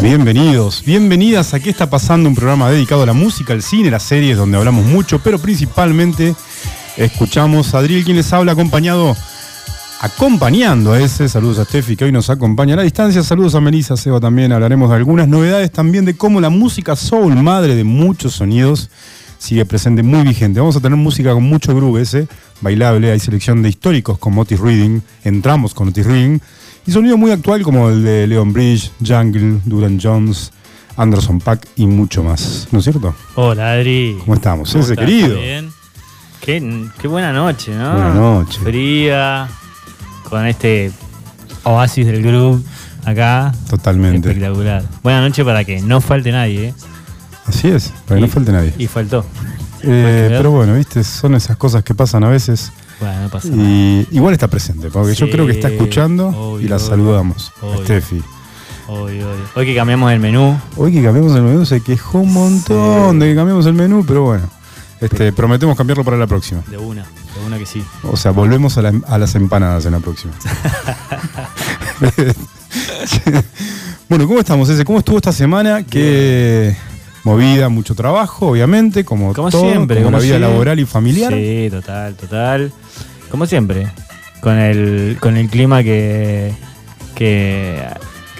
Bienvenidos, bienvenidas a ¿Qué está pasando? Un programa dedicado a la música, al cine, las series, donde hablamos mucho, pero principalmente escuchamos a Adriel, quien les habla, acompañado, acompañando a ese. Saludos a Steffi, que hoy nos acompaña a la distancia. Saludos a Melissa, Seba también. Hablaremos de algunas novedades también de cómo la música soul, madre de muchos sonidos, sigue presente, muy vigente. Vamos a tener música con mucho groove ese, bailable. Hay selección de históricos como Otis Reading. Entramos con Otis Reading. Y sonido muy actual como el de Leon Bridge, Jungle, Duran Jones, Anderson Pack y mucho más. ¿No es cierto? Hola Adri. ¿Cómo estamos? ¿Cómo Ese querido. Qué, qué buena noche, ¿no? Buena noche. Fría, con este oasis del groove acá. Totalmente. Espectacular. Buena noche para que no falte nadie, ¿eh? Así es, para que no falte nadie. Y faltó. Eh, pero bueno, viste, son esas cosas que pasan a veces. Bueno, no pasa nada. Y igual está presente, porque yo creo que está escuchando y la obvio. saludamos. a Obvio. Steffi. Obvio, obvio. Hoy que cambiamos el menú. Hoy que cambiamos el menú se quejó un montón Sí. de que cambiamos el menú, pero bueno. Este, prometemos cambiarlo para la próxima. De una, de una que sí. O sea, volvemos a, la- a las empanadas en la próxima. bueno, ¿cómo estamos, ese? ¿Cómo estuvo esta semana? Qué movida, mucho trabajo, obviamente, como, Como todo, siempre, como como la vida siempre. laboral y familiar. Sí, total, total. Como siempre. Con el, con el clima que. que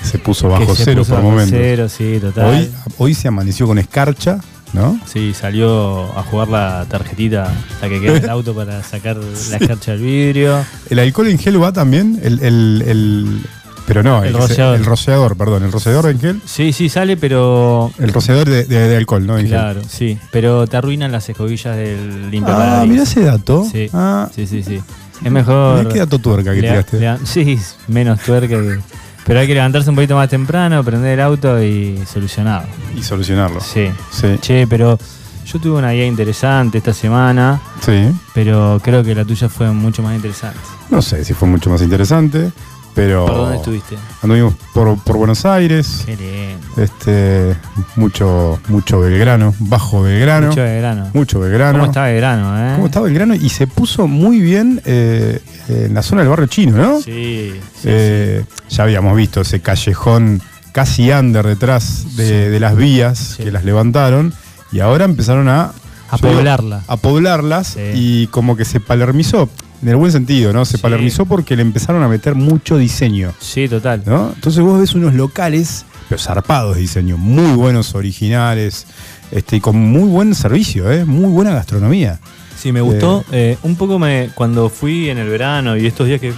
Que se puso bajo se cero puso por bajo momentos. cero, sí, total. Hoy, hoy se amaneció con escarcha, ¿no? Sí, salió a jugar la tarjetita, la que queda en el auto para sacar la escarcha del vidrio. ¿El alcohol en gel va también? El, el- el- pero no, El el rociador, perdón. El rociador en gel. Sí, sí, sale, pero. El rociador de, de- de alcohol, ¿no? En gel. Claro, sí. Pero te arruinan las escobillas del Ah, limpiaparabrisas. mira ese dato. Sí. Ah, Sí, sí, sí. Es mejor. mirá qué dato tuerca que le- tiraste. le- sí, menos tuerca que. Pero hay que levantarse un poquito más temprano, prender el auto y solucionado. Y solucionarlo. Sí. Sí. Che, pero yo tuve una idea interesante esta semana, Sí. pero creo que la tuya fue mucho más interesante. No sé si fue mucho más interesante, pero. ¿Por dónde estuviste? Anduvimos por, por Buenos Aires. Qué lindo. Este. Mucho, mucho Belgrano. Bajo Belgrano. Mucho Belgrano. Mucho Belgrano. ¿Cómo está Belgrano, eh? ¿Cómo está Belgrano? Y se puso muy bien eh, en la zona del barrio chino, ¿no? Sí, sí, Eh, Ya habíamos visto ese callejón casi under detrás de, de las vías que las levantaron y ahora empezaron a, A poblarla. a poblarlas Sí. y como que se palermizó, en el buen sentido, ¿no? Se Sí. palermizó porque le empezaron a meter mucho diseño, sí. total. ¿no? Entonces vos ves unos locales, pero zarpados de diseño, muy buenos, originales, este, y con muy buen servicio, ¿eh? Muy buena gastronomía. Sí, me gustó. eh, un poco me cuando fui en el verano y estos días que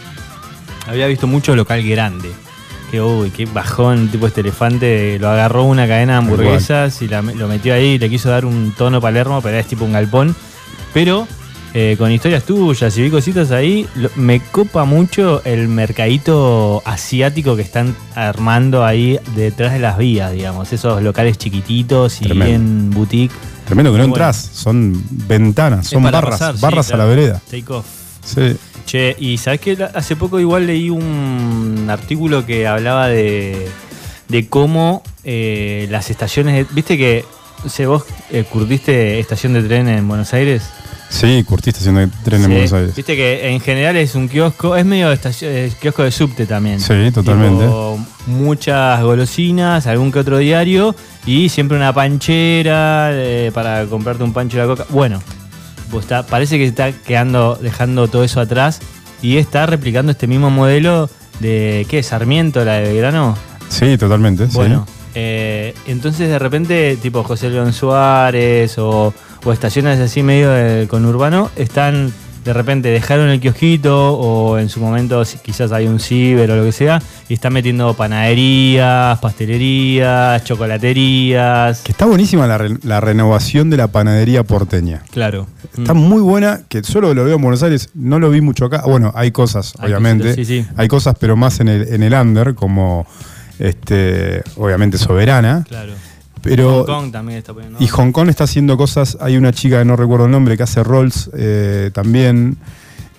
había visto mucho local grande. Que uy, qué bajón, tipo este elefante lo agarró una cadena de hamburguesas y la- lo metió ahí y le quiso dar un tono Palermo, pero es tipo un galpón. Pero eh, con historias tuyas y vi cositas ahí, lo- me copa mucho el mercadito asiático que están armando ahí detrás de las vías, digamos. Esos locales chiquititos y Tremendo. bien boutique. Tremendo que no bueno. entras, son ventanas, son barras, pasar, sí, barras claro. a la vereda. Take off. Sí. Che, y sabes que hace poco igual leí un artículo que hablaba de, de cómo eh, las estaciones, de- viste que vos eh, curtiste estación de tren en Buenos Aires. Sí, curtiste haciendo tren en. Buenos Aires. Viste que en general es un kiosco, es medio estación, es kiosco de subte también. Sí, totalmente. Tipo, muchas golosinas, algún que otro diario y siempre una panchera eh, para comprarte un pancho de la coca. Bueno, pues está, parece que está quedando, dejando todo eso atrás y está replicando este mismo modelo de, ¿qué? Sarmiento, la de Belgrano. Sí, totalmente. sí. Bueno, eh, entonces de repente, tipo José León Suárez o, o estaciones así medio del conurbano, están de repente dejaron el kiosquito o en su momento quizás hay un ciber o lo que sea y están metiendo panaderías, pastelerías, chocolaterías. Que está buenísima la, re- la renovación de la panadería porteña. Claro. Está Mm. muy buena, que solo lo veo en Buenos Aires, no lo vi mucho acá. Bueno, hay cosas, Hay obviamente. cositas, sí, sí. Hay cosas, pero más en el, en el under, como este, obviamente soberana. Claro. Pero, Hong Kong también está poniendo. Y Hong Kong está haciendo cosas. Hay una chica que no recuerdo el nombre que hace rolls eh, también.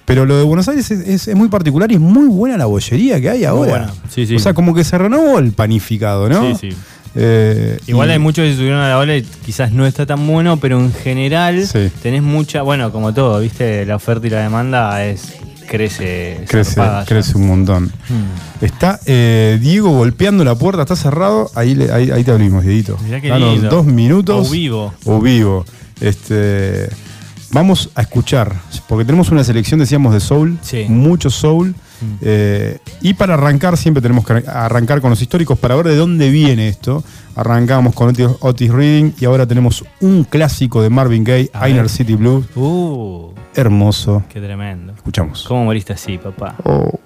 Pero lo de Buenos Aires es, es- es muy particular y es muy buena la bollería que hay ahora. buena. Sí, sí. O sea, como que se renovó el panificado, ¿no? Sí, sí. Eh, Igual y- hay muchos que subieron a la ola y quizás no está tan bueno, pero en general Sí. tenés mucha, bueno, como todo, viste, la oferta y la demanda es crece. Crece, crece un montón. Mm. Está eh, Diego golpeando la puerta, está cerrado. Ahí, le- ahí, ahí te abrimos, Dieguito. Mirá qué Danos lindo. dos minutos. O vivo. O vivo. Este, vamos a escuchar, porque tenemos una selección, decíamos, de soul. Sí. Mucho soul. Mm. eh, y para arrancar, siempre tenemos que arrancar con los históricos para ver de dónde viene esto. Arrancamos con Otis, Otis Reading y ahora tenemos un clásico de Marvin Gaye, Inner. City Blues. Uh, Hermoso. qué tremendo. Escuchamos. ¿Cómo moriste así, papá? Oh.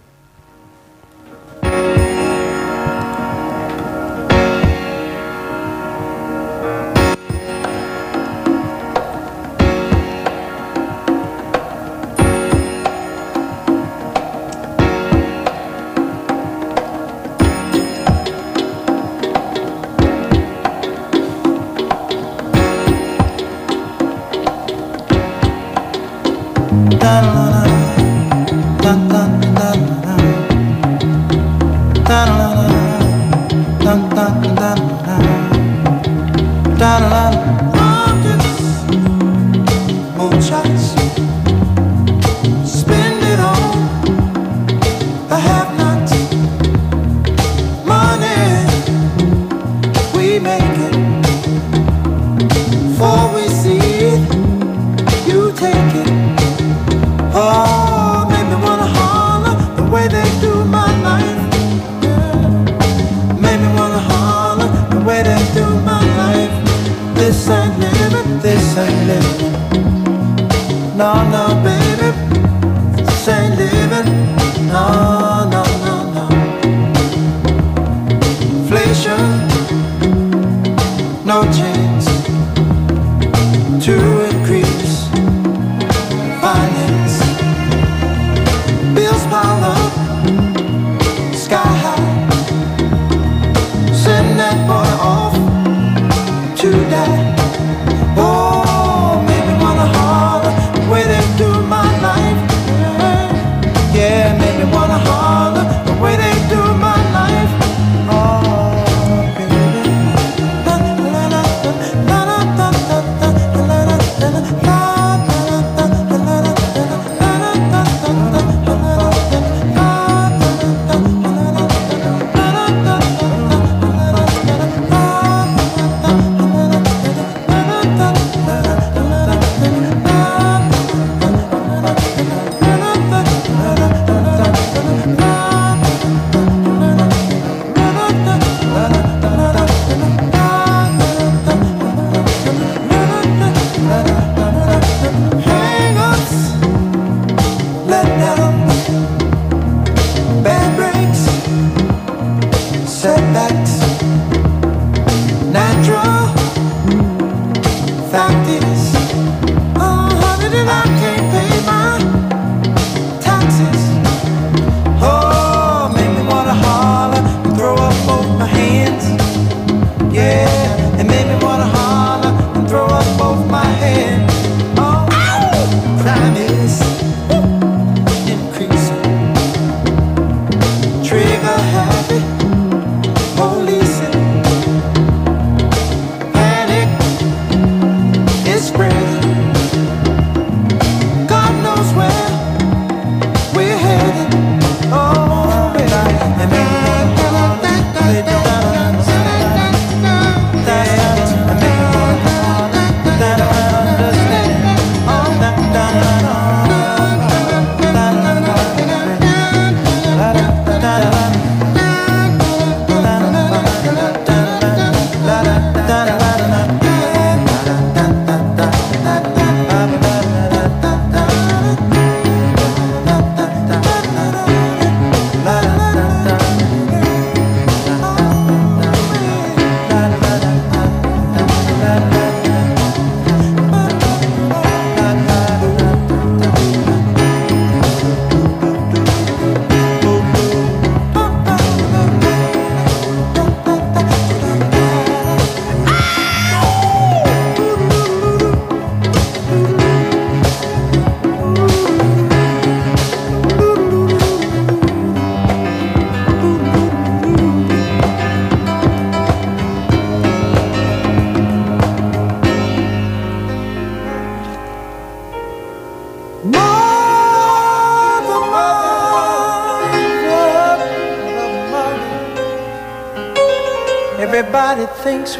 Thinks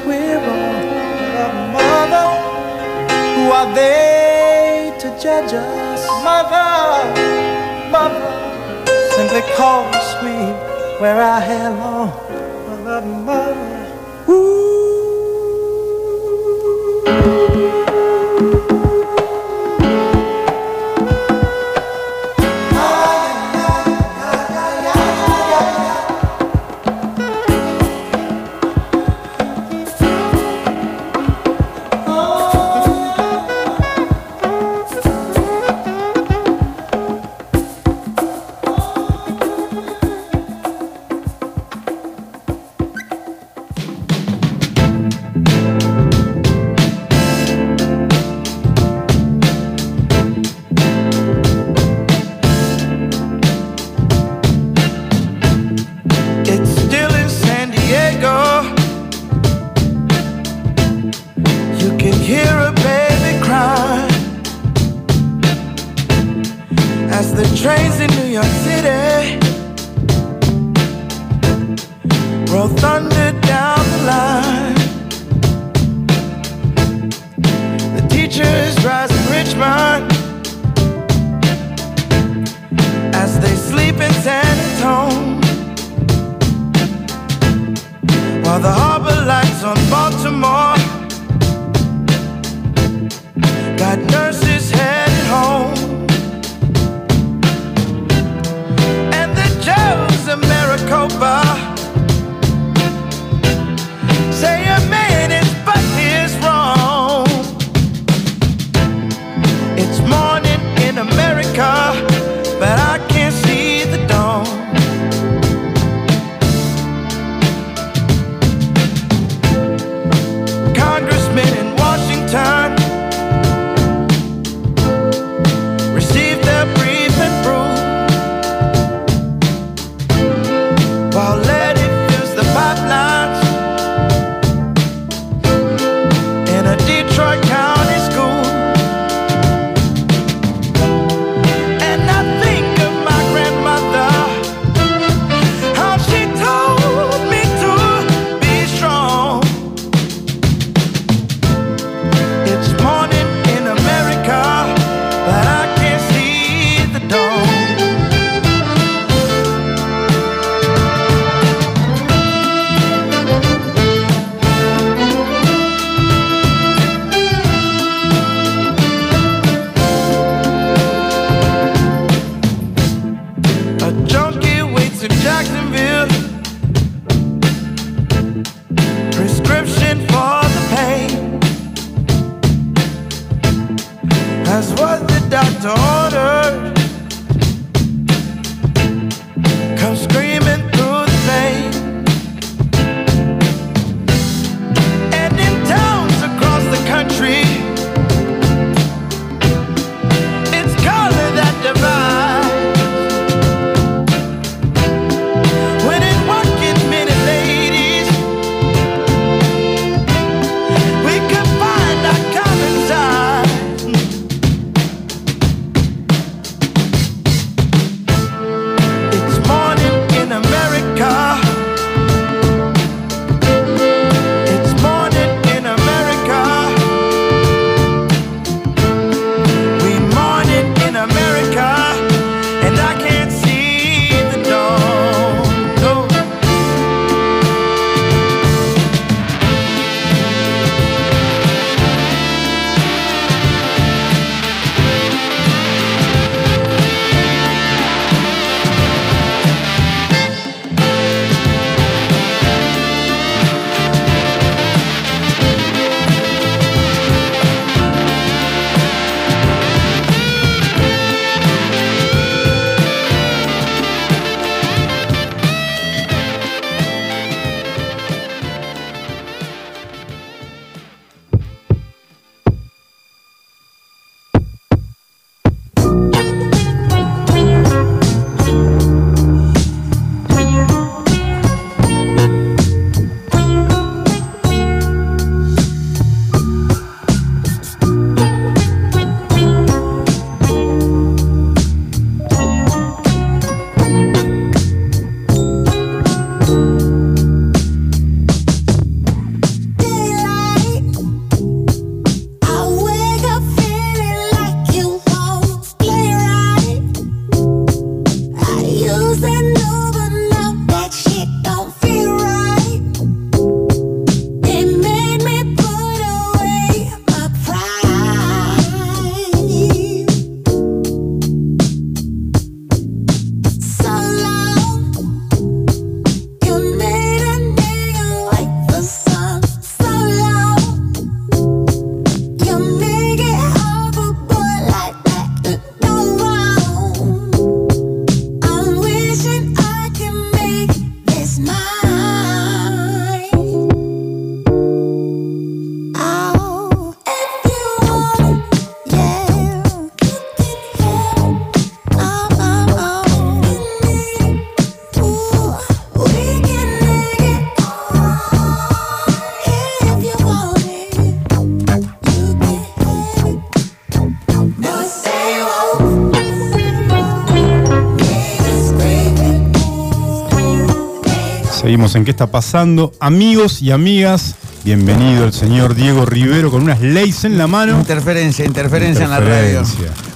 Seguimos en qué está pasando. Amigos y amigas, bienvenido el señor Diego Rivero con unas leyes en la mano. Interferencia, interferencia, en la radio.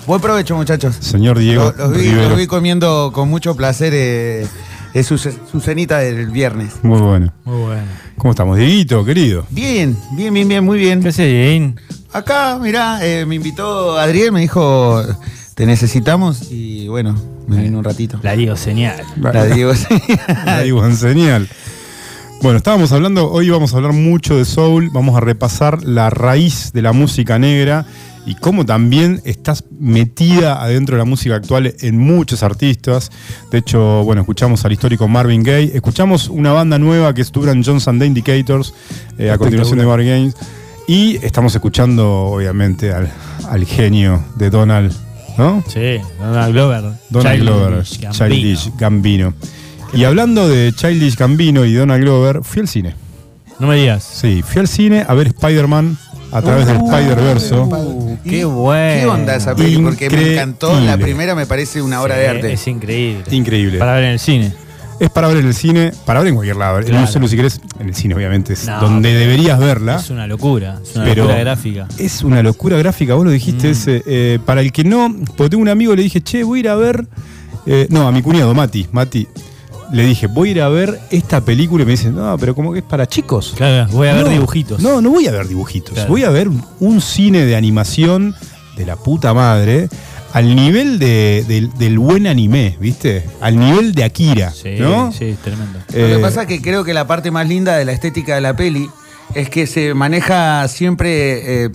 Buen provecho, muchachos. Señor Diego Los, los vi, Rivero. los vi comiendo con mucho placer eh, eh, su, su cenita del viernes. Muy bueno. Muy bueno. ¿Cómo estamos, Dieguito, querido? Bien, bien, bien, bien, muy bien. ¿Qué haces, Dieguín? Acá, mirá, eh, me invitó Adriel, me dijo, te necesitamos y bueno, me vine un ratito. La Diego señal. La digo, sí. La digo en señal. Bueno, estábamos hablando, hoy vamos a hablar mucho de soul, vamos a repasar la raíz de la música negra y cómo también estás metida adentro de la música actual en muchos artistas. De hecho, bueno, escuchamos al histórico Marvin Gaye, escuchamos una banda nueva que es Duran Jones and the Indicators, eh, a continuación de Marvin Gaye, y estamos escuchando, obviamente, al, al genio de Donald, ¿no? Sí, Donald Glover. Donald Glover, Childish Gambino. Childish Gambino. Y hablando de Childish Gambino y Donald Glover, fui al cine. No me digas. Sí, fui al cine a ver Spider-Man a través del Spider-Verso. Uh, Qué ¿y bueno. ¿Qué onda esa peli? Porque me encantó. La primera me parece una obra Sí, de arte. Es increíble. Increíble. Para ver en el cine. Es para ver en el cine, para ver en cualquier lado. Claro. No sé si querés, en el cine obviamente es No, donde deberías verla. Es una locura. Es una Pero- locura gráfica. Es una locura gráfica, vos lo dijiste Mm. ese. eh, para el que no, porque tengo un amigo, le dije, che, voy a ir a ver. eh, no, a mi cuñado, Mati. Mati, le dije, voy a ir a ver esta película y me dice, no, pero como que es para chicos. Claro, voy a ver No, dibujitos. No, no voy a ver dibujitos. Claro. Voy a ver un, un cine de animación de la puta madre al nivel de- del, del buen anime, ¿viste? Al nivel de Akira, Sí, ¿no? sí, es tremendo. Lo que Eh, pasa es que creo que la parte más linda de la estética de la peli es que se maneja siempre eh,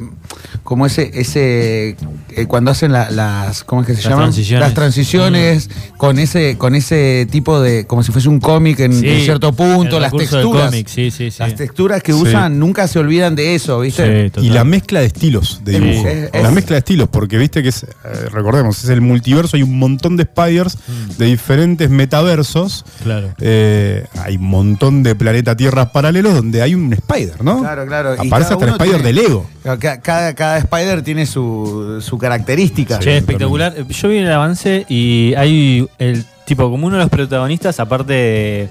como ese, ese eh, cuando hacen la- las, ¿cómo es que se Las llaman? transiciones. Las transiciones con ese, con ese tipo de, como si fuese un cómic en, Sí, en cierto punto, las texturas. cómic, sí, sí, sí. Las texturas que Sí. usan nunca se olvidan de eso, ¿viste? Y la mezcla de estilos de Sí. dibujo. Es- la mezcla de estilos, porque viste que es, eh, recordemos, es el multiverso, hay un montón de spiders Mm. de diferentes metaversos. Claro. Eh, hay un montón de planeta Tierras paralelos donde hay un Spider, ¿no? Claro, claro. Y Aparece hasta el Spider tiene- de Lego. Ca- Cada, cada Spider tiene su, su característica. Che, espectacular. Yo vi el avance y hay el tipo como uno de los protagonistas, aparte de,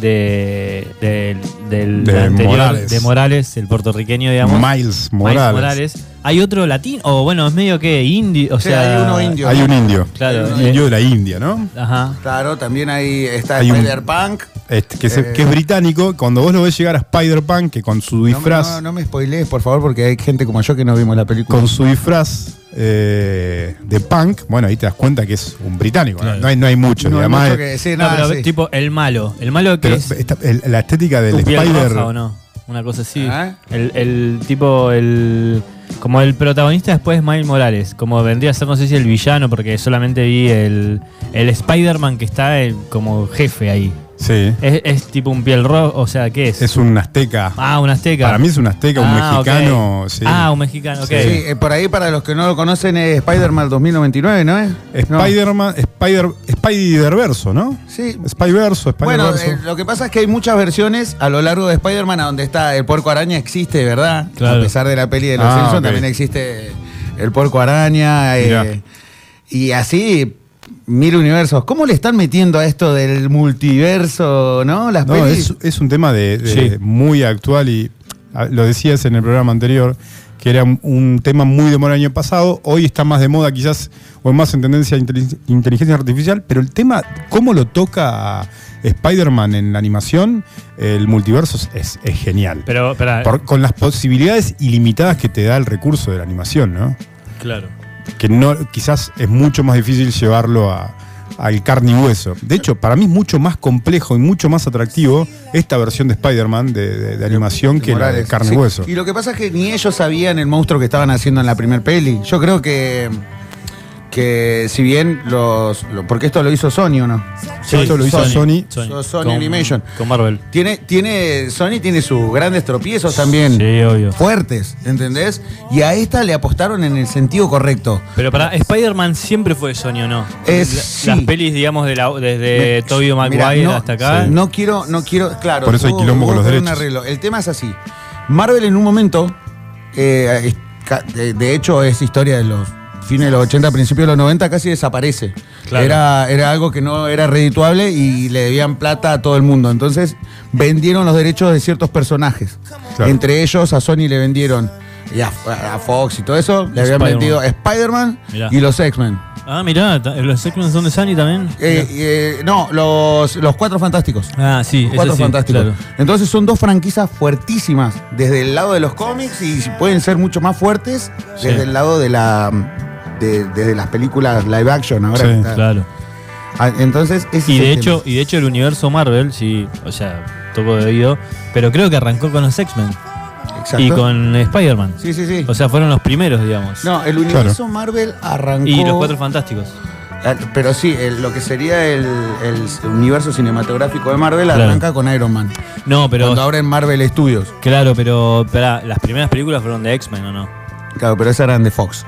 de- del- del De anterior, Morales. de Morales, el puertorriqueño, digamos. Miles Miles Morales. Hay otro latino, o bueno, es medio que indio, o Sí, sea, hay uno indio. Hay un indio. Claro, Un eh, indio de la India, ¿no? Ajá. Claro, también hay, está Hay un- Spider-Punk. Este, que, Eh. que es británico. Cuando vos lo ves llegar a Spider-Punk, que con su No, disfraz. no, no me spoilees, por favor, porque hay gente como yo que no vimos la película. con su disfraz eh, de punk, bueno, ahí te das cuenta que es un británico. ¿no? Claro. No, hay, no hay mucho. no además, mucho que decir, No, nada, pero sí. tipo el malo. El malo que pero es esta- el- la estética del Spider. roja o no. Una cosa así. ¿Ah? El, el tipo, el. Como el protagonista después es Miles Morales. Como vendría a ser, no sé si el villano, porque solamente vi el, el Spider-Man que está eh, como jefe ahí. Sí. Es, es tipo un piel roja, o sea, ¿qué es? Es un azteca. ah, un azteca. Para mí es un azteca, un Ah, ok. mexicano. sí. Ah, un mexicano, ok. Sí, eh, por ahí, para los que no lo conocen, es Spider-Man 2099, ¿no es? No. Spider-Man, Spider, Spider-Verso, ¿no? Sí. Spider-Verso, Bueno, Spider-Verso. eh, lo que pasa es que hay muchas versiones a lo largo de Spider-Man a donde está el puerco araña existe, ¿verdad? Claro. A pesar de la peli de los Ah, Simpsons, ok. también existe el puerco araña. eh, Mirá. y así, mil universos. ¿Cómo le están metiendo a esto del multiverso, no? Las No, es, es un tema de, de Sí. muy actual y lo decías en el programa anterior, que era un, un tema muy de moda el año pasado. Hoy está más de moda quizás, o más en tendencia a inteli- inteligencia artificial, pero el tema, cómo lo toca a Spider-Man en la animación, el multiverso es- es, genial. Pero, espera, Por- con las posibilidades ilimitadas que te da el recurso de la animación, ¿no? claro. Que no quizás es mucho más difícil llevarlo a- al carne y hueso. De hecho, para mí es mucho más complejo y mucho más atractivo esta versión de Spider-Man de, de- de animación que la de carne Sí, y hueso. Y lo que pasa es que ni ellos sabían el monstruo que estaban haciendo en la primer peli. Yo creo que que si bien los, lo- porque esto lo hizo Sony o no Sí, esto lo hizo Sony. Sony Con- Animation. Con Marvel. tiene tiene Sony tiene sus grandes tropiezos también Sí, obvio. fuertes ¿entendés? y a esta le apostaron en el sentido correcto Pero para Spider-Man siempre fue Sony o no. Es- La- sí. Las pelis, digamos, de la, desde Me- Tobey Mira, Maguire no- hasta acá. sí. no quiero no quiero claro Por eso hay hubo- quilombo con hubo los un derechos. arreglo. el tema es así Marvel en un momento eh, es ca- de, de hecho es historia de los fines de los 80 principios de los 90 casi desaparece Claro. Era, era algo que no era redituable y le debían plata a todo el mundo. Entonces vendieron los derechos de ciertos personajes. Claro. Entre ellos a Sony le vendieron y a, a Fox y todo eso, le habían Spider-Man. vendido Spider-Man y los X-Men. Ah, mirá, los X-Men son de Sony también. Eh, eh, no, los, los Cuatro Fantásticos. Ah, sí, ese Cuatro sí, Fantásticos. claro. Entonces son dos franquicias fuertísimas desde el lado de los cómics y pueden ser mucho más fuertes Sí. desde el lado de la de, desde las películas live action ahora. Sí, que está- Claro. Ah, Entonces ese Y es de hecho, tema. y de hecho el universo Marvel, sí, o sea, toco de oído, pero creo que arrancó con los X-Men Exacto. y con Spider-Man. Sí, sí, sí. O sea, fueron los primeros, digamos. no, el universo Marvel arrancó. y los Cuatro Fantásticos. Ah, Pero sí, el- lo que sería el, el universo cinematográfico de Marvel Claro. arranca con Iron Man. No, pero Cuando abren Marvel Studios. claro, pero espera, las primeras películas fueron de X-Men o no? Claro, pero esas eran de Fox.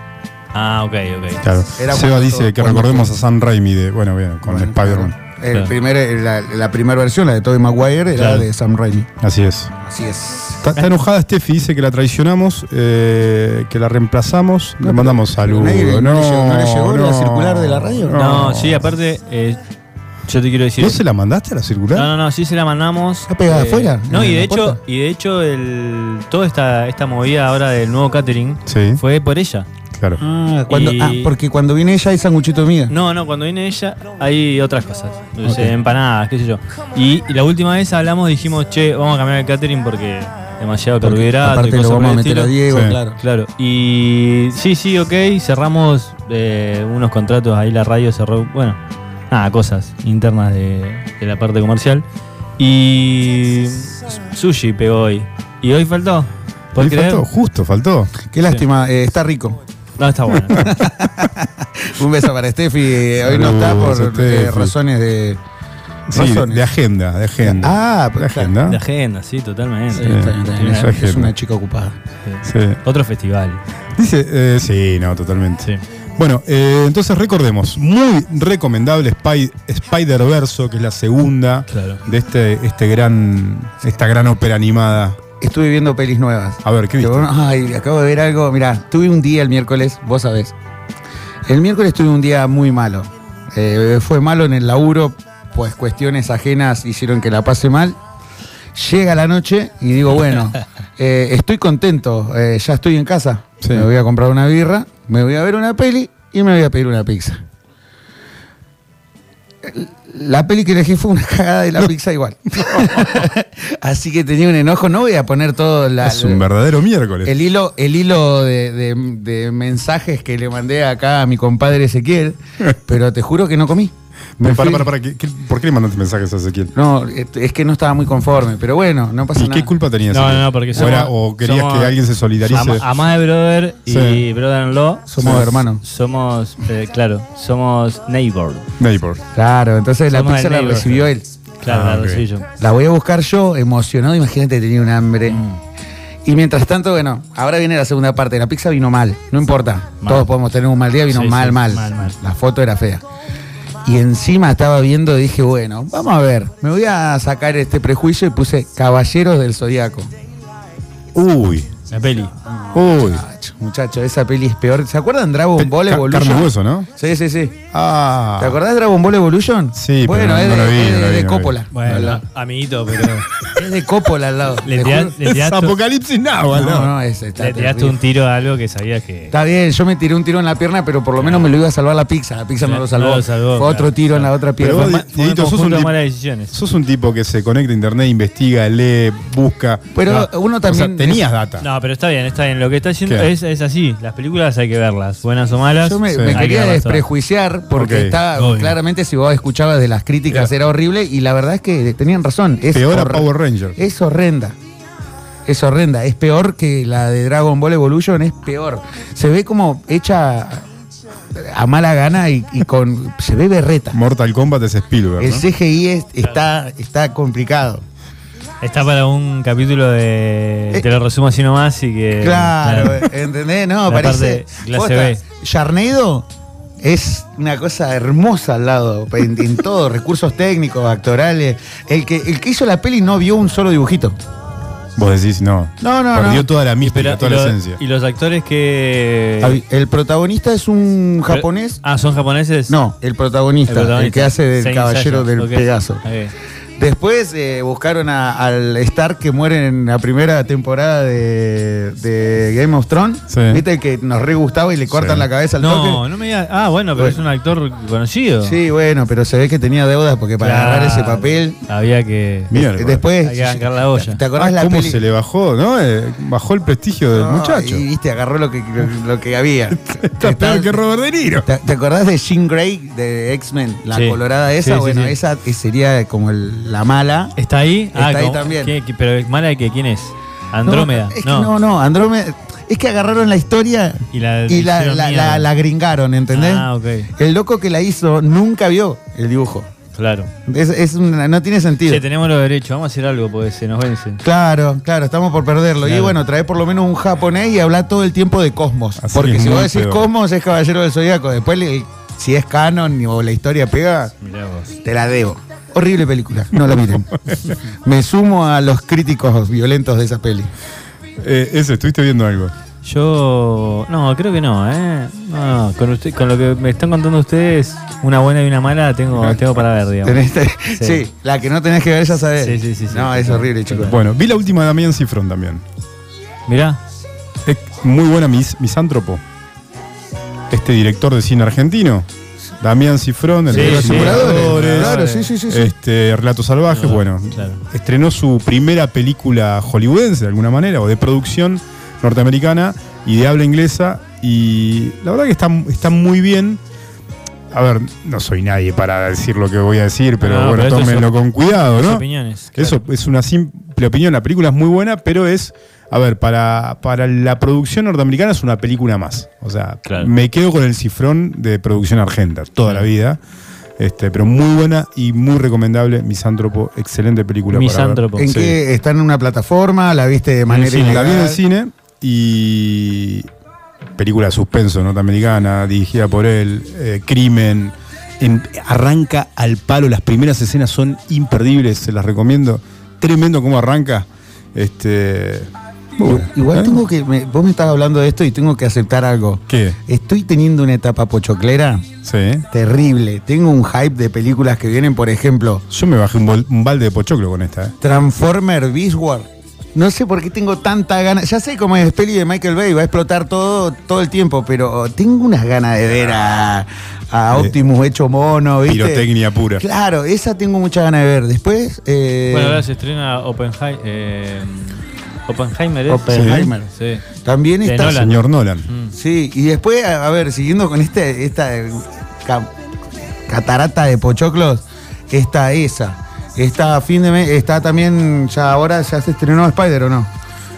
Ah, ok, ok. Claro. Era Seba cuando- dice que cuando- recordemos a Sam Raimi de, bueno, bien, con Bueno, Spider-Man. El Claro. primer, la, la primera versión, la de Tobey Maguire, era Claro. de Sam Raimi. Así es. Así es. Está, está enojada Steffi, dice que la traicionamos, eh, que la reemplazamos. Le No, mandamos saludos. nadie no le llegó- no le llegó la circular de la radio. No, sí, aparte, eh, yo te quiero decir. ¿No se la mandaste a la circular? No, no, no, sí se la mandamos. ¿Está pegada afuera? No, ¿En y la de hecho, puerta? y de hecho el, toda esta, esta movida ahora del nuevo catering Sí, fue por ella. Claro. Ah, cuando- Y- ah, porque cuando viene ella hay sanguchito de miga. No, no, cuando viene ella hay otras cosas. Ok. empanadas, qué sé yo. Y, y la última vez hablamos, dijimos, che, vamos a cambiar el catering porque demasiado Porque carbohidrato y aparte cosas lo vamos a meter a. Diego, Sí. claro. Claro, y sí, sí, ok, cerramos eh, unos contratos, ahí la radio cerró, bueno, nada, cosas internas de, de la parte comercial. Y sushi pegó hoy. Y hoy faltó. ¿Por Ahí creer? faltó, justo, faltó. Qué lástima, eh, está rico. No, está bueno. Un beso para Steffi. eh, hoy no está por eh, razones de. de, razones. de agenda, de agenda. Ah, de pero agenda. De agenda, sí, totalmente. Sí, está bien, está bien. Sí, Es- una chica ocupada. Sí. Sí. Otro festival. Dice, eh, sí, no, totalmente. Sí. Bueno, eh, entonces recordemos, muy recomendable Spy- Spider-Verso, que es la segunda Claro. de este, este gran, esta gran ópera animada. Estuve viendo pelis nuevas. A ver, ¿qué viste? bueno, ay, acabo de ver algo. Mirá, tuve un día el miércoles, vos sabés. El miércoles tuve un día muy malo. Eh, fue malo en el laburo, pues cuestiones ajenas hicieron que la pase mal. Llega la noche y digo, bueno, eh, estoy contento, eh, ya estoy en casa. Sí. Me voy a comprar una birra, me voy a ver una peli y me voy a pedir una pizza. La peli que elegí fue una cagada de la pizza igual. Así que tenía un enojo. No voy a poner todo la, es un verdadero miércoles. el hilo, el hilo de, de- de mensajes que le mandé acá a mi compadre Ezequiel, pero te juro que no comí. Me para, para, para, ¿qué- qué- ¿Por qué le mandaste mensajes a Ezequiel? No, es que no estaba muy conforme, pero bueno, no pasa ¿Y nada. qué culpa tenías? No, no, no, porque o, somos- era- o querías somos- que alguien se solidarice. Ama, ama de brother y Sí. brother-in-law. Somos hermanos. Somos, eh, claro, somos neighbor. Neighbor. Claro, entonces la pizza la neighbor. recibió él. Claro, Ah, la ok. recibí yo. La voy a buscar yo, emocionado, imagínate, tenía un hambre. Mm. Y mientras tanto, bueno, ahora viene la segunda parte. La pizza vino mal, no importa. Mal. Todos podemos tener un mal día, vino Sí, mal, sí, mal. mal, mal. La foto era fea. Y encima estaba viendo dije, bueno, vamos a ver, me voy a sacar este prejuicio y puse Caballeros del Zodíaco. Uy, La peli. uy. Muchacho, muchacho, esa peli es peor. ¿Se acuerdan Dragon Ball ca- Evolution? carne hueso, ¿no? Sí, sí, sí. Ah. ¿Te acordás de Dragon Ball Evolution? Sí, pero Bueno, no- es no de, lo vi, es no de- lo vi, de no lo vi. Coppola. Bueno, amiguito, pero. Es de Coppola al lado. Le te tirás- juro. le Es tiraste- Apocalipsis Now, No, ¿no? no, es, está Le tiraste un tiro a algo que sabías que. Está bien, yo me tiré un tiro en la pierna, pero por lo menos me lo iba a salvar la pizza. La pizza no lo salvó. no lo salvó, Fue otro claro, tiro en la otra Pero pierna. vos, Fue un Dieguito, sos un tipo- malas decisiones. Sos un tipo que se conecta a internet, investiga, lee, busca. Pero No, uno O sea, también. tenías data. Pero está bien, está bien. Lo que está haciendo ¿Qué? es, es así. Las películas hay que verlas, buenas o malas. Yo me, Sí. me Hay que quería desprejuiciar porque Ok, está obvio. claramente si vos escuchabas de las críticas era horrible y la verdad es que tenían razón. Es Peor a Power Rangers. Es horrenda. Es horrenda. Es peor que la de Dragon Ball Evolution. Es peor. Se ve como hecha a mala gana y, y con. Se ve berreta. Mortal Kombat es Spielberg. El. CGI es- está, está complicado. Está para un capítulo de. Eh, te lo resumo así nomás y que. Claro, ¿entendés? No, La parece. clase posta, B. Sharknado es una cosa hermosa al lado, en, en todo, recursos técnicos, actorales. El que, el que hizo la peli no vio un solo dibujito. Vos decís, no. No, no, Perdió no. toda la mística, toda y, la lo- esencia. y los actores que. El protagonista es un Pero- japonés. Ah, ¿son japoneses? No, el protagonista, el, protagonista. que hace del Saint caballero del ok. Pegaso. Ok. Después eh, buscaron a- al Stark que muere en la primera temporada de, de Game of Thrones. Sí. ¿Viste que nos re gustaba y le cortan Sí. la cabeza al No, toque? no me digas. Ah, bueno, pero Bueno. es un actor conocido. Sí, bueno, pero se ve que tenía deudas porque para Claro. agarrar ese papel. Había que. Eh, después. Hay que bancar la olla. ¿Te acordás Ah, la ¿Cómo peli? se le bajó, no? Eh, bajó el prestigio del No, muchacho. Y viste, agarró lo que, lo, lo que había. Está peor que Robert De Niro. ¿Te, te acordás de Jean Grey de X-Men? La Sí. colorada esa. Sí, sí, bueno, sí. esa sería como el- la mala. ¿Está ahí? Está ahí ¿cómo? también. ¿Qué- qué- pero mala de que quién es? Andrómeda. No, es que no, no, Andrómeda. Es que agarraron la historia Y la, y la, la, mierda. la- la gringaron, ¿entendés? Ah, ok. El loco que la hizo nunca vio el dibujo. Claro. Es, es una- no tiene sentido. Che, tenemos los derechos. Vamos a hacer algo porque se nos vencen. Claro, claro, estamos por perderlo. Y bueno, trae por lo menos un japonés y habla todo el tiempo de Cosmos. Así Porque si vos decís peor. Cosmos es Caballero del Zodíaco. Después, si es canon o la historia pega, te la debo. Horrible película, no la miren. Me sumo a los críticos violentos de esa peli. Eh, eso, estuviste viendo algo. Yo. No, creo que no, ¿eh? No, no. Con, usted, con lo que me están contando ustedes, una buena y una mala tengo, tengo para ver, digamos. Tenés- sí. Sí. la que no tenés que ver ya sabés. Sí, sí, sí, sí. No, es horrible, chicos. Bueno, vi la última de Damián Cifrón también. Mirá. Es muy buena mis, misántropo. Este director de cine argentino. Damián Cifrón, el Sí, de los sí. simuladores, Claro, sí, sí, sí. Este, Relatos Salvajes, No, bueno. claro. Estrenó su primera película hollywoodense de alguna manera, o de producción norteamericana y de habla inglesa. Y la verdad que está, está muy bien. A ver, no soy nadie para decir lo que voy a decir, pero No, bueno, pero tómenlo con cuidado, ¿no? opiniones. claro. Eso es una simple opinión. La película es muy buena, pero es, a ver, para, para la producción norteamericana es una película más. O sea, Claro. me quedo con el cifrón de producción argenta toda la vida. Este, pero muy buena y muy recomendable. Misántropo, excelente película. para ver. Misántropo. ¿En Sí. qué? ¿Está en una plataforma? ¿La viste de manera cine. La vi en el ilegal? cine y película de suspenso norteamericana, dirigida por él, eh, crimen. En- arranca al palo, las primeras escenas son imperdibles, se las recomiendo. Tremendo cómo arranca. Este, Igual ¿Eh? tengo que. me- vos me estás hablando de esto y tengo que aceptar algo. ¿Qué? Estoy teniendo una etapa pochoclera Sí. terrible. Tengo un hype de películas que vienen, por ejemplo, Yo me bajé un, bol- un balde de pochoclo con esta. ¿eh? Transformer Beast War. No sé por qué tengo tanta ganas. Ya sé cómo es peli de Michael Bay, va a explotar todo, todo el tiempo, pero tengo unas ganas de ver a, a Eh, Optimus hecho mono, ¿viste? Pirotecnia pura. Claro, esa tengo muchas ganas de ver. Después. eh, Bueno, ahora se estrena Oppenheimer. Eh, Oppenheimer es. Oppenheimer. Sí. También De está. Nolan. Señor Nolan. Mm. Sí, y después, a, ver, siguiendo con este, esta eh, ca- catarata de pochoclos, está esa. Está a fin de mes, está también, ya ahora ya se estrenó Spider o no.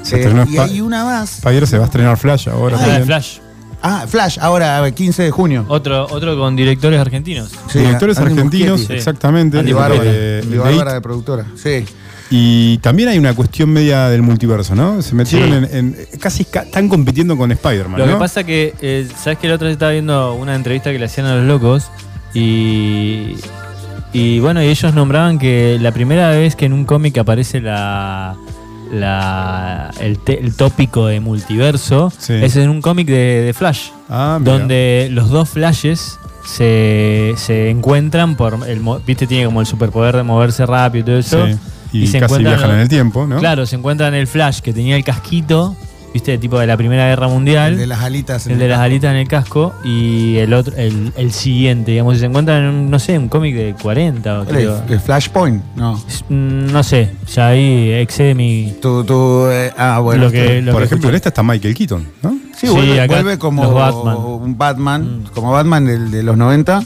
Se Eh, estrenó y hay una más. Spider se va a estrenar Flash ahora. Ah. Flash. Ah, Flash, ahora, a ver, 15 de junio. Otro, otro con directores argentinos. Sí, Directores Andy argentinos, Muschietti. Exactamente. Andy Bárbara, de Bárbara It. de productora. Sí. Y también hay una cuestión media del multiverso, ¿no? Se metieron Sí. en, en- Casi ca- están compitiendo con Spider-Man, Lo ¿no? que pasa que, eh, ¿sabes que el otro día estaba viendo una entrevista que le hacían a los locos? Y, y bueno, y ellos nombraban que la primera vez que en un cómic aparece la, la el, te- el tópico de multiverso Sí. es en un cómic de, de Flash, Ah, donde los dos Flashes se, se encuentran por el viste tiene como el superpoder de moverse rápido y todo eso Sí. Y, y se casi encuentran viajan en el tiempo, ¿no? claro se encuentran el Flash que tenía el casquito viste tipo de la primera guerra mundial El de las alitas. en el de el- las alitas en el casco y el otro, el, el siguiente, digamos, si se encuentran en un, no sé, un cómic de 40 o ¿Cuál creo. ¿El Flashpoint? No. Mm, No sé, ya ahí excede mi. Tú, tú, eh, ah, bueno. lo que, lo Por que ejemplo, en escucho. esta está Michael Keaton, ¿no? Sí, Sí, vuelve, acá vuelve como Batman. un Batman, Mm. como Batman del- de, los 90.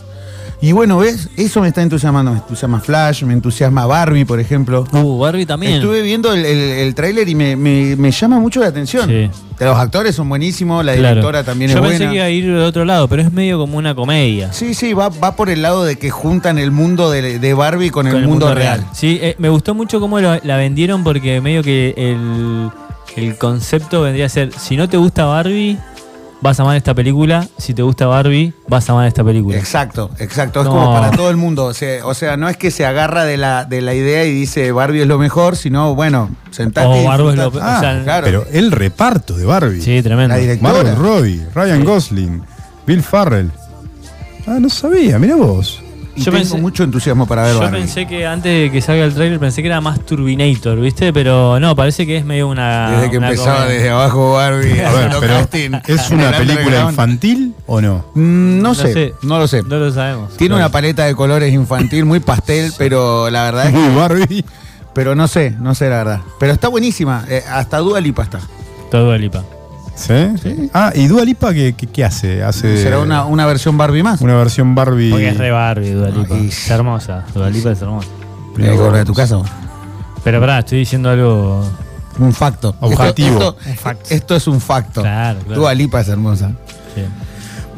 Y bueno, ¿ves? Eso me está entusiasmando. Me entusiasma Flash, me entusiasma Barbie, por ejemplo. Uh, Barbie también. Estuve viendo el, el, el tráiler y me, me- me llama mucho la atención. Sí. Los actores son buenísimos, la Claro. directora también Yo es pensé buena. que iba a ir de otro lado, pero es medio como una comedia. Sí, sí, va, va por el lado de que juntan el mundo de, de Barbie con, con el, mundo, real. Sí, eh, me gustó mucho cómo lo- la vendieron porque medio que el, el concepto vendría a ser, si no te gusta Barbie, vas a amar esta película. Si te gusta Barbie, vas a amar esta película. Exacto, exacto. Es No. como para todo el mundo. O sea, o sea, no es que se agarra de la, de la idea y dice Barbie es lo mejor, sino, bueno, sentate O y Barbie es lo- o sea, claro. Pero el reparto de Barbie. Sí, tremendo. La directora. Margot Robbie, Ryan Gosling, Bill Farrell. Ah, no sabía, mira vos. Y yo tengo pensé- mucho entusiasmo para ver Yo Barbie. pensé que antes de que salga el trailer pensé que era más Turbinator, ¿viste? Pero no, parece que es medio una. Desde que una empezaba comedia. desde abajo Barbie. A ver, pero casting ¿es una el película infantil o no? Mm, No, sé, no lo sé. No lo sabemos. Tiene Claro. una paleta de colores infantil muy pastel, pero la verdad es que, Muy Barbie. pero no sé, no sé la verdad. Pero está buenísima, eh, hasta Dua Lipa está. Todo Lipa. ¿Sí? Ah, ¿y Dua Lipa qué, qué- qué hace? hace Será una, una versión Barbie más. una versión Barbie. Porque es re Barbie, Dua Lipa. Ay. Es hermosa. Dua Lipa es hermosa. Corre de tu casa. vos. Pero pará, estoy diciendo algo. Un facto. Objetivo. Esto, esto- Un facto. esto es un facto. Claro, claro. Dua Lipa es hermosa. sí.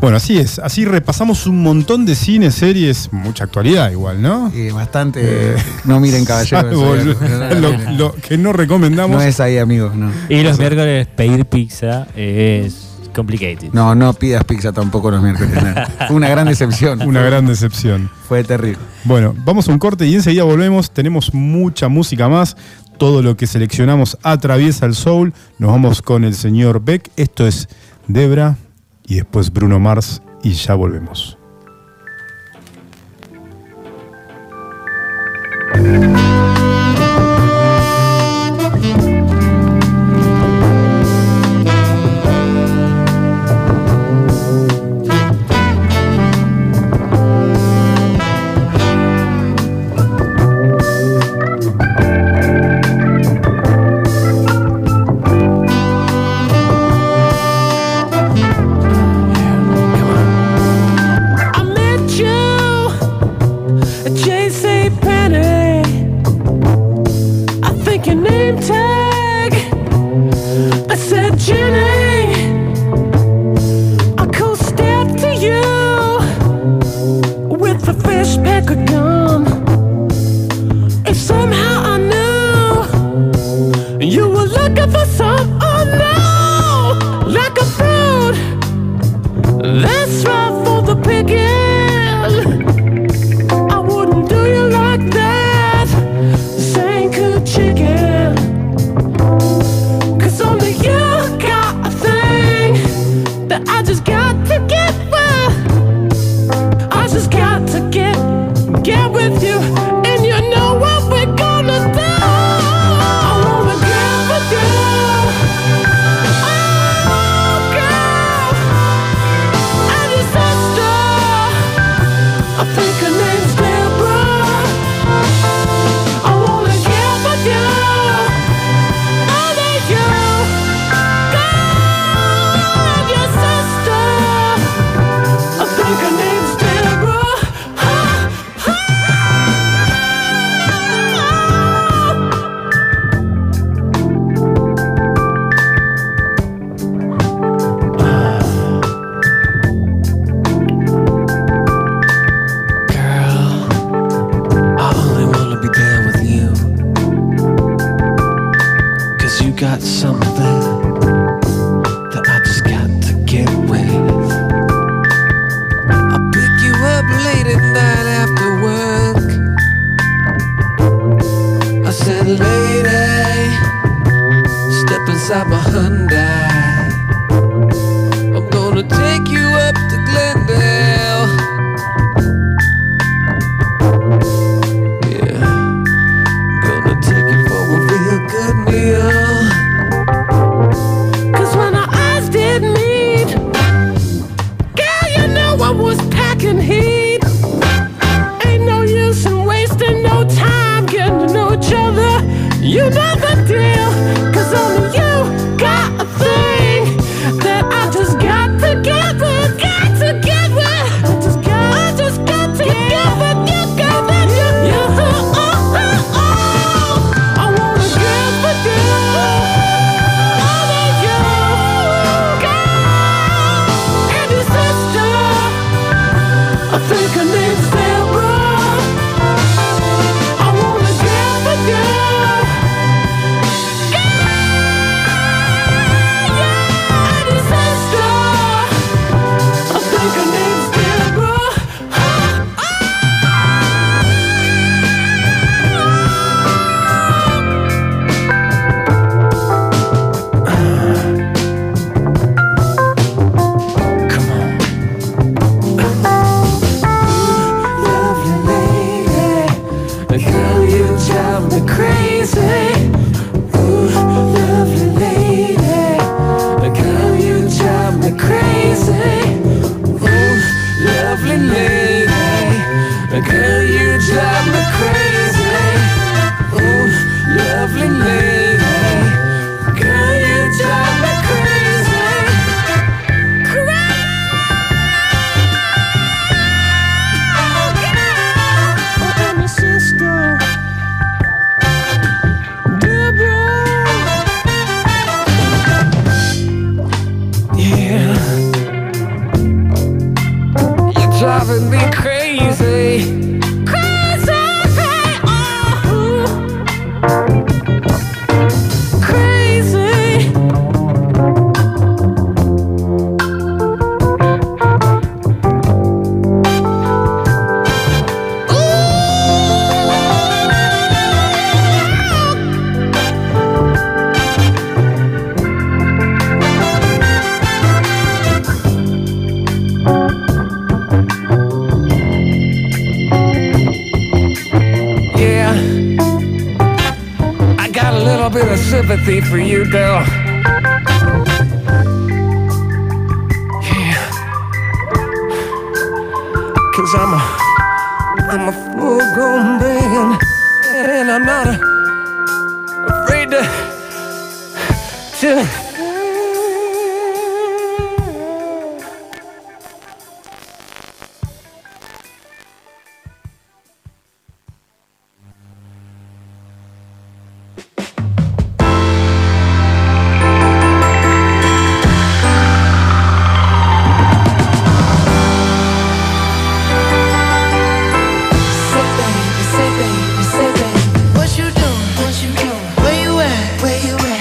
Bueno, así es. Así repasamos un montón de cines, series, mucha actualidad igual, ¿no? Y bastante. no miren, caballeros. Lo, que no recomendamos. No es ahí, amigos. No. Y los miércoles pedir pizza es complicated. no, no pidas pizza tampoco los miércoles. no. Fue una gran decepción. Una gran decepción. Fue terrible. Bueno, vamos a un corte y enseguida volvemos. Tenemos mucha música más. Todo lo que seleccionamos atraviesa el soul. Nos vamos con el señor Beck. Esto es Debra y después Bruno Mars y ya volvemos.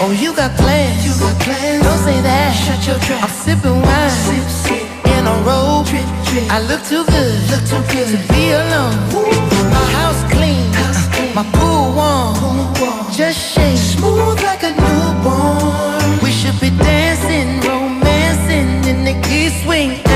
Oh, you got plans. You got plans. Don't say that. Shut your trap. I'm sipping wine. Sip, sip. In a robe. Trip, trip. I look too good. Look too good to be alone. Ooh. My house clean. House clean. My pool warm. Pool warm. Just shake. Smooth like a newborn. We should be dancing, romancing in the key swing.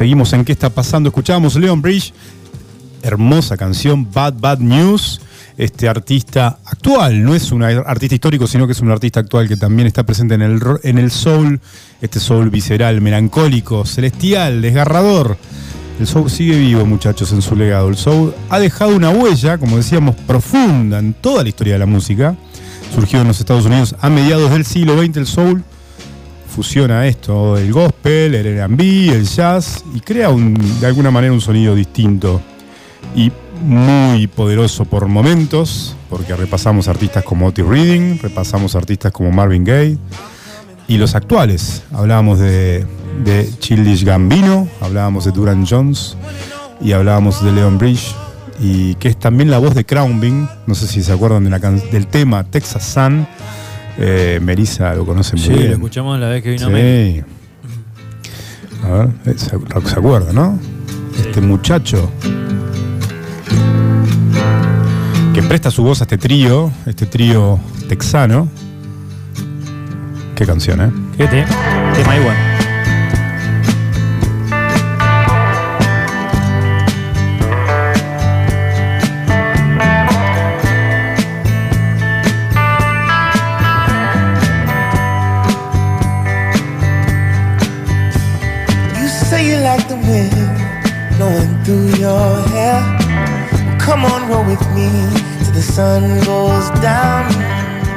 Seguimos en qué está pasando. Escuchábamos Leon Bridge, hermosa canción, Bad Bad News. Este artista actual, no es un artista histórico, sino que es un artista actual que también está presente en el, en el soul, este soul visceral, melancólico, celestial, desgarrador. El soul sigue vivo, muchachos, en su legado. El soul ha dejado una huella, como decíamos, profunda en toda la historia de la música. Surgió en los Estados Unidos a mediados del siglo XX el soul fusiona esto, el gospel, el R&B, el jazz y crea un- de alguna manera un sonido distinto y muy poderoso por momentos, porque repasamos artistas como Otis Reading, repasamos artistas como Marvin Gaye y los actuales. Hablábamos de, Childish Gambino, hablábamos de Duran Jones y hablábamos de Leon Bridge y que es también la voz de Crownbing, no sé si se acuerdan de la del tema Texas Sun. Eh, Melissa lo conoce muy Sí, bien. lo escuchamos la vez que vino Mel. Sí. A ver, eh, se, se acuerda, ¿no? Este muchacho que presta su voz a este trío, este trío texano. Qué canción, ¿eh? ¿Qué te? Tema igual.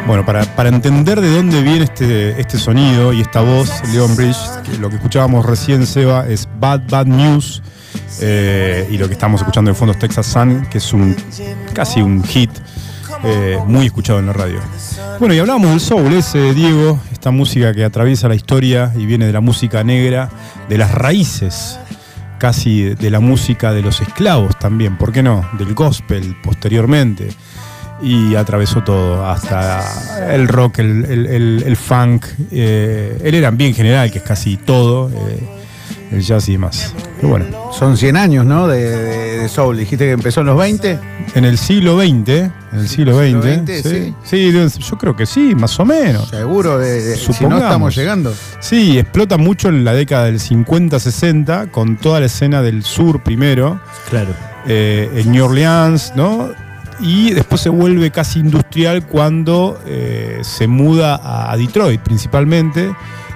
Bueno, para, para entender de dónde viene este, este sonido y esta voz, Leon Bridge, lo que escuchábamos recién, Seba, es Bad Bad News. eh, y lo que estamos escuchando de fondo es Texas Sun, que es un casi un hit eh, muy escuchado en la radio. Bueno, y hablábamos del soul, ese Diego, esta música que atraviesa la historia y viene de la música negra, de las raíces casi de la música de los esclavos también, ¿por qué no? Del gospel posteriormente. Y atravesó todo, hasta el rock, el, el- el- funk, eh, el R&B en general, que es casi todo. eh, el jazz y demás. Pero bueno, Son 100 años, ¿no? De, de- de soul. Dijiste que empezó en los 20. en el siglo XX, en el siglo XX, sí, sí, yo creo que sí, más o menos. Seguro, de, de- si no estamos llegando. Sí, explota mucho en la década del 50-60 con toda la escena del sur primero, Claro. eh, en New Orleans, ¿no? Y después se vuelve casi industrial cuando eh, se muda a Detroit principalmente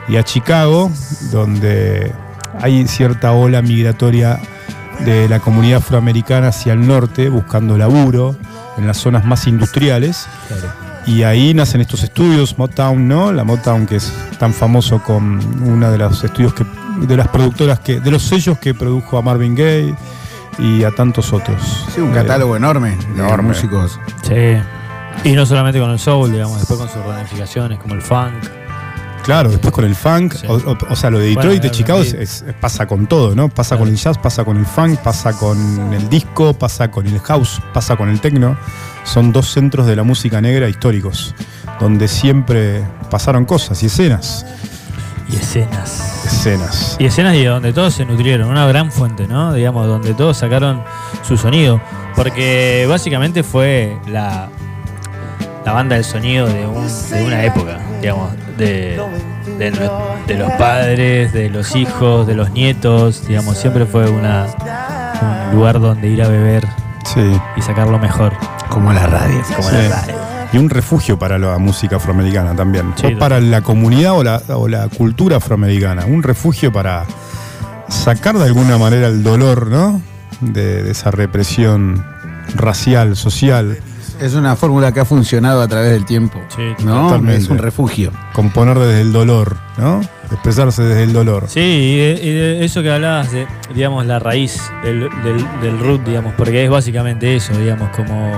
y a Chicago, donde hay cierta ola migratoria de la comunidad afroamericana hacia el norte buscando laburo en las zonas más industriales. Y ahí nacen estos estudios, Motown, ¿no? La Motown que es tan famoso con una de los estudios que, de las productoras que, de los sellos que produjo a Marvin Gaye y a tantos otros. Sí, un Eh, catálogo enorme de enorme. músicos. Sí. Y no solamente con el soul, digamos, después con sus ramificaciones como el funk. Claro, después con el funk, Sí. o, o- o sea, lo de Detroit, Bueno, de Chicago es- R&B. es- pasa con todo, ¿no? Pasa Claro. con el jazz, pasa con el funk, pasa con el disco, pasa con el house, pasa con el techno. Son dos centros de la música negra históricos, donde siempre pasaron cosas y escenas. Y escenas. Escenas. Y escenas y donde todos se nutrieron, una gran fuente, ¿no? Digamos, donde todos sacaron su sonido. Porque básicamente fue la, la banda del sonido de, un- de una época, digamos, de, de, nue- de los padres, de los hijos, de los nietos, digamos, siempre fue una, un lugar donde ir a beber Sí. y sacar lo mejor, Como la radio. como Sí. la radio. Y un refugio para la música afroamericana también. Sí, o para la comunidad o la, o la cultura afroamericana. Un refugio para sacar de alguna manera el dolor, ¿no? De, de esa represión racial, social. Es una fórmula que ha funcionado a través del tiempo. Sí, ¿no? totalmente. Es un refugio. Componer desde el dolor, ¿no? Expresarse desde el dolor. Sí, y de, y de eso que hablabas de, digamos, la raíz del, del, del root, digamos, porque es básicamente eso, digamos, como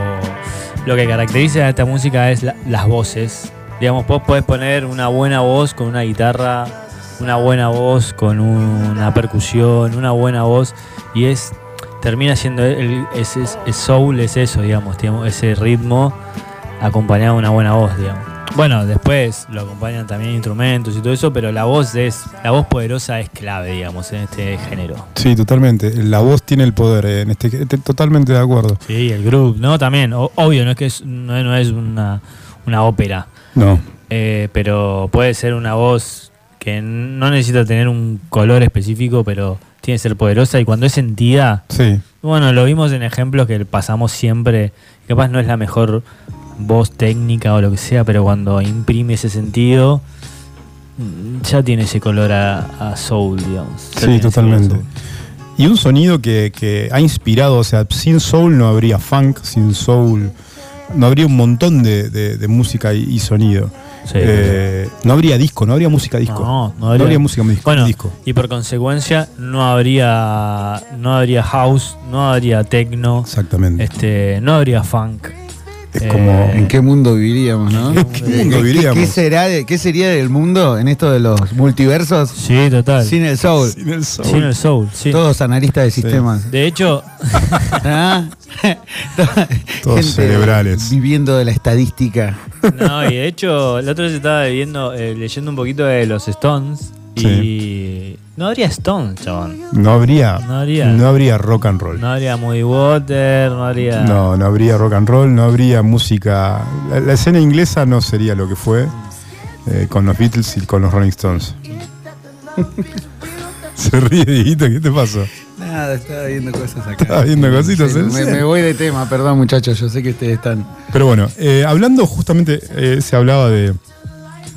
lo que caracteriza a esta música es la- las voces. Digamos, vos podés poner una buena voz con una guitarra, una buena voz con una percusión, una buena voz, y es termina siendo el, ese, soul, es eso, digamos, digamos, ese ritmo acompañado de una buena voz, digamos. Bueno, después lo acompañan también instrumentos y todo eso, pero la voz es, la voz poderosa es clave, digamos, en este género. Sí, totalmente. La voz tiene el poder eh, en este. este- Totalmente de acuerdo. Sí, el groove, ¿no? También, o- obvio, no es que es, no, no es una, una ópera, No. eh, pero puede ser una voz que no necesita tener un color específico, pero tiene que ser poderosa y cuando es sentida, Sí. bueno, lo vimos en ejemplos que pasamos siempre, capaz no es la mejor voz técnica o lo que sea, pero cuando imprime ese sentido, mm, ya tiene ese color a, a soul, digamos. Ya Sí, totalmente. color a soul. Y un sonido que, que ha inspirado, o sea, sin soul no habría funk, sin soul no habría un montón de, de- de música y, y sonido. Sí. Eh, no habría disco, no habría música disco. No, no No habría- habría música disco. Bueno, disco. y por consecuencia no habría no habría house, no habría techno, Exactamente. este, no habría funk. Es eh, como. ¿En qué mundo viviríamos, no? ¿En qué mundo ¿Qué- viviríamos? ¿Qué, será de- ¿Qué sería del mundo en esto de los multiversos Sí, total. sin el soul? Sin el soul. Sin el soul, sí. Todos analistas de sistemas. De hecho, ¿Ah? Todos cerebrales. Viviendo de la estadística. no, y de hecho, el otro día estaba viendo, eh, leyendo un poquito de los Stones y no habría Stones, chabón. No habría, No habría. no habría rock and roll. No habría Moody Water, no habría. No, no habría rock and roll, no habría música. La, la escena inglesa no sería lo que fue eh, con los Beatles y con los Rolling Stones. Se ríe, Dieguito, ¿qué te pasó? Nada, estaba viendo cosas acá. Estaba viendo cositas, Sí, ¿en me, voy de tema, perdón muchachos, yo sé que ustedes están... Pero bueno, eh, hablando justamente, eh, se hablaba de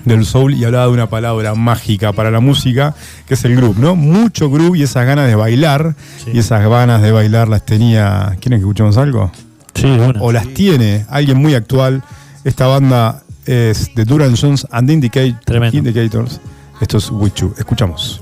del soul y hablaba de una palabra mágica para la música, que es el groove, ¿no? Mucho groove y esas ganas de bailar, Sí. y esas ganas de bailar las tenía. ¿Quieren que escuchemos algo? Sí, una. o las tiene alguien muy actual. Esta banda es de Duran Jones and the Indicate- Tremendo. Indicators. Esto es Wichu. Escuchamos.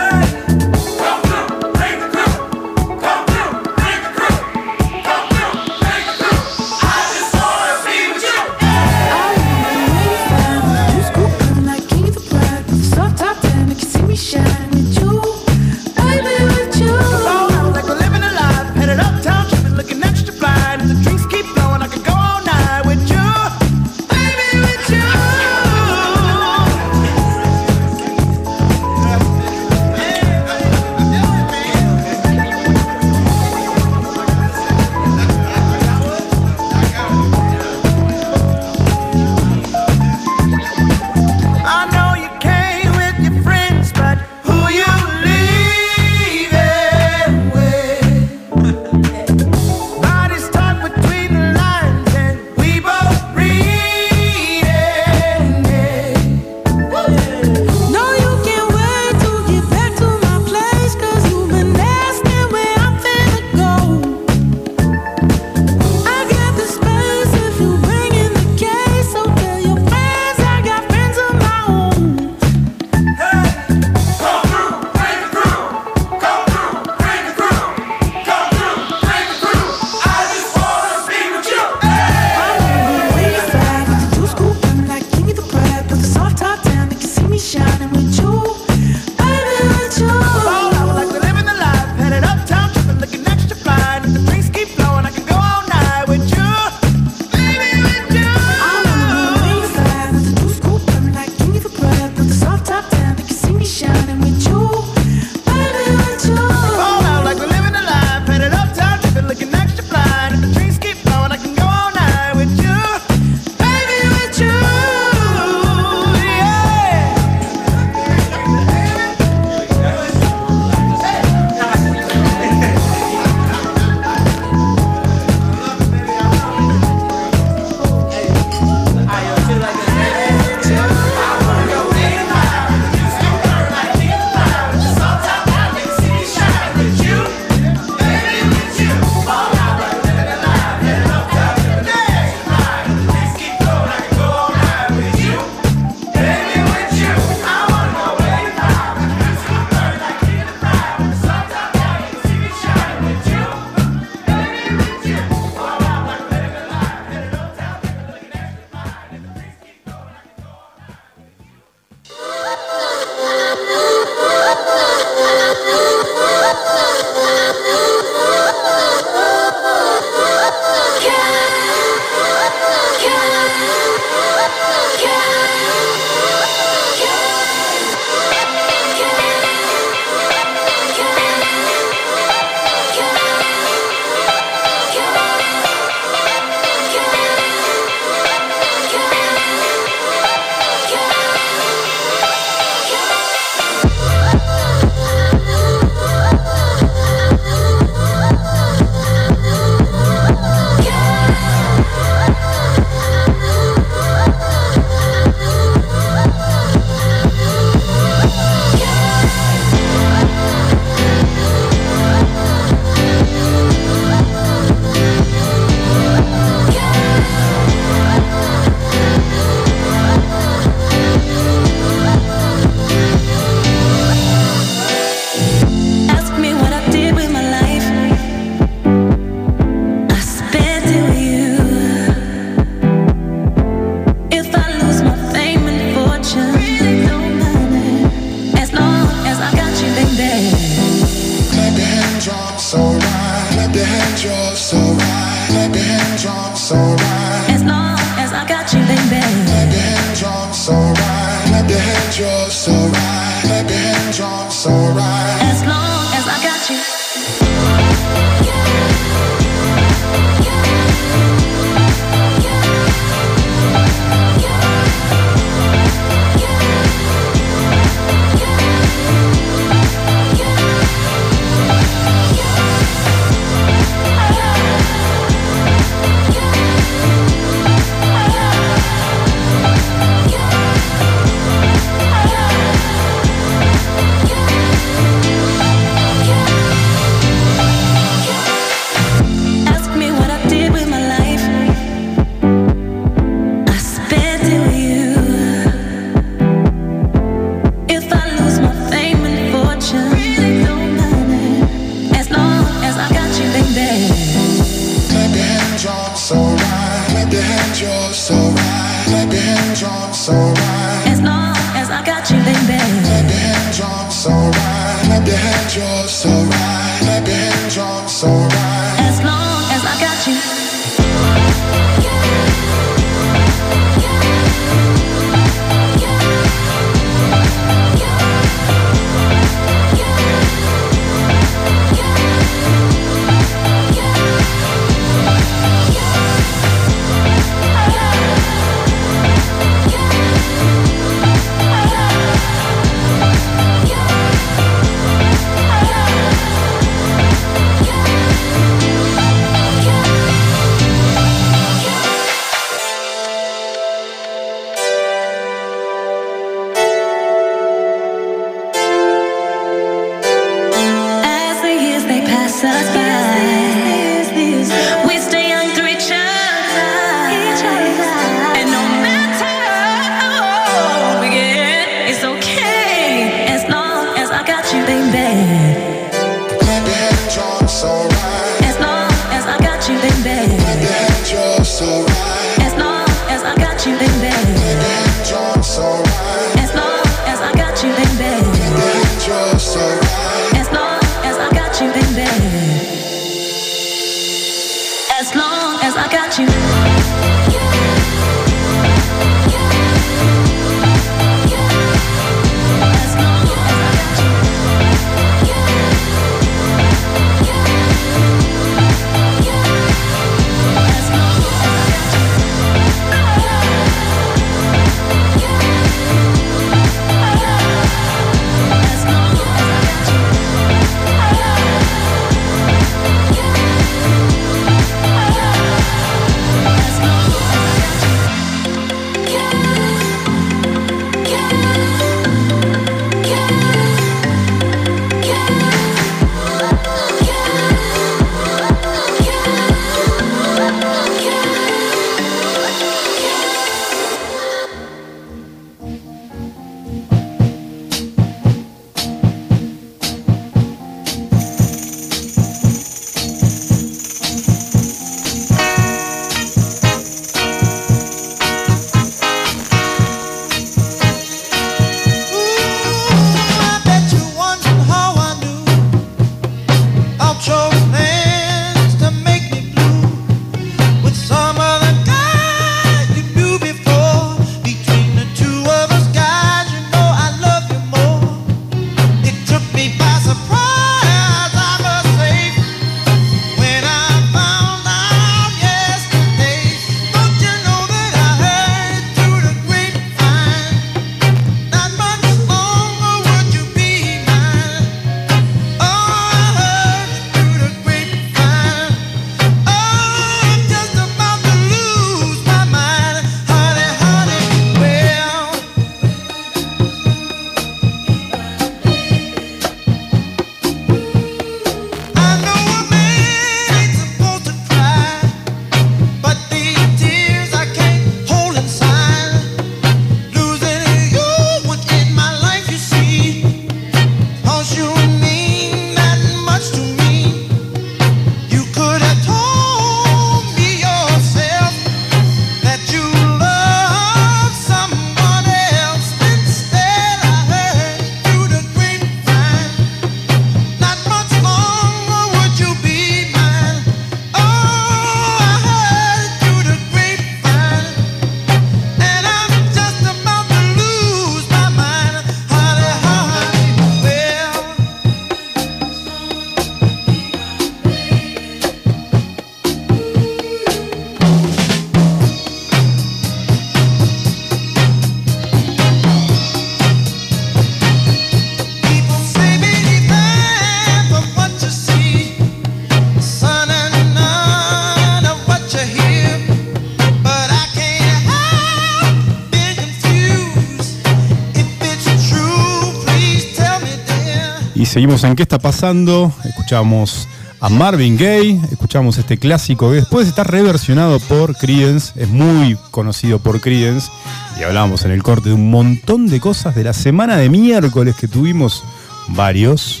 Seguimos en ¿Qué está pasando? Escuchamos a Marvin Gaye, escuchamos este clásico que después está reversionado por Creedence, es muy conocido por Creedence, y hablamos en el corte de un montón de cosas de la semana de miércoles que tuvimos varios.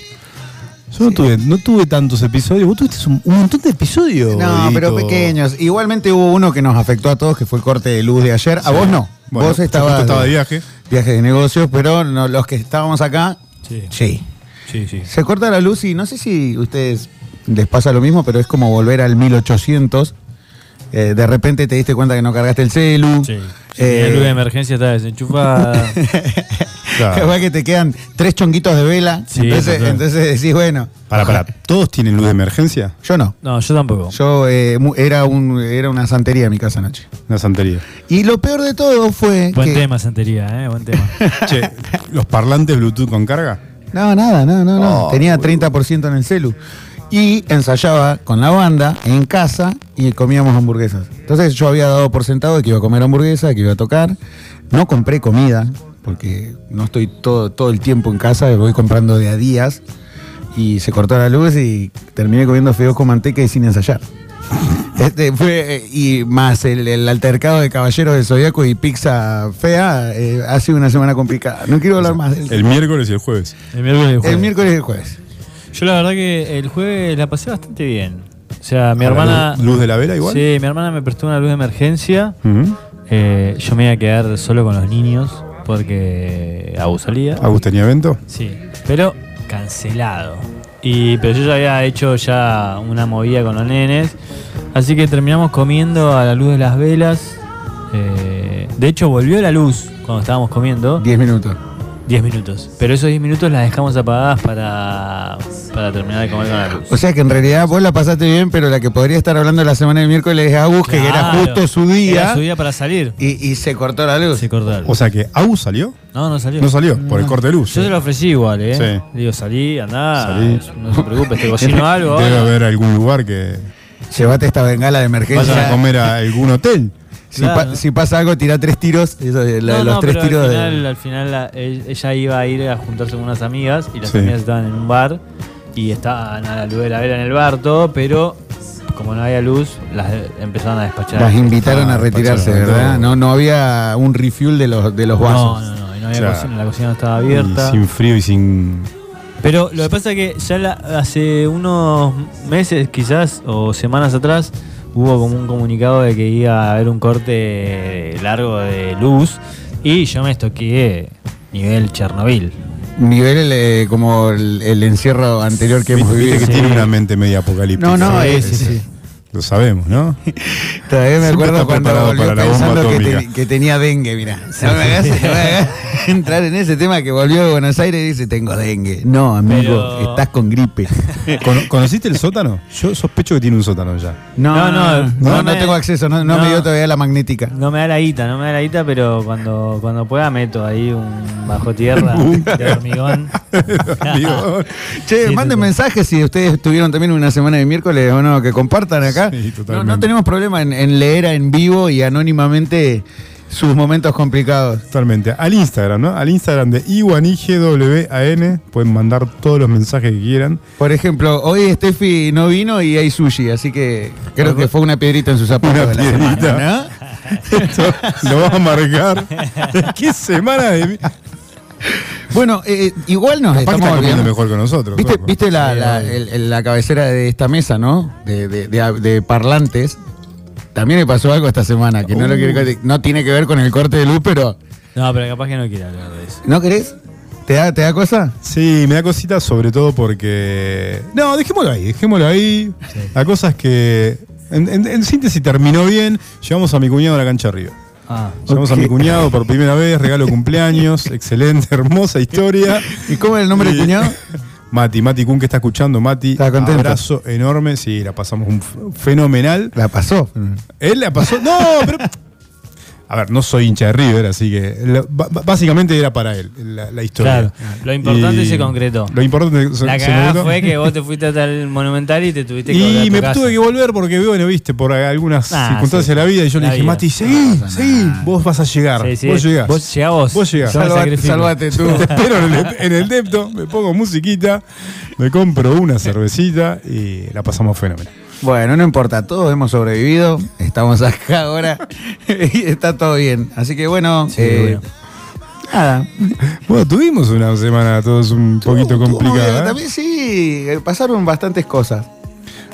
Yo no, tuve, no tuve tantos episodios, vos tuviste un, un montón de episodios. No, pero pequeños. Igualmente hubo uno que nos afectó a todos, que fue el corte de luz de ayer. A vos no. Bueno, vos estabas estaba de viaje. viaje de negocios, pero no, los que estábamos acá, Sí. sí. Sí, sí. Se corta la luz y no sé si a ustedes les pasa lo mismo, pero es como volver al 1800. Eh, de repente te diste cuenta que no cargaste el celu. Sí. Eh, la luz de emergencia está desenchufada. Claro. Capaz que te quedan tres chonguitos de vela. Sí, entonces, entonces decís, bueno. Para, para, ¿todos tienen luz de emergencia? Yo no. no, yo tampoco. Yo eh, era, un, era una santería en mi casa anoche. Una santería. Y lo peor de todo fue Buen que. tema, santería, ¿eh? Buen tema. Che, ¿los parlantes Bluetooth con carga? No, nada, no, no, no. Oh, Tenía 30% en el celu. Y ensayaba con la banda en casa y comíamos hamburguesas. Entonces yo había dado por sentado de que iba a comer hamburguesa, que iba a tocar. No compré comida, porque no estoy todo, todo el tiempo en casa, voy comprando de a días. Y se cortó la luz y terminé comiendo feos con manteca y sin ensayar. Este fue, eh, y más el, el altercado de Caballeros del Zodíaco y pizza fea, eh, ha sido una semana complicada. No quiero hablar más del El miércoles y el jueves. El miércoles y el el jueves. miércoles y el jueves. Yo la verdad que el jueves la pasé bastante bien. O sea, mi ¿A la hermana... luz- luz de la vela igual? Sí, mi hermana me prestó una luz de emergencia. Eh, yo me iba a quedar solo con los niños porque Agus salía. ¿Agus tenía evento? Sí, pero cancelado. Y, pero yo ya había hecho ya una movida con los nenes. Así que terminamos comiendo a la luz de las velas. Eh, de hecho, volvió la luz cuando estábamos comiendo. 10 minutos. 10 minutos. Pero esos 10 minutos las dejamos apagadas para, para terminar de comer con la luz. O sea que en realidad vos la pasaste bien, pero la que podría estar hablando la semana del miércoles es Agus, que era justo su día. Era su día para salir. Y, y se cortó la luz. Se cortó la luz. O sea que Agus salió. no, no salió. No salió, por el corte de luz. Yo se lo ofrecí igual, ¿eh? Sí. Digo, salí, andá. Salí. No se preocupe, te cocino algo. Debe ahora. haber algún lugar que Llévate esta bengala de emergencia. vayan a comer a algún hotel. Si, Claro. pa- si pasa algo, tira tres tiros. Eso la- No, los no, tres pero tiros al de- final, al final la- ella iba a ir a juntarse con unas amigas y las Sí. amigas estaban en un bar y estaban a la luz de la vela en el bar todo, pero como no había luz, las empezaron a despachar. Las invitaron Ah, a retirarse, pacharon ¿verdad? No, no había un refuel de los, de los no, vasos. no, no, y no había Claro. cocina, la cocina no estaba Y abierta. sin frío y sin. Pero lo que pasa es que ya la- hace unos meses, quizás, o semanas atrás, hubo como un comunicado de que iba a haber un corte largo de luz y yo me estoqué nivel Chernobyl. Nivel eh, como el, el encierro anterior que hemos Viste vivido. que Sí. tiene una mente media apocalíptica. No, no, Sí, ese sí, sí. Lo sabemos, ¿no? Todavía me Siempre acuerdo cuando bomba pensando que, atómica. te- que tenía dengue, mira. No me hagas, entrar en ese tema que volvió de Buenos Aires y dice, tengo dengue. No, amigo, Pero- estás con gripe. ¿Cono- ¿Conociste el sótano? Yo sospecho que tiene un sótano ya. No, No, no, no, no, no, no me- tengo acceso, no, no no. me dio todavía la magnética. No me da la guita, no me da la guita, pero cuando, cuando pueda meto ahí un bajo tierra de hormigón. Che, Sí, manden mensajes si ustedes tuvieron también una semana de miércoles o no, que compartan acá. Sí, no, tenemos problema en, en leer en vivo y anónimamente sus momentos complicados. Totalmente. Al Instagram, ¿no? Al Instagram de IwanIGWAN. Pueden mandar todos los mensajes que quieran. Por ejemplo, hoy Steffi no vino y hay sushi, así que creo que fue una piedrita en su zapato Una de la piedrita. semana, ¿no? Esto lo vas a marcar. ¿Qué semana de Bueno, eh, igual nos Capaz que estamos está comiendo olvidando. mejor que nosotros. ¿Viste, viste la, Sí, la- el- la cabecera de esta mesa, no? De, de- de- de parlantes. También me pasó algo esta semana que no, lo Uh. quiero- no tiene que ver con el corte de luz, pero No, pero capaz que no quiera hablar de eso. ¿no querés? ¿Te da, te da cosa? Sí, me da cositas sobre todo porque... No, dejémoslo ahí, dejémoslo ahí. La cosa es que, en, en- en síntesis, terminó bien. Llevamos a mi cuñado a la cancha arriba. Ah, Llevamos a mi cuñado por primera vez, regalo cumpleaños, excelente, hermosa historia. ¿Y cómo es el nombre del Y- cuñado? Mati, Mati Kun que está escuchando, Mati. Está contento. Abrazo enorme, sí, la pasamos un fenomenal. La pasó. Él la pasó. No, pero. A ver, no soy hincha de River, así que lo- básicamente era para él la, la historia. Claro. Lo importante se concretó. Lo importante se, La se cagada concretó. fue que vos te fuiste hasta el Monumental y te tuviste que Y me casa. tuve que volver porque, bueno, viste, por algunas Ah, circunstancias sí, de la vida, y yo le dije, vida. Mati, seguí, seguí, vos vas a llegar. Sí, sí, vos llegás. Vos llegás vos. Vos llegás. Salvate, tú. Te espero en el, en el depto, me pongo musiquita, me compro una cervecita y la pasamos fenomenal. Bueno, no importa, todos hemos sobrevivido, estamos acá ahora y está todo bien. Así que bueno, eh, nada. Bueno, tuvimos una semana todos un poquito complicada. ¿eh? También sí, eh, pasaron bastantes cosas.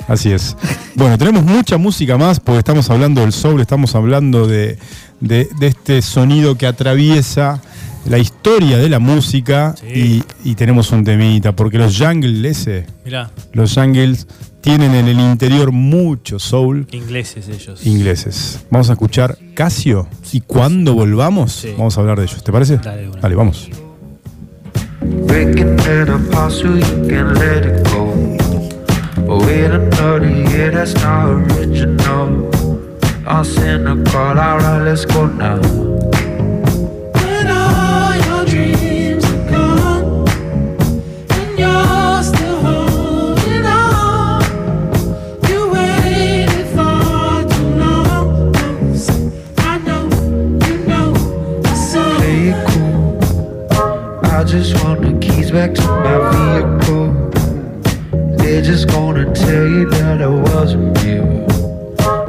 Así es. Bueno, tenemos mucha música más porque estamos hablando del soul, estamos hablando de, de- de este sonido que atraviesa la historia de la música y, y tenemos un temita porque los jungles ese, Mirá, los jungles tienen en el interior mucho soul ingleses ellos. ingleses. Vamos a escuchar Casio y cuando volvamos Sí. vamos a hablar de ellos. ¿Te parece? Dale, una. Dale, vamos. Just want the keys back to my vehicle. They're just gonna tell you that I wasn't real.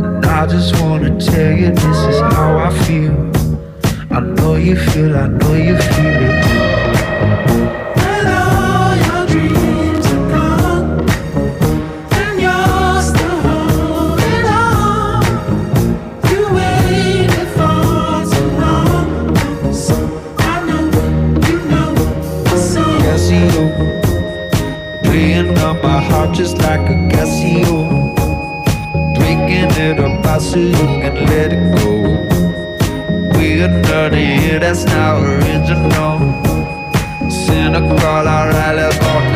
And I just wanna tell you this is how I feel. I know you feel, I know you feel it. Just like a Casio. Drinking it up so you can let it go. We're another year that's not original. Cynical, alright, let's go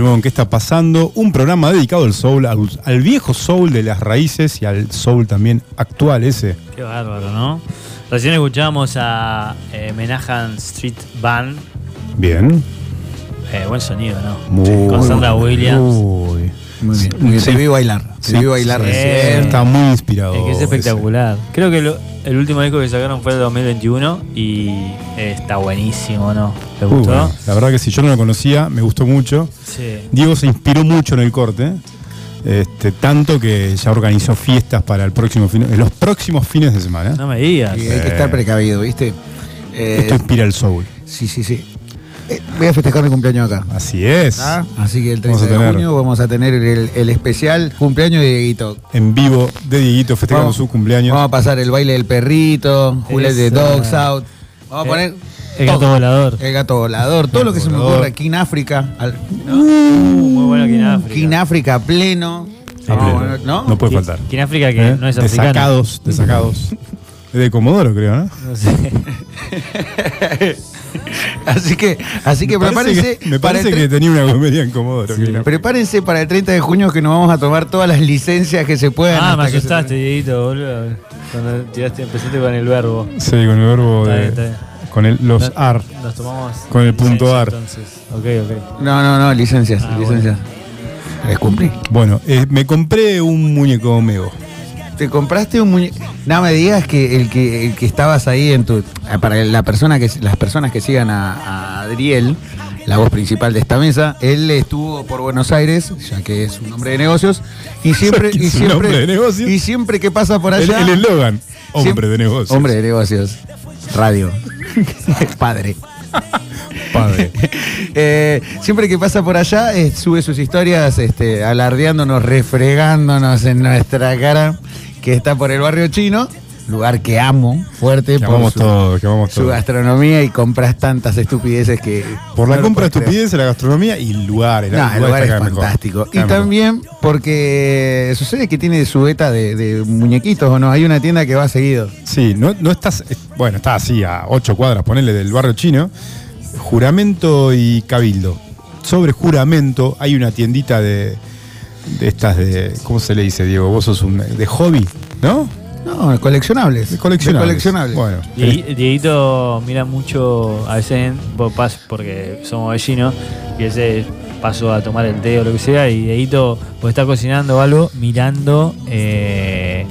nuevo en ¿Qué está pasando? Un programa dedicado al soul, al, al viejo soul de las raíces y al soul también actual ese. Qué bárbaro, ¿no? Recién escuchamos a eh, Menahan Street Band. Bien. Eh, buen sonido, ¿no? Muy Con Sandra. Williams. Uy. Muy bien. muy bien. Sí. Te vi bailar. Te Sí, vi bailar sí. recién. Está muy inspirado. Es que es ese. espectacular. Creo que lo- el último disco que sacaron fue el 2021 y eh, está buenísimo, ¿no? ¿Te Muy gustó? bueno. La verdad que si yo no lo conocía, me gustó mucho. Diego se inspiró mucho en el corte. Este, tanto que ya organizó fiestas para el próximo fin- los próximos fines de semana. No me digas. Y hay que estar precavido, ¿viste? Eh, Esto inspira el soul. sí, sí, sí. Eh, voy a festejar mi cumpleaños acá. Así es. ¿Ah? Así que el Vamos 30 a de junio vamos a tener el, el especial cumpleaños de Dieguito. En vivo de Dieguito festejando Vamos- su cumpleaños. Vamos a pasar el baile del perrito, Juliet de. Dogs Out. Vamos a Eh, poner El todo. gato volador. El gato volador, todo lo que se me ocurre aquí en África. Al, Uh, muy bueno aquí en África. en África pleno. A Vamos a pleno. poner- ¿no? No puede faltar. aquí en África que ¿Eh? no es africano. Desacados, desacados. Es de Comodoro, creo, ¿no? No sé. Así que, así que Me parece prepárense. que- me para el parece tre- que tenía una comedia en Comodoro. Que. Prepárense para el 30 de junio que nos vamos a tomar todas las licencias que se puedan. Ah, me hasta que se- asustaste, Dieguito, boludo. Cuando tiraste, empezaste con el verbo. Sí, con el verbo Está de. bien, está bien. Con el, los No- AR. Nos tomamos. Con el punto licencia, ar. Entonces. No, no, no, licencias, Ah, licencias. Les cumplí. Bueno, eh, me compré un muñeco Mego. Te compraste un muñeco. No me digas que el que el que estabas ahí en tu. ah, Para la persona que las personas que sigan a, a Adriel, la voz principal de esta mesa, él estuvo por Buenos Aires, ya que es un hombre de negocios, y siempre, ¿Qué y siempre, hombre de negocios? y siempre que pasa por El allá. el eslogan. Hombre siempre- de negocios. Hombre de negocios. Radio. Padre. Padre. Eh, siempre que pasa por allá, eh, sube sus historias este, alardeándonos, refregándonos en nuestra cara que está por el barrio chino, lugar que amo fuerte Que por amamos su, todo, que amamos su todo. gastronomía y compras tantas estupideces que... Por la no compra de estupideces, la gastronomía y el lugar. El, No, el lugar es mejor. fantástico. Y mejor. también porque sucede que tiene su beta de, de muñequitos o no. Hay una tienda que va seguido. Sí, no, no estás. eh, Bueno, está así a ocho cuadras, ponele del barrio chino. Juramento y Cabildo. Sobre juramento hay una tiendita de, de estas de. ¿Cómo se le dice, Diego? Vos sos un. de hobby, ¿no? No, coleccionables. De coleccionables. De coleccionables. Bueno. Die- Dieguito mira mucho, a veces en- por pas- porque somos vecinos, y a veces paso a tomar el té o lo que sea, y Dieguito pues está cocinando o algo, mirando eh,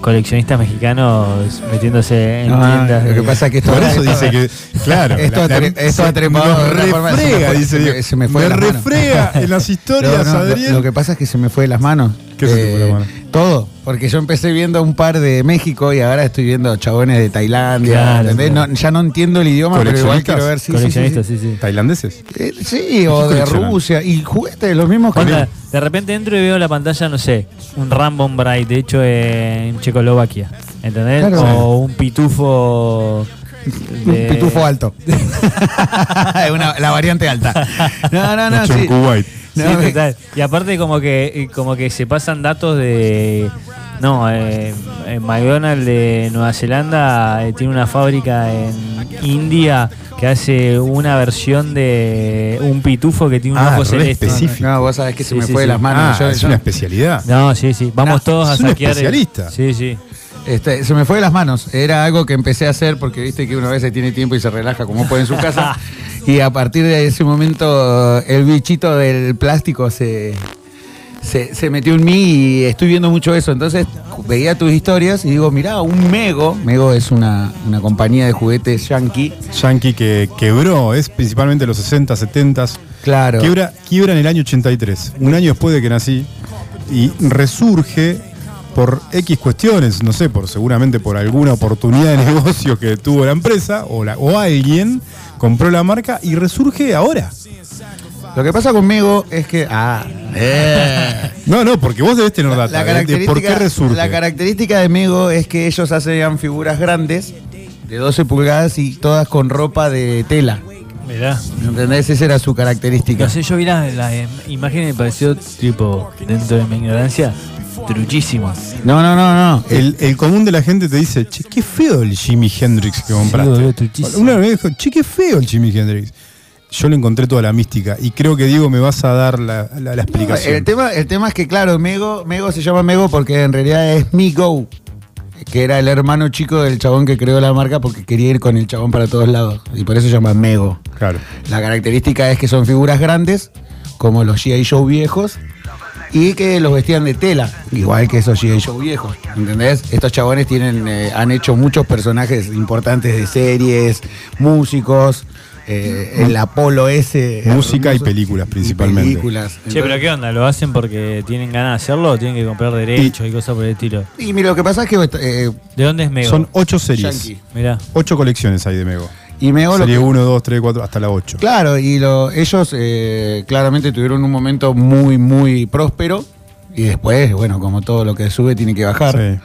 coleccionistas mexicanos metiéndose en Ah, tiendas. lo que pasa es que esto Por eso dice que. Claro. Esto la- esto me refrega, dice se me- se me fue de las manos. refrega en las historias, No, no, lo- Adrián. Lo, que pasa es que se me fue de las manos. ¿Qué se te fue de las manos? Todo. Porque yo empecé viendo un par de México y ahora estoy viendo chabones de Tailandia. Claro, ¿entendés? claro. No, ya no entiendo el idioma, pero igual quiero ver. Sí, sí, sí, coleccionistas, sí. sí, sí. ¿Tailandeses? Eh, sí, o ¿Qué de? Rusia. Y juguetes, los mismos que. Onda, de repente entro y veo la pantalla, no sé, un Rambo Bright hecho en Checoslovaquia. ¿Entendés? Claro. O un pitufo. Un de- pitufo alto. Una- la variante alta. No, no, no. Sí. Sí, No, total. Y aparte como que como que se pasan datos de no, eh, en McDonald's de Nueva Zelanda eh, tiene una fábrica en India que hace una versión de un pitufo que tiene un Ah, ojo celeste. específico. No, vos sabés que se me sí, fue de las manos. Ah, Yo- es yo- una especialidad. No, sí, sí. Vamos todos a es un saquear. el- especialista. Sí, sí. Este, se me fue de las manos. Era algo que empecé a hacer porque viste que uno a veces tiene tiempo y se relaja como puede en su casa. y a partir de ese momento el bichito del plástico se, se, se metió en mí y estoy viendo mucho eso. Entonces veía tus historias y digo, mirá, un Mego. Mego es una, una compañía de juguetes yankee. Yankee que quebró, es principalmente los 60, 70. Claro. Quiebra, quiebra en el año 83, un año después de que nací, y resurge por X cuestiones, no sé, por seguramente por alguna oportunidad de negocio que tuvo la empresa o, la, o alguien compró la marca y resurge ahora. Lo que pasa con Mego es que. Ah, eh. No, no, porque vos debés tener La, data la de- de por qué característica, resurge. la característica de Mego es que ellos hacían figuras grandes de 12 pulgadas y todas con ropa de tela. Mirá. ¿Entendés? Esa era su característica. No sé, yo vi la, la im- imagen y me pareció tipo, dentro de mi ignorancia, truchísimo. No, no, no, no. El, el común de la gente te dice, che, qué feo el Jimi Hendrix que compraste. truchísimo. Una vez dijo, che, qué feo el Jimi Hendrix. yo le encontré toda la mística. Y creo que Diego me vas a dar la, la- la explicación. El tema, el tema es que, claro, Mego, Mego se llama Mego porque en realidad es Migo, que era el hermano chico del chabón que creó la marca porque quería ir con el chabón para todos lados. Y por eso se llama Mego. Claro. La característica es que son figuras grandes, como los G.I. Joe viejos, y que los vestían de tela, igual que esos G.I. Joe viejos. ¿Entendés? Estos chabones tienen, eh, han hecho muchos personajes importantes de series, músicos, eh, el Apolo ese. Música y películas, Y principalmente. Che, pero ¿qué onda? ¿Lo hacen porque tienen ganas de hacerlo o tienen que comprar derechos y, cosas por el estilo? Y mira, lo que pasa es que eh, ¿De dónde es Mego? Son ocho series. Yankee. Mirá. Ocho colecciones hay de Mego. Y Mego lo Serie que- 1, 2, 3, 4, hasta la 8. Claro, y lo- ellos eh, claramente tuvieron un momento muy, muy próspero. Y después, bueno, como todo lo que sube tiene que bajar. Sí.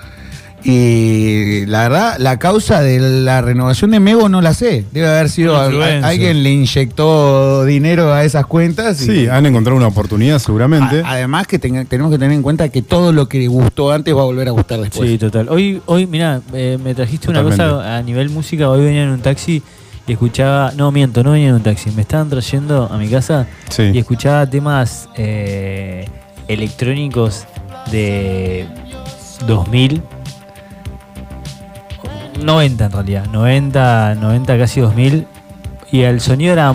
Y la verdad, la causa de la renovación de Mego no la sé. Debe haber sido alguien le inyectó dinero a esas cuentas. y- Sí, han encontrado una oportunidad seguramente. A- además que tenga- tenemos que tener en cuenta que todo lo que gustó antes va a volver a gustar después. Sí, total. Hoy, hoy mirá, eh, me trajiste una cosa a nivel música. Hoy venía en un taxi y escuchaba. No, miento, no venía en un taxi. Me estaban trayendo a mi casa Sí. y escuchaba temas eh, electrónicos de 2000. 90 en realidad. 90, 90 casi 2000. Y el sonido era.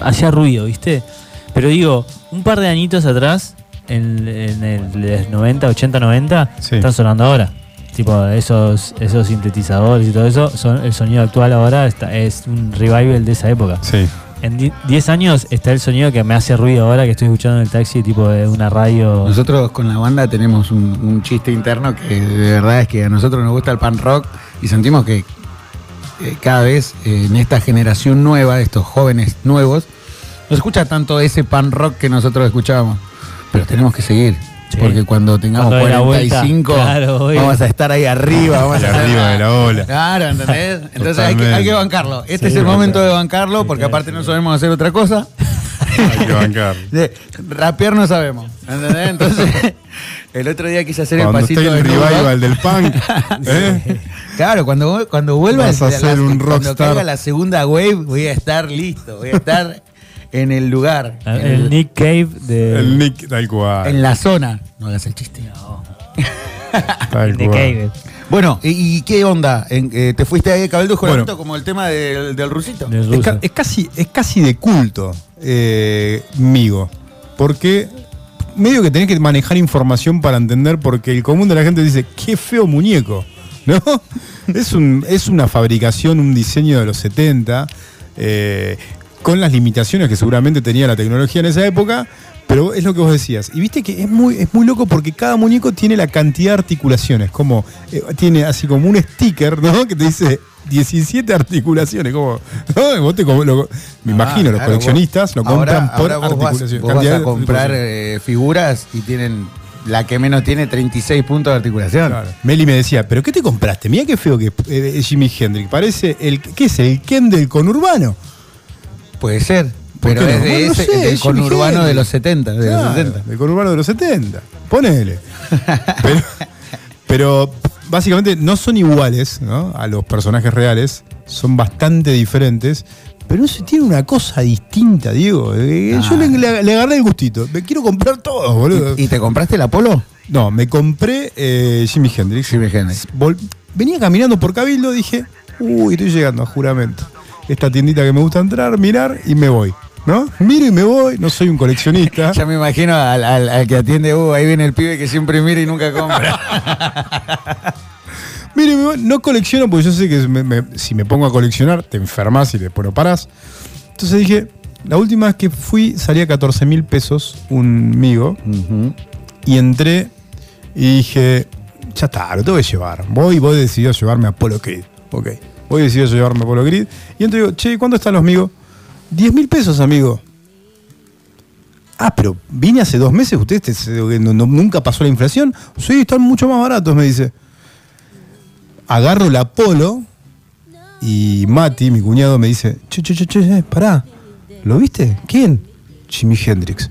hacía ruido, ¿viste? Pero digo, un par de añitos atrás, en, en el 90, 80, 90, Sí. están sonando ahora. Tipo, esos, esos sintetizadores y todo eso, son, el sonido actual ahora está, es un revival de esa época. Sí. En di- 10 años está el sonido que me hace ruido ahora que estoy escuchando en el taxi, tipo de una radio. Nosotros con la banda tenemos un, un chiste interno que de verdad es que a nosotros nos gusta el pan rock y sentimos que eh, cada vez eh, en esta generación nueva, estos jóvenes nuevos, no se escucha tanto ese pan rock que nosotros escuchábamos. Pero tenemos que seguir. Sí. Porque cuando tengamos Cuando dé la 45, vuelta, claro, vamos a estar ahí arriba. Vamos a estar- arriba de la ola. Claro, ¿entendés? Entonces hay que, Totalmente. hay que bancarlo. Este Sí, es el claro. momento de bancarlo porque aparte no sabemos hacer otra cosa. Hay que bancar. De, rapear no sabemos. ¿Entendés? Entonces, el otro día quise hacer Cuando el pasito esté de el Dogg. revival del punk, ¿eh? Claro, cuando, cuando vuelva Vas a la- ser un cuando rockstar. caiga la segunda wave, voy a estar listo, voy a estar en el lugar, Ah, en, el Nick Cave de. el Nick, tal cual. en la zona. No hagas el chiste. tal el Nick cual. Cave. Bueno, ¿y, y qué onda? En- eh, ¿Te fuiste ahí a Cabildo Bueno. Como el tema del, del rusito? del Es, ruso. ca- es casi, es casi de culto, eh, Migo. Porque medio que tenés que manejar información para entender, porque el común de la gente dice, qué feo muñeco. ¿No? Es, un, es una fabricación, un diseño de los 70, eh, con las limitaciones que seguramente tenía la tecnología en esa época, pero es lo que vos decías. Y viste que es muy, es muy loco porque cada muñeco tiene la cantidad de articulaciones, como eh, tiene así como un sticker, ¿no? Que te dice 17 articulaciones, como, ¿no? Y vos te como- lo- me Ah, imagino, los coleccionistas vos- lo compran ahora- por ahora vos vas- articulación. Vos vas, cantidad a comprar eh, figuras y tienen la que menos tiene 36 puntos de articulación. Claro. Meli me decía, ¿pero qué te compraste? Mira qué feo que eh, es Jimi Hendrix. Parece el. ¿Qué es? ¿El Ken del conurbano? Puede ser, ¿Por pero no? es de Bueno, no ese, sé, del conurbano de los 70, de los Claro, 70. Del conurbano de los 70. Ponele. pero, pero básicamente no son iguales ¿no? a los personajes reales. Son bastante diferentes. Pero eso tiene una cosa distinta, Diego. Eh, Ah. Yo le, le- le agarré el gustito. Me quiero comprar todo, boludo. ¿Y, y te compraste el Apolo? No, me compré eh, Jimi Hendrix. Jimi Hendrix. Vol- Venía caminando por Cabildo, dije, uy, estoy llegando a juramento. Esta tiendita que me gusta entrar, mirar y me voy. ¿No? Miro y me voy, no soy un coleccionista. Ya me imagino al, al- al que atiende, uh, ahí viene el pibe que siempre mira y nunca compra. Mire, me voy. no colecciono porque yo sé que me- me- si me pongo a coleccionar te enfermas y después no parás. Entonces dije, la última vez que fui salía 14 mil pesos un migo y entré y dije, ya está, lo tengo que llevar. Voy y voy decidido a llevarme a Polo Creed. Ok, voy decidido a llevarme a Polo Creed. Y y digo, che, ¿cuánto están los migos? 10 mil pesos, amigo. Ah, pero vine hace dos meses, ¿usted este- se- no- no- nunca pasó la inflación? Sí, están mucho más baratos, me dice. Agarro la Polo y Mati, mi cuñado, me dice, che, che, che, che, che, pará, ¿lo viste? ¿Quién? Jimi Hendrix.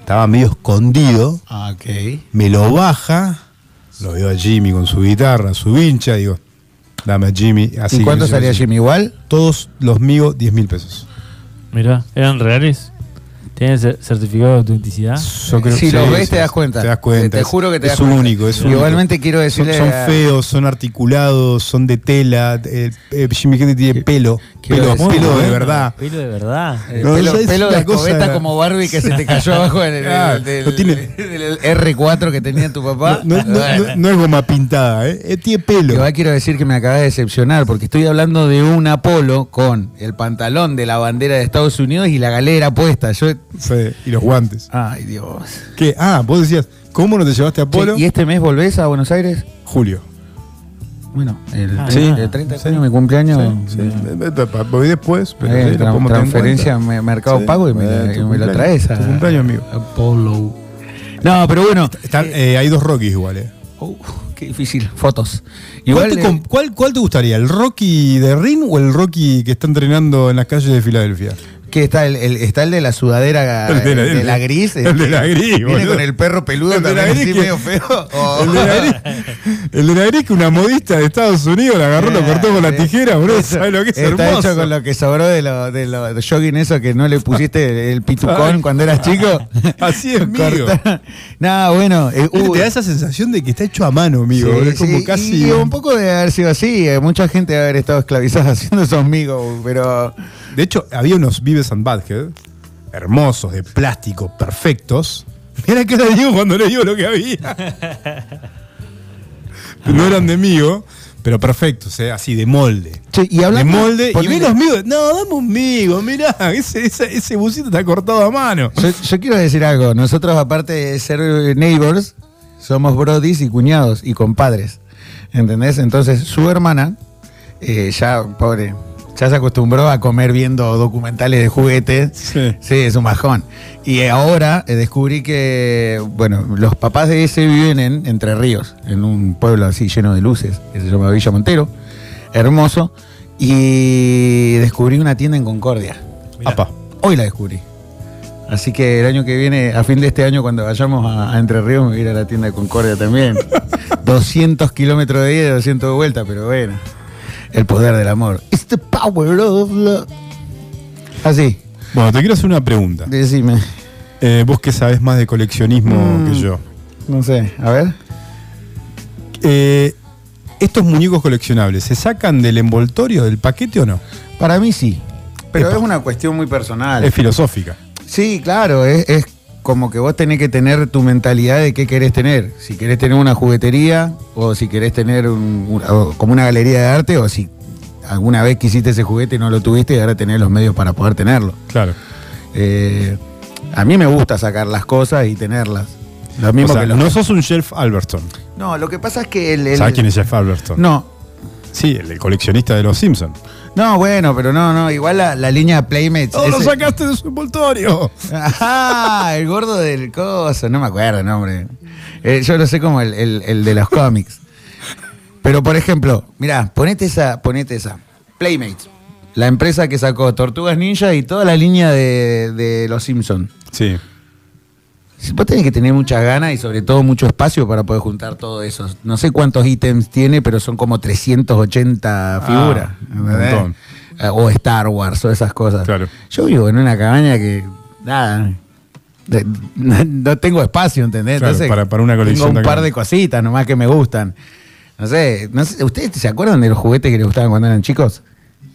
Estaba medio escondido, Ah, ok. me lo baja, lo veo a Jimmy con su guitarra, su vincha, digo, dame a Jimmy. Así ¿Y cuánto salía Jimmy igual? Todos los míos, 10 mil pesos. Mirá, ¿eran reales? ¿Tienen cer- certificado de autenticidad? Yo creo si que los sí, ves sí. te das cuenta. Te das cuenta. Te, juro que te es das cuenta. único, es único. Igualmente quiero decirle. son a- feos, son articulados, son de tela. eh, eh, Jimmy Hendrix tiene pelo. quiero Pelo, decir- pelo de Bueno, verdad. Pelo de verdad. eh, No, pelo de escobeta como Barbie que se te cayó abajo en el, Ah, del, no tiene- del R4 que tenía tu papá. No, no- no- no es goma pintada, ¿eh? Eh, tiene pelo. Igual quiero decir que me acaba de decepcionar porque estoy hablando de un Apolo con el pantalón de la bandera de Estados Unidos y la galera puesta. Yo, Sí, y los guantes. ay Dios. ¿Qué? Ah, vos decías, ¿cómo no te llevaste a Polo? ¿Y este mes volvés a Buenos Aires? Julio. Bueno, el, Ah, sí, sí. el 30 de junio, mi cumpleaños. Sí, sí. Voy después, pero Eh, tra- transferencia me- Mercado Sí. Pago y me, Eh, la- me traes a, Tu cumpleaños, amigo. Apolo. No, pero bueno. Están, eh, hay dos Rockies igual, ¿eh? Uh, qué difícil. Fotos. ¿Cuál Igual. te, eh, com- cuál- cuál te gustaría? ¿El Rocky de Ring o el Rocky que está entrenando en las calles de Filadelfia? Que está el, el- está el de la sudadera El de la- de, la gris. el de la gris, Viene boludo. con el perro peludo El de la también gris así que- medio feo. Oh. El de la gris, el de la gris que una modista de Estados Unidos la agarró, lo cortó con la tijera, bro. eso ¿Sabes lo que es Está hermoso? hecho con lo que sobró de los de lo, de jogging eso que no le pusiste el pitucón Ay. cuando eras chico. Así es mío. Nada, bueno. eh, uh, te da esa sensación de que está hecho a mano, amigo. sí, es como sí, casi. Y un poco de haber sido así. eh, Mucha gente debe haber estado esclavizada haciendo esos amigos, pero. De hecho, había unos Vives and Badhead hermosos, de plástico, perfectos. Mira que era Diego cuando le digo lo que había. no eran de mío, pero perfectos, eh, así, de molde. Y De hablando. molde. Y ponele- ve los míos. No, dame un migo, mirá. Ese, ese, ese busito está cortado a mano. Yo, yo quiero decir algo. Nosotros, aparte de ser neighbors, somos brodis y cuñados y compadres. ¿Entendés? Entonces, su hermana, eh, ya, pobre, ya se acostumbró a comer viendo documentales de juguetes. Sí. Sí, es un bajón. Y ahora eh, descubrí que, bueno, los papás de ese viven en Entre Ríos, en un pueblo así lleno de luces, que se llama Villa Montero. Hermoso. Y descubrí una tienda en Concordia. Apa. Hoy la descubrí. Así que el año que viene, a fin de este año, cuando vayamos a, a Entre Ríos, me voy a ir a la tienda de Concordia también. 200 kilómetros de ida y 200 de vuelta, pero bueno. El poder del amor. It's the power of love. Así, Bueno, te quiero hacer una pregunta. decime. Eh, vos que sabés más de coleccionismo Mm. que yo. No sé, a ver. Eh, ¿Estos muñecos coleccionables se sacan del envoltorio, del paquete o no? Para mí sí. Pero Epa. es una cuestión muy personal. Es filosófica. Sí, claro, es, es como que vos tenés que tener tu mentalidad de qué querés tener. Si querés tener una juguetería o si querés tener un- como una galería de arte o si alguna vez quisiste ese juguete y no lo tuviste y ahora tenés los medios para poder tenerlo. Claro. Eh, a mí me gusta sacar las cosas y tenerlas. Lo mismo O sea, que los- no sos un Jeff Alberton. No, lo que pasa es que el... el- ¿Sabes quién es Jeff Alberton? No, Sí, el, el coleccionista de los Simpsons. no, bueno, pero no, no, igual la, la línea Playmates... ¡Oh, lo ese- sacaste de su envoltorio! Ah, el gordo del coso, no me acuerdo el nombre. Eh, yo lo sé como el, el- el de los cómics. Pero por ejemplo, mirá, ponete esa, ponete esa. Playmates, la empresa que sacó Tortugas Ninja y toda la línea de, de los Simpsons. Sí. Vos tenés que tener muchas ganas y sobre todo mucho espacio para poder juntar todo eso. No sé cuántos ítems tiene, pero son como 380 figuras. Ah, montón. Eh, O Star Wars o esas cosas. Claro. Yo vivo en una cabaña que, nada, de- no, no tengo espacio, ¿entendés? Claro, Entonces, para- para una colección Tengo un par de cositas nomás que me gustan. No sé, no sé, ¿ustedes se acuerdan de los juguetes que les gustaban cuando eran chicos?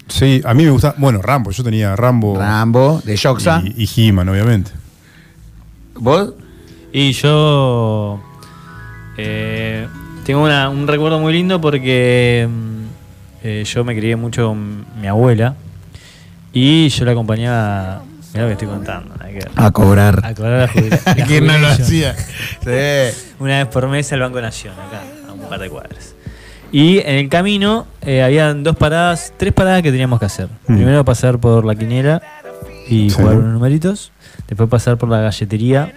Sí, a mí me gusta. Bueno, Rambo. Yo tenía Rambo. Rambo, de Shoxa. Y, y He-Man, obviamente. ¿Vos? Y yo eh, tengo una- un recuerdo muy lindo porque mm, eh, yo me crié mucho con mi abuela y yo la acompañaba, mira lo que estoy contando, A cobrar. a cobrar la ¿Quién no lo hacía? Sí. Una vez por mes al Banco Nación, acá, a un par de cuadras. Y en el camino eh, habían dos paradas, tres paradas que teníamos que hacer. Mm. Primero pasar por la quinera y Sí. jugar unos numeritos. Después pasar por la galletería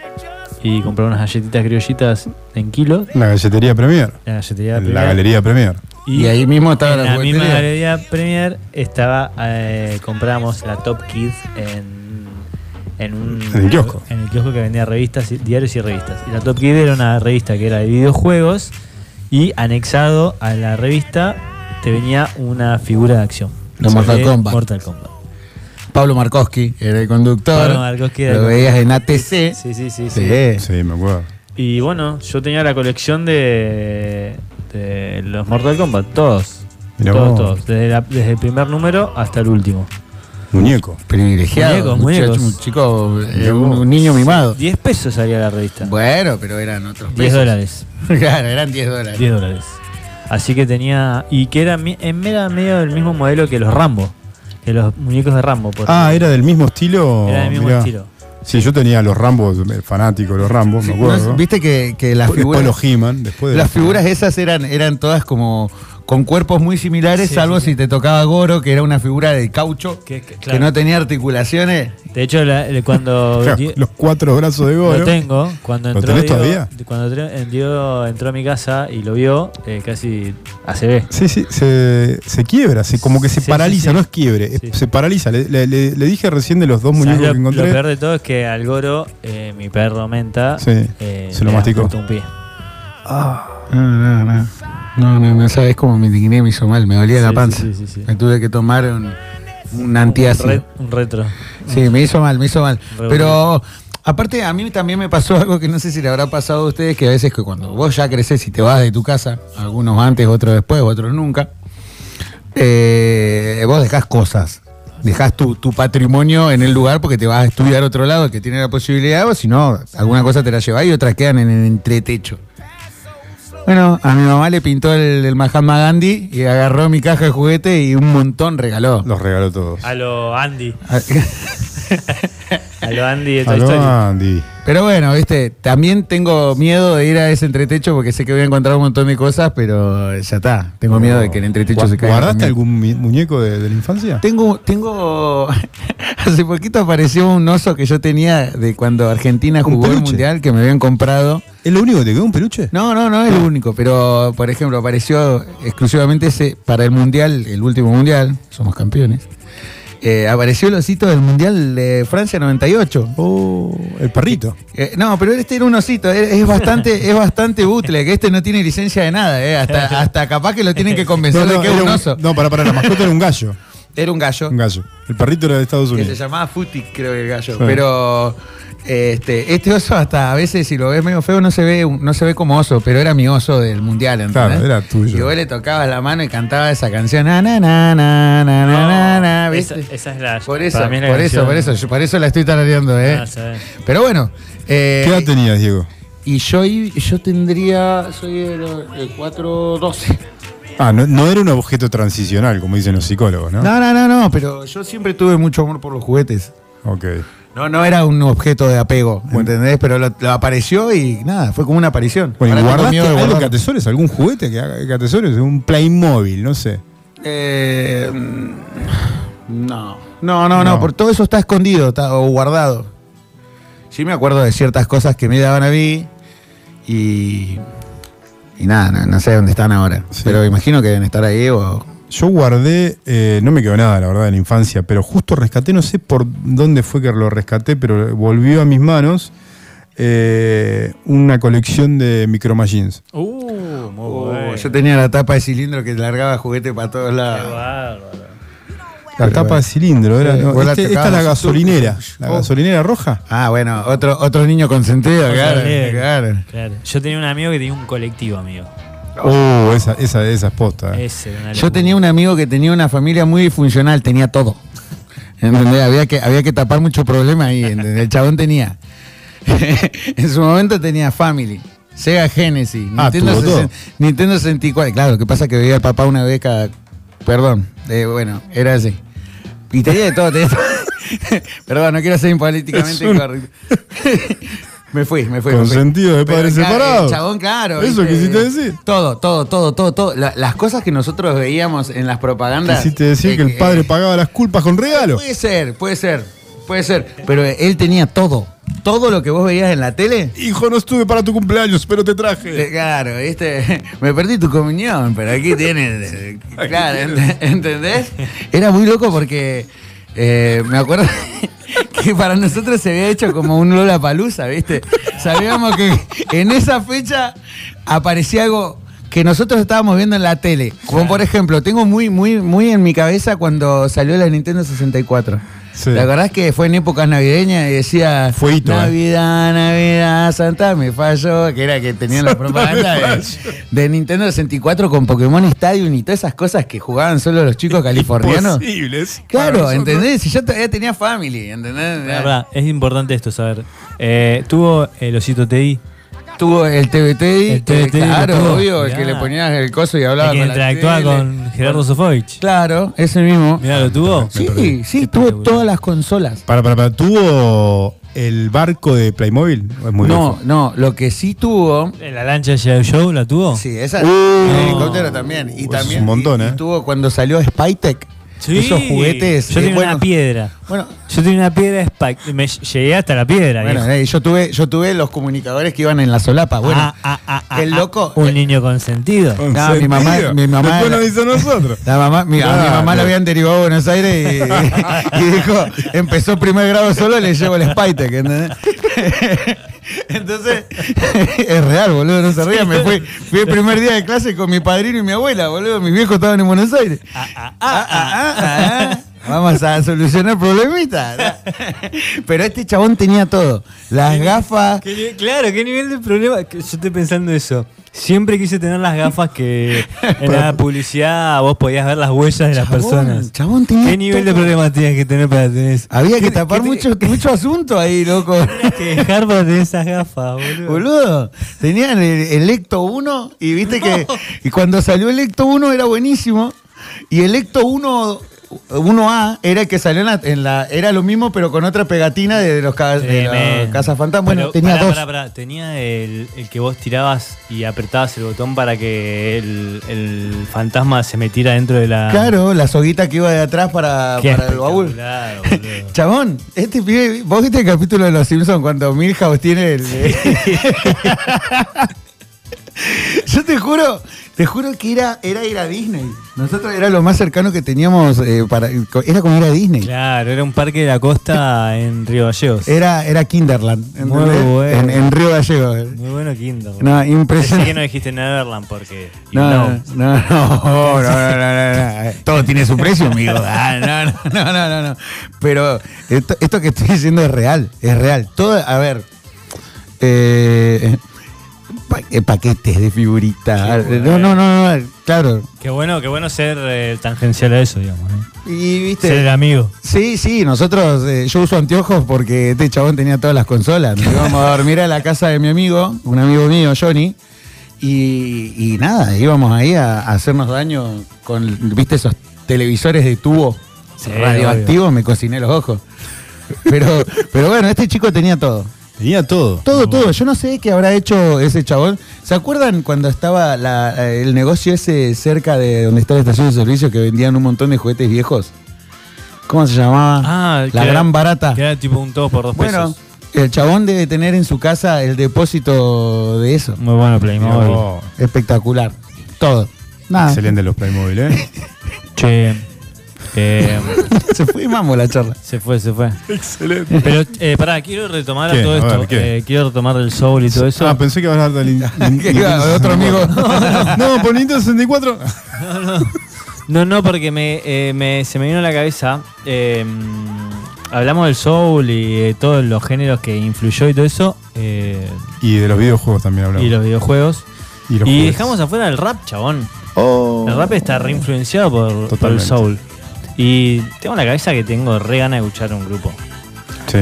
y comprar unas galletitas criollitas en kilos. La galletería Premier. La galletería La galería Premier. Y ahí mismo estaba en la la misma galería Premier estaba eh, compramos la Top Kids en en un En el kiosco. en el kiosco que vendía revistas y- diarios y revistas y la Top Kids era una revista que era de videojuegos y anexado a la revista te venía una figura de acción Mortal Kombat. Mortal Kombat Pablo Markowski era el conductor. Pablo Markowski era Lo el veías en. ATC. Sí, sí, sí. sí. Sí. Sí, me acuerdo. Y bueno, yo tenía la colección de, de los Mortal Kombat, todos. Mirá todos, vos. todos. Desde, la- desde el primer número hasta el último. Muñeco. Privilegiado. Muñecos, muñecos. Un chico, eh, un, un niño mimado. 10 pesos salía la revista. Bueno, pero eran otros 10 pesos. dólares. claro, eran 10 dólares. 10 dólares. Así que tenía. Y que era, era medio del mismo modelo que los Rambo. Que los muñecos de Rambo. porque Ah, era del mismo estilo. Era del mismo Mirá. estilo. Sí, yo tenía los Rambos, eh, fanático de los Rambos, me acuerdo. ¿no? Viste que, que las Después figuras. los He-Man, después de Las figuras esas eran, eran todas como con cuerpos muy similares, Sí, salvo sí, si sí. te tocaba Goro, que era una figura de caucho, Que- que- que claro. no tenía articulaciones. De hecho, la- le- cuando. Los cuatro brazos de Goro. Lo tengo. Cuando ¿Lo entró, tenés Diego- todavía? Cuando Diego entró a mi casa y lo vio, eh, casi ACB. Sí, sí, se, se quiebra, se, como que se Sí, paraliza, sí, sí. no es quiebre, se paraliza. Le, le- le- le dije recién de los dos ¿Sabes muñecos lo, que lo encontré. peor de todo es que al Goro, eh, mi perro Menta, Sí, eh, se lo masticó. un pie. No, no, no. No, no, no sabes cómo me indigné, me hizo mal, me dolía la panza. sí, sí. Me tuve que tomar un, un Un, antiácido. re- un retro. Sí, me hizo mal, me hizo mal. Re Pero aparte, a mí también me pasó algo que no sé si le habrá pasado a ustedes, que a veces que cuando vos ya creces y te vas de tu casa, algunos antes, otros después, otros nunca, eh, vos dejás cosas. Dejás tu, tu patrimonio en el lugar porque te vas a estudiar a otro lado que tiene la posibilidad, o si no, alguna cosa te la llevás y otras quedan en el entretecho. Bueno, a mi mamá le pintó el, el Mahatma Gandhi y agarró mi caja de juguete y un montón regaló. Los regaló todos. A lo Andy. A lo Andy de Toy Aló, Story. Andy. Pero bueno, viste, también tengo miedo de ir a ese entretecho porque sé que voy a encontrar un montón de cosas, pero ya está. Tengo miedo de que el entretecho se caiga. ¿Guardaste algún mi- muñeco de, de la infancia? Tengo, tengo. Hace poquito apareció un oso que yo tenía de cuando Argentina ¿Un jugó el mundial que me habían comprado. ¿Es lo único que te quedó un peluche? No, no, no es el único, pero por ejemplo apareció exclusivamente ese para el mundial, el último mundial, somos campeones. Eh, apareció el osito del mundial de Francia 98. Oh, el perrito. Eh, no, pero este era un osito, es, es bastante, es bastante útil, que este no tiene licencia de nada, eh, hasta, hasta capaz que lo tienen que convencer de que es un oso. no, para, para, la mascota era un gallo. Era un gallo, Un gallo. El perrito era de Estados que se Unidos. llamaba Futi, creo que el gallo. Sí. Pero este, este oso hasta a veces si lo ves medio feo no se ve, no se ve como oso, pero era mi oso del mundial, ¿entendés? Claro, era tuyo. Y vos le tocabas la mano y cantaba esa canción, na na na na na na na, na, esa, ¿viste? esa es la. Por eso, por eso, por eso, yo- por eso la estoy tarareando, ¿eh? Ah. Pero bueno. eh, ¿Qué edad tenías, Diego? Y yo, yo tendría, soy el, el 412. Ah, no, no era un objeto transicional, como dicen los psicólogos, ¿no? No, no, no, no, pero yo siempre tuve mucho amor por los juguetes. Ok. No, no era un objeto de apego, ¿entendés? Pero lo, lo apareció y nada, fue como una aparición. Bueno, ¿y Ahora tengo guardaste miedo de algo que guardarlo. atesores? ¿Algún juguete que, que atesores? Un Playmobil, no sé. Eh, mm, no, no, no, no, No. por todo eso está escondido está, o guardado. Sí me acuerdo de ciertas cosas que me daban a mí y... Y nada, no, no sé dónde están ahora. Sí. Pero imagino que deben estar ahí o... Yo guardé, eh, no me quedó nada, la verdad, de la infancia, pero justo rescaté, no sé por dónde fue que lo rescaté, pero volvió a mis manos eh, una colección de Micro Machines. Uh, muy Oh, yo tenía la tapa de cilindro que largaba juguete para todos Qué lados. bárbaro. La Pero tapa bueno. de cilindro, era, Sí, no, vos la este- esta es la gasolinera. La Oh. gasolinera roja. Ah, bueno, otro, otro niño consentido. Claro. Yo tenía un amigo que tenía un colectivo, amigo. Oh, esa, esa, esa es posta. eh. Ese Yo tenía un amigo que tenía una familia muy disfuncional, tenía todo. ¿Entendés? Había que, había que tapar mucho problema ahí. ¿entendés? El chabón tenía. en su momento tenía Family, Sega Genesis, Ah, Nintendo, tuvo todo. 60 Nintendo 64. Claro, lo que pasa es que veía al papá una vez cada. Perdón, eh, bueno, era así. Y tenía de todo, tenía todo. Perdón, no quiero ser políticamente un- correcto. Me fui, me fui. Con me fui. sentido de separados. el Chabón, claro. Eso ¿viste? quisiste decir. Todo, todo, todo, todo, todo. La- las cosas que nosotros veíamos en las propagandas. Quisiste decir eh, que el padre pagaba las culpas con regalo. Puede ser, puede ser, puede ser. Pero él tenía todo. Todo lo que vos veías en la tele. Hijo, no estuve para tu cumpleaños, pero te eh, traje. Claro, ¿viste? Me perdí tu comunión, pero aquí tienes. eh, Claro, ent- ¿entendés? Era muy loco porque eh, me acuerdo que para nosotros se había hecho como un Lola Palusa, ¿viste? Sabíamos que en esa fecha aparecía algo que nosotros estábamos viendo en la tele. Como por ejemplo, tengo muy, muy, muy en mi cabeza cuando salió la Nintendo 64. Sí. ¿Te acordás que fue en épocas navideñas y decía Fueguito, eh. Navidad, Navidad, Santa me falló? Que era que tenían la propaganda de, de Nintendo 64 con Pokémon Stadium y todas esas cosas que jugaban solo los chicos californianos. Imposibles. Claro. ¿entendés? Si yo todavía tenía family, ¿entendés? La verdad, es importante esto saber. Eh, tuvo el osito TI. Tuvo el TBT, El TBT claro, obvio, el que le ponías el coso y hablaba El que con interactuaba con Gerardo Sofovich. Claro, ese mismo. Mirá, ¿lo tuvo? Sí, sí, tuvo todas las consolas. Para, para, para, ¿tuvo el barco de Playmobil? ¿O Es muy no, viejo? no, lo que sí tuvo. ¿La lancha de Show la tuvo? Sí, esa. Uh, el helicóptero también. Y Uh, también. es un montón, y- y ¿eh? tuvo cuando salió Spytek. Esos juguetes. Yo eh, tenía bueno, una piedra. Bueno, Yo tenía una piedra de Spike. Me llegué hasta la piedra. bueno, eh, yo tuve, yo tuve los comunicadores que iban en la solapa. Bueno, Ah, ah, ah, ah, el ah. loco- Un niño consentido. ¿Con No, mi mamá- sentido? mi mamá Después dice a nosotros. La mamá, mi, a mi Claro. mamá la habían derivado a Buenos Aires y, y dijo, empezó primer grado solo, le llevo el Spytek, ¿entendés? Entonces, es real, boludo, no se rían. Me fui, fui el primer día de clase con mi padrino y mi abuela, boludo. Mis viejos estaban en Buenos Aires. Ah, ah, Ah, ah, ah, ah. Vamos a solucionar problemitas. Pero este chabón tenía todo. Las gafas. ¿Qué ni- claro, ¿qué nivel de problema? Yo estoy pensando eso. Siempre quise tener las gafas que en la publicidad vos podías ver las huellas de las Chabón, personas. chabón ¿Qué nivel de todo. problemas tenías que tener para tener eso? Había que ¿Qué- tapar qué te- mucho, mucho asunto ahí, loco. tenías que dejar para tener esas gafas, boludo? Boludo, tenían el, el Ecto 1 y viste que y cuando salió el Ecto 1 era buenísimo y el Ecto 1 1A era el que salió en la, en la- era lo mismo pero con otra pegatina de los, ca- de los Tremendo. cazafantasmas. Bueno, tenía pará, dos. pará, pará. Tenía el, el que vos tirabas y apretabas el botón para que el, el fantasma se metiera dentro de la. Claro, la soguita que iba de atrás para, para el baúl. Chabón, este pibe, vos viste el capítulo de Los Simpsons cuando Milhouse tiene el. Yo te juro, te juro que era, era ir a Disney. Nosotros era lo más cercano que teníamos eh, para. Era como ir a Disney. Claro, era un parque de la costa en Río Gallegos. Era, era Kinderland. Muy ¿entendés? bueno. En, en Río Gallegos. Muy bueno Kinder. No, Así que impresionante. no dijiste Neverland porque. No, no, no, no, no, no, no, no. Todo tiene su precio, amigo. Ah, no, no, no, no, no, no. Pero esto, esto que estoy diciendo es real, es real. Todo, a ver, eh, pa- eh, paquetes de figuritas. No, no, no, no, claro. Qué bueno, qué bueno ser eh, tangencial a eso, digamos. Y Ser el viste. amigo. Sí, sí, nosotros, eh, yo uso anteojos porque este chabón tenía todas las consolas. Nos íbamos a dormir a la casa de mi amigo, un amigo mío, Johnny. Y, y nada, íbamos ahí a, a hacernos daño con, viste, esos televisores de tubo Sí, radioactivos, me cociné los ojos. Pero, pero bueno, este chico tenía todo. Tenía todo. Todo, todo. Yo no sé qué habrá hecho ese chabón. ¿Se acuerdan cuando estaba la- eh, el negocio ese cerca de donde está la estación de servicio que vendían un montón de juguetes viejos? ¿Cómo se llamaba? Ah, la era- gran barata. Que era tipo un 2 por 2 Bueno, pesos. el chabón debe tener en su casa el depósito de eso. Muy bueno Playmobil. No, Espectacular. Todo. Nada. Excelente los Playmobil, ¿eh? Che. Eh, Se fue mambo la charla. se fue, se fue. Excelente. Pero, eh, pará, quiero retomar ¿Qué? todo A esto. ver, ¿qué? eh, quiero retomar el soul y todo eso. Ah, pensé que ibas a hablar iba otro amigo. No, por Nintendo 64. No, no, porque me, eh, me- se me vino a la cabeza. eh, hablamos del soul y de todos los géneros que influyó y todo eso. eh, Y de los videojuegos también hablamos. y los videojuegos. Y los Y juegos. dejamos afuera el rap, chabón. Oh. El rap está reinfluenciado por, por el soul. Y tengo en la cabeza que tengo re ganas de escuchar un grupo. Sí.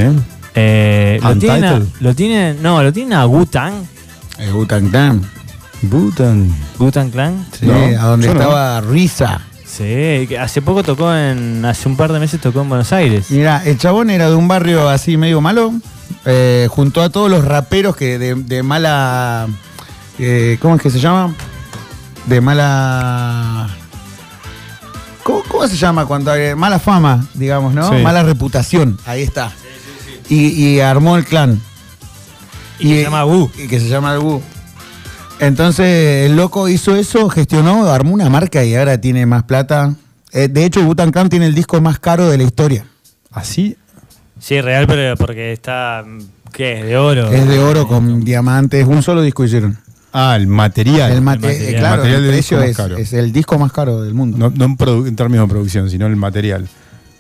Eh, lo, tienen a, Untitled. lo tienen, no, lo tienen a Wu-Tang, El Wu-Tang Clan. Bhutan. Wu-Tang Clan. Sí, No, a donde yo no. estaba Risa. Sí, que hace poco tocó en, hace un par de meses tocó en Buenos Aires. Mira, el chabón era de un barrio así medio malo. eh, junto a todos los raperos que de, de mala. eh, ¿Cómo es que se llama? De mala. ¿Cómo, cómo se llama cuando hay mala fama, digamos, no? Sí. Mala reputación. Ahí está. Y, y armó el clan. Y que se llama Wu. Y que se llama Wu. Entonces, el loco hizo eso, gestionó, armó una marca y ahora tiene más plata. Eh, de hecho, Wu-Tang Clan tiene el disco más caro de la historia. Así. Sí, real, pero porque está. ¿Qué? ¿De oro? Es de oro con diamantes, un solo disco hicieron. Ah, el material. El, mate- material. eh, claro, El material el del precio disco más es, caro. es el disco más caro del mundo. No, no en, términos de producción, sino el material.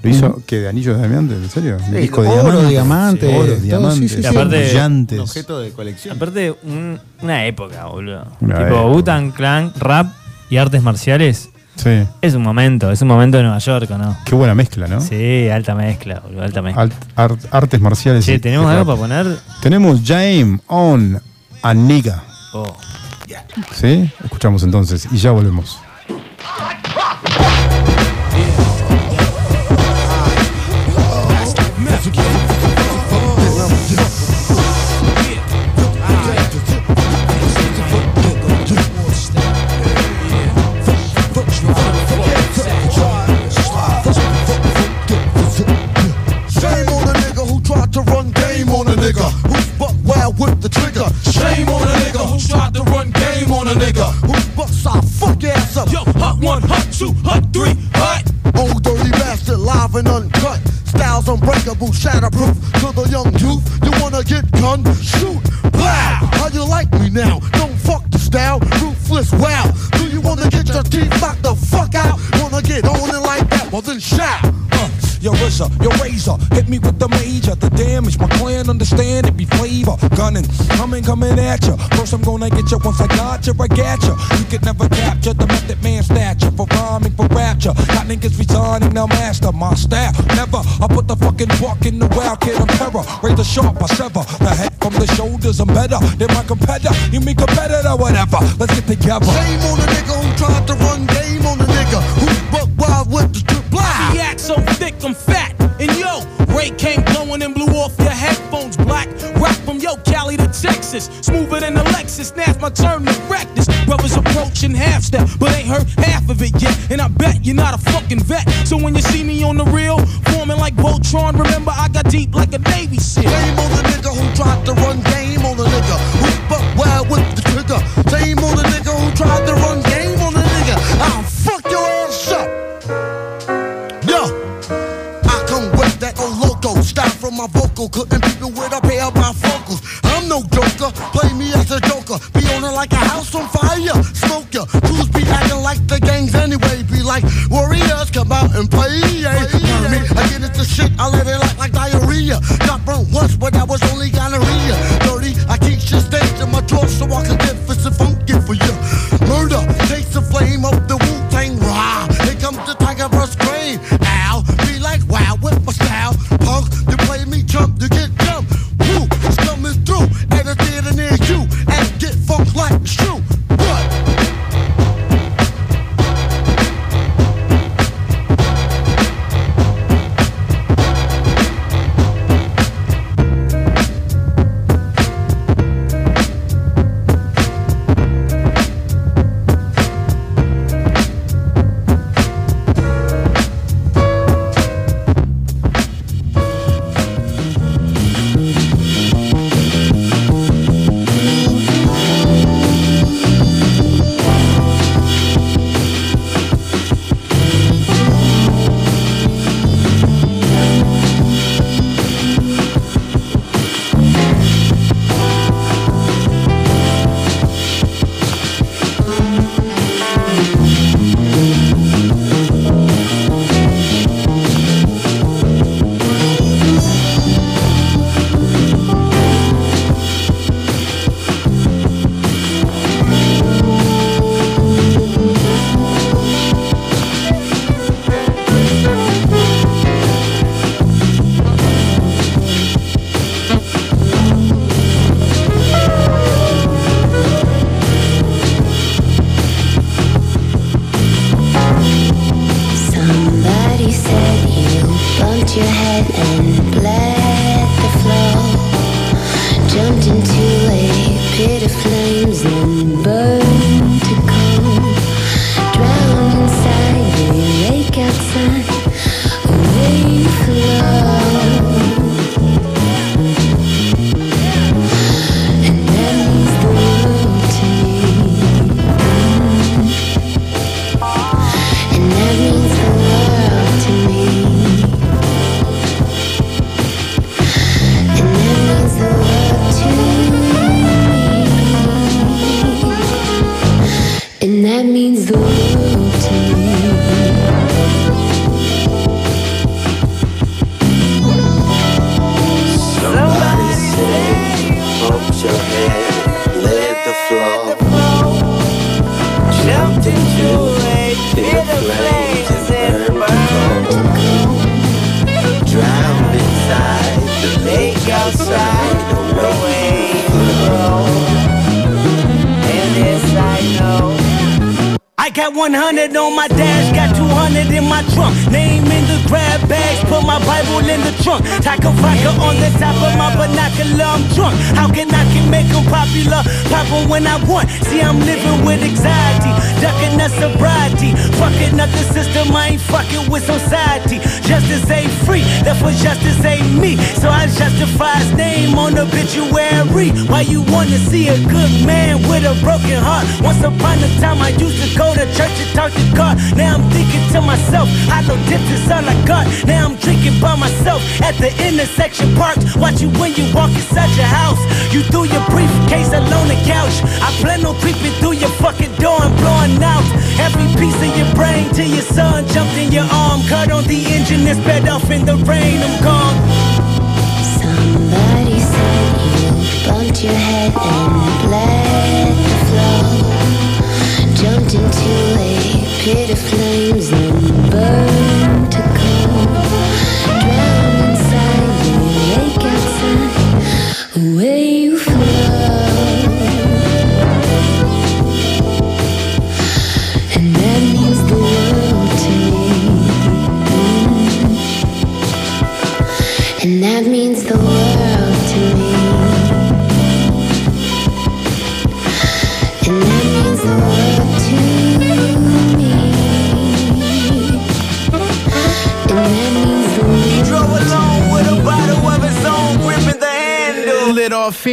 ¿Lo hizo qué? ¿De anillos de diamante? ¿En serio? ¿Un Sí, disco de oro, diamante? diamante, Oro, diamante. sí, sí, sí. Aparte- brillantes. Un objeto de colección. Aparte, un- una época, boludo. Una tipo. Wu-Tang Clan, rap y artes marciales. Sí. Es un momento, es un momento de Nueva York, ¿o no? Qué buena mezcla, ¿no? Sí, alta mezcla, boludo, alta mezcla. Alt- art- artes marciales. Y- ¿tenemos y algo rap. para poner? Tenemos James on a nigga. Oh. ¿Sí? Escuchamos entonces y ya volvemos. Shame on a nigga who tried to run game on a nigga who's bucks our fuck ass up. Yo, hot one, hot two, hot three, hot. Old dirty bastard, live and uncut. Styles unbreakable, shatterproof. To the young youth, you wanna get gun? Shoot, blow. How you like me now? Don't fuck the style, ruthless. Wow. Do you wanna get your teeth knocked the fuck out? Wanna get on it like that? Well then shout. Your RZA, your razor, hit me with the major, the damage. My clan understand it be flavor. Gunning, coming, coming at ya. First I'm gonna get you once I got you, I got ya. You could never capture the method man stature for rhyming, for rapture. Got niggas resigning, now master my style. Never, I put the fucking buck in the wild kid on terror. The sharp, I sever the head from the shoulders. I'm better than my competitor. You mean competitor, whatever. Let's get together. Shame on a nigga who tried to run game on a nigga who buck wild with the trip. Blah. So thick, I'm fat. And yo, Ray came blowing and blew off your headphones black. Rock from yo, Cali to Texas. Smoother than a Lexus. Now's my turn to wreck this. Brothers approaching half step, but ain't heard half of it yet. And I bet you're not a fucking vet. So when you see me on the real, forming like Voltron, remember I got deep like a Navy SEAL. Shame on the nigga who tried to run game on a nigga who buck wild with the trigger. Shame on the nigga who tried to run game on the nigga. I'll my. Couldn't beat me with a pair of my vocals. I'm no joker, play me as a joker. Be on it like a house on fire. Smoke ya, crews be acting like the gangs anyway. Be like warriors, come out and play. Yeah. Me, I get into shit, I let it like, like diarrhea. Got burnt once, but that was only gonorrhea. Dirty, I keep shit stage in my drawer so I can get Name in the grab bags, put my Bible in the trunk. Taco vodka on the top of my binocular, I'm drunk. How can I can make 'em popular? Pop Pop 'em when I want. See, I'm living with anxiety, ducking the sobriety. Fucking up the system, I ain't fucking with society. Justice ain't free, therefore justice ain't me. So I justify his name on the obituary. Why you wanna see a good man with a broken heart? Once upon a time, I used to go to church and talk to God. Now I'm thinking to myself, I know dips is all I got. Now I'm drinking by myself at the intersection parks. Watch you when you walk inside your house. You threw your briefcase alone the couch. I plan on creeping through your fucking door and blowing out every piece of your brain till your son jumped in your arm. Cut on the engine and sped off in the rain. I'm gone. Somebody said you bumped your head and bled the flow. Jumped into a pit of flames and burned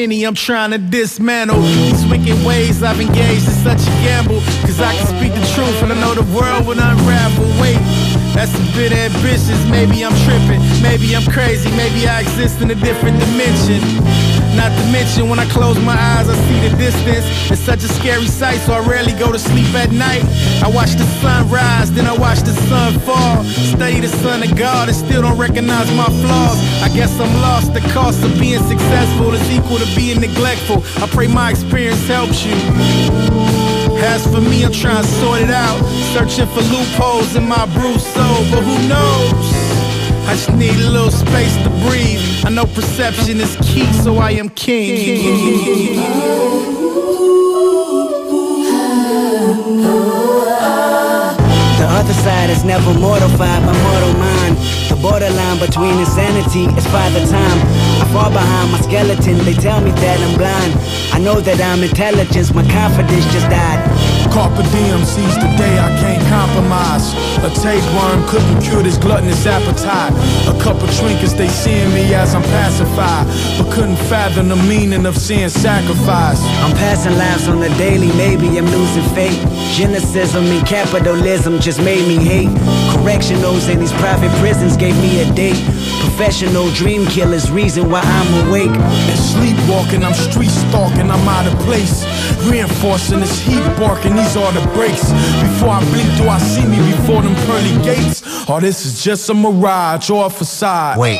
Henny, I'm trying to dismantle these wicked ways I've engaged in such a gamble. Cause I can speak the truth and I know the world will unravel. Wait, that's a bit ambitious. Maybe I'm tripping, maybe I'm crazy, maybe I exist in a different dimension. Not to mention, when I close my eyes, I see the distance. It's such a scary sight, so I rarely go to sleep at night. I watch the sun rise, then I watch the sun fall. Study the son of God and still don't recognize my flaws. I guess I'm lost. The cost of being successful is equal to being neglectful. I pray my experience helps you. As for me, I'm trying to sort it out. Searching for loopholes in my bruised soul, but who knows? I just need a little space to breathe. I know perception is key, so I am king. The other side is never mortified by mortal mind. The borderline between insanity is by the time. I fall behind my skeleton, they tell me that I'm blind. I know that I'm intelligence, my confidence just died. Carpe diem seize the day I can't compromise. A tapeworm couldn't cure this gluttonous appetite. A couple trinkets, they seeing me as I'm pacified, but couldn't fathom the meaning of seeing sacrifice. I'm passing lives on the daily, maybe I'm losing faith. Cynicism and capitalism just made me hate. Correctionals in these private prisons gave me a date. Professional dream killers, reason why I'm awake. And sleepwalking, I'm street stalking, I'm out of place. Reinforcing this heat barking, these are the breaks. Before I blink, do I see me before them pearly gates? Or this is just a mirage or a facade? Wait.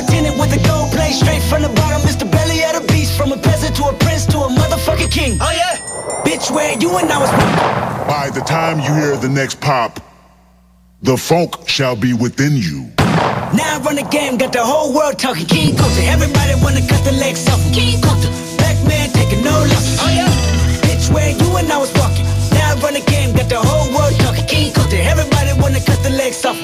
Limo tinted with a gold plate straight from the bottom. Mr. Belly of the beast, from a peasant to a prince to a motherfucking king. Oh yeah, bitch, where you and I was. By the time you hear the next pop, the funk shall be within you. Now I run the game, got the whole world talking King Kunta. Everybody wanna cut the legs off of King Kunta. Black man taking no losses. Oh yeah, bitch, where you and I was walking. Now I run the game, got the whole world talking King Kunta. Everybody wanna cut the legs off.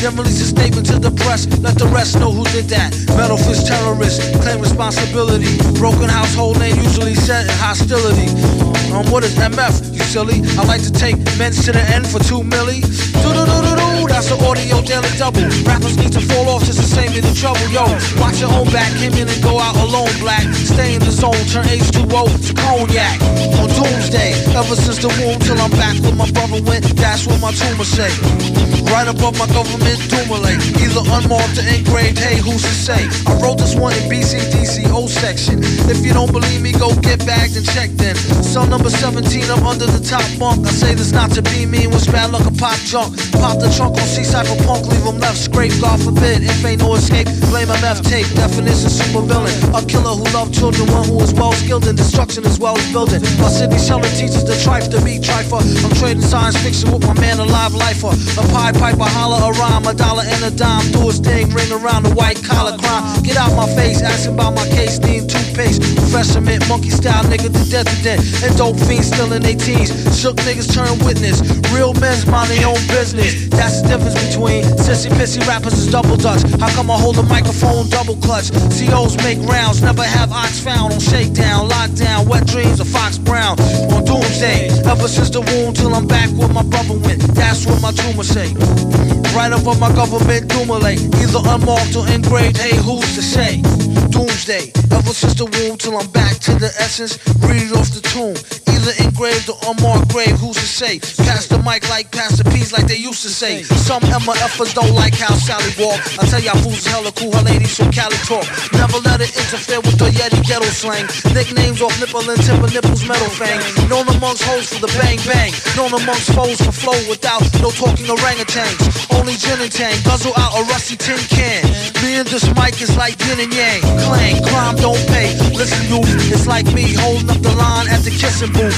Then release a statement to the press, let the rest know who did that. Metal fist terrorists claim responsibility. Broken household name usually set in hostility. Um, what is MF? You silly. I like to take men to the end for two milli. Do do do do That's the audio daily double. Rappers need to fall off just to save me the trouble. Yo, watch your own back. Came in and go out alone. Black. Stay in the zone. Turn H2O to cognac. On doomsday. Ever since the womb till I'm back where my brother went. That's what my tumor say. Right above my government doomulate. Either unmarked or engraved. Hey, who's to say? I wrote this one in BCDCO section. If you don't believe me, go get bagged and checked then. Cell number 17, I'm under the top bunk. I say this not to be mean, was bad luck a pop junk. Pop the trunk on C-Cypher leave him left scrape. God forbid, if ain't no escape, blame MF tape. Definition super villain. A killer who loved children, one who is well skilled in destruction as well as building. My city selling teaches the trife to be trifer. I'm trading science fiction with my man alive lifer. A pie piper, holler a rhyme, a dollar and a dime. Do his thing, ring around the white collar crime. Get out my face, asking about my case, need toothpaste. Professor mint, monkey style nigga to death to death. And dope fiends still in their teens. Shook niggas turn witness. Real men's mind their own business. That's the difference between sissy pissy rappers is double dutch. How come I hold a microphone double clutch? COs make rounds, never have ox found on shakedown, lockdown, wet dreams of Fox Brown on doomsday. Ever since the womb till I'm back where my brother went. That's what my tumor say. Right over my government doomulate. Either unmarked or engraved, hey, who's to say? Doomsday. Ever since the womb till I'm back to the essence. Read off the tomb. Either engraved or unmarked grave, who's to say? Pass the mic like Pastor P's like they used to say. Some MFers don't like how Sally walk. I tell y'all fools hella cool, her ladies from Cali talk. Never let it interfere with the Yeti ghetto slang. Nicknames off nipple and timber nipples, metal fang. Known amongst hoes for the bang bang. Known amongst foes for flow without no talking orangutans. Only gin and tang, guzzle out a rusty tin can. Me and this mic is like yin and yang. Clang, crime don't pay. Listen, you, it's like me holding up the line at the kissing booth.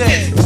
said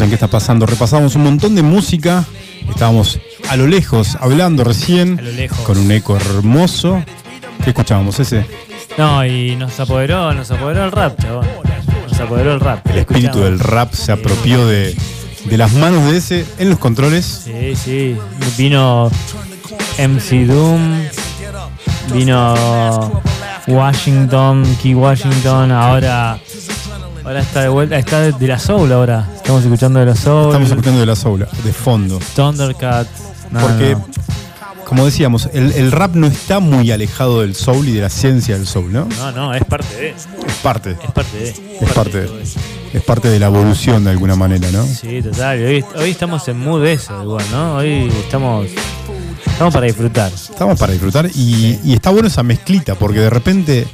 En qué está pasando. Repasamos un montón de música. Estábamos a lo lejos hablando recién. A lo lejos. Con un eco hermoso. ¿Qué escuchábamos? Ese. No, y nos apoderó, nos apoderó el rap, chabón. Nos apoderó el rap. El espíritu del rap se apropió de, de las manos de ese en los controles. Sí, sí. Vino MC Doom, vino Washington, Key Washington, ahora ahora está de vuelta, está de, de la Soul ahora. Estamos escuchando de la Soul. Estamos escuchando de la soula, de fondo. Thundercat. No, Porque, no. como decíamos, el, el rap no está muy alejado del soul y de la ciencia del soul, ¿no? no, no, es parte de. Es parte. Es parte de. Es parte de, es parte de la evolución de alguna manera, ¿no? Sí, total. Hoy, hoy estamos en mood de eso, igual, ¿no? Hoy estamos. Estamos para disfrutar. Estamos para disfrutar y, y está bueno esa mezclita, porque de repente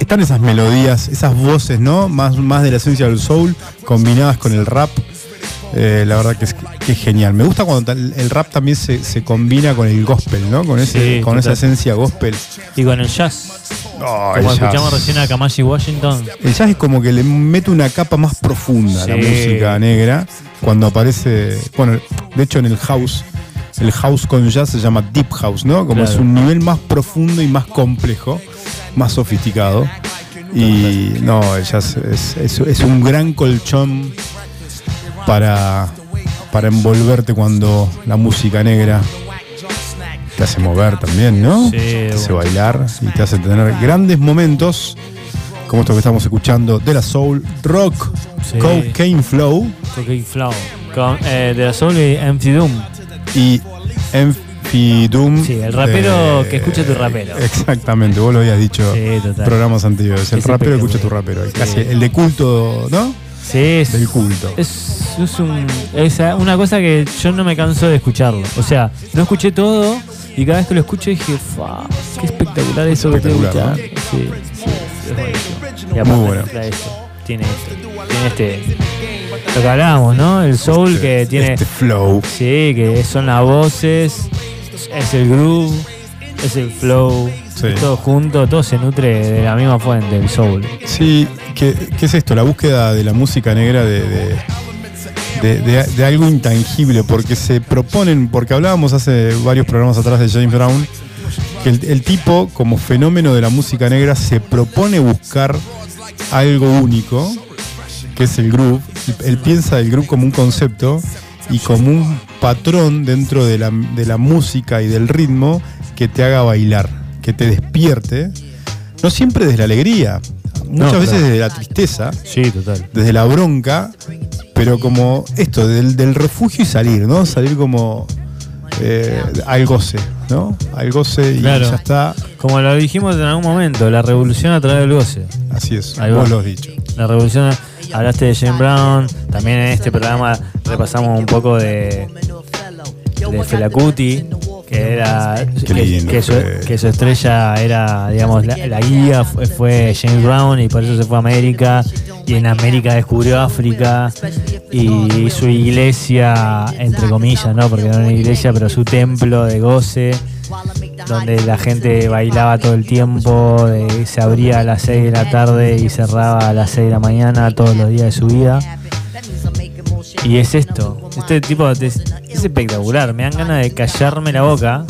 están esas melodías, esas voces, ¿no? Más, más de la esencia del soul combinadas con el rap. Eh, la verdad que es, que es genial. Me gusta cuando el rap también se, se combina con el gospel, ¿no? Con, ese, Sí, con esa esencia gospel. Y con el jazz. Oh, el Como jazz. escuchamos recién a Kamashi Washington. El jazz es como que le mete una capa más profunda a la música negra cuando aparece. Bueno, de hecho en el house, el house con jazz se llama deep house, ¿no? Como Claro. es un nivel más profundo y más complejo, más sofisticado. Y no, el jazz es, es- es un gran colchón para, para envolverte cuando la música negra te hace mover también, ¿no? Sí, te hace bueno. bailar y te hace tener grandes momentos como esto que estamos escuchando de la soul rock Sí. cocaine flow Cocaine Flow. Con, eh, de la Soul y MC Doom. y Enfidum Sí, el rapero que escucha tu rapero. exactamente vos lo habías dicho Sí, total. programas anteriores el Es rapero escucha tu rapero Sí. casi el de culto ¿no? Sí, es, del culto es, es un- es una cosa que yo no me canso de escucharlo. O sea, no escuché todo y cada vez que lo escucho dije, "Fa, qué espectacular eso que. Sí, sí, es buenísimo. Y Muy bueno. esto, tiene esto, tiene este. Lo que hablábamos, ¿no? El soul que tiene. este flow Sí, que son las voces, es el groove, es el flow, Sí. es todo junto, todo se nutre de la misma fuente, el soul. Sí, ¿qué, qué es esto? La búsqueda de la música negra de, de, de- de- de algo intangible, porque se proponen, porque hablábamos hace varios programas atrás de James Brown, que el, el tipo, como fenómeno de la música negra, se propone buscar algo único, que es el groove. Él piensa el groove como un concepto y como un patrón dentro de la, de la música y del ritmo que te haga bailar, que te despierte. No siempre desde la alegría, muchas No, veces claro. desde la tristeza, Sí, total. desde la bronca, pero como esto, del, del refugio y salir, ¿no? Salir como eh, al goce, ¿no? Al goce y Claro. ya está. Como lo dijimos en algún momento, la revolución a través del goce. Así es, Ahí vos va. lo has dicho. La revolución, hablaste de James Brown, también en este programa repasamos un poco de, de Fela Kuti, que era que, que su, que su estrella era, digamos, la, la guía fue, fue James Brown y por eso se fue a América y en América descubrió África y su iglesia, entre comillas, ¿no? Porque no era una iglesia, pero su templo de goce donde la gente bailaba todo el tiempo, de- se abría a las 6 de la tarde y cerraba a las 6 de la mañana todos los días de su vida. Y es esto, este tipo de- es, es espectacular, me dan ganas de callarme la boca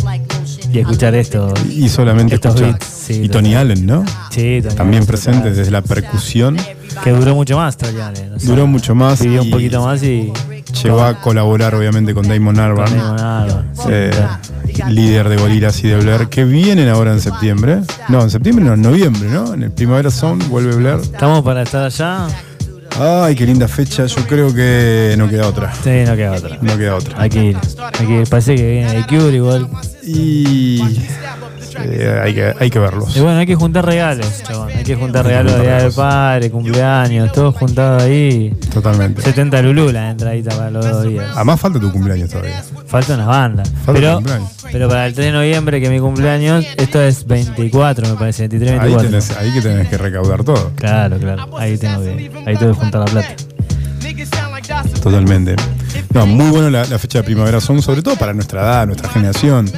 y escuchar esto. Y solamente Estos beats, sí, y Tony. Allen, ¿no? Sí, También presente desde la percusión. Que duró mucho más, Tony Allen, o sea, Duró mucho más. Vivió un poquito más y... Llegó a colaborar, obviamente, con Damon Albarn. Damon Albarn, sí, eh. Líder de Gorilas y de Blair, que vienen ahora en septiembre. No, en septiembre no, en noviembre, ¿no? En el Primavera Sound vuelve Blair. ¿Estamos para estar allá? Ay, qué linda fecha. Yo creo que no queda otra. Sí, no queda otra. No queda otra. Hay que ir. Hay que ir. Parece que viene de Cure igual. Y eh, hay, que, hay que verlos. Y bueno, hay que juntar regalos, chabón. Hay que juntar regalos de Día del. Padre, cumpleaños, todo juntado ahí. Totalmente. 70 Lulú la entradita para los dos días. Además falta tu cumpleaños todavía. Falta una banda. Falta Pero, pero para el 3 de noviembre, que es mi cumpleaños, esto es 24, me parece, 23, Ahí, 24. tenés, ahí que tenés que recaudar todo. Claro, claro. Ahí tengo que, ahí tengo que juntar la plata. Totalmente. No, muy bueno la, la fecha de primavera son, sobre todo para nuestra edad, nuestra generación.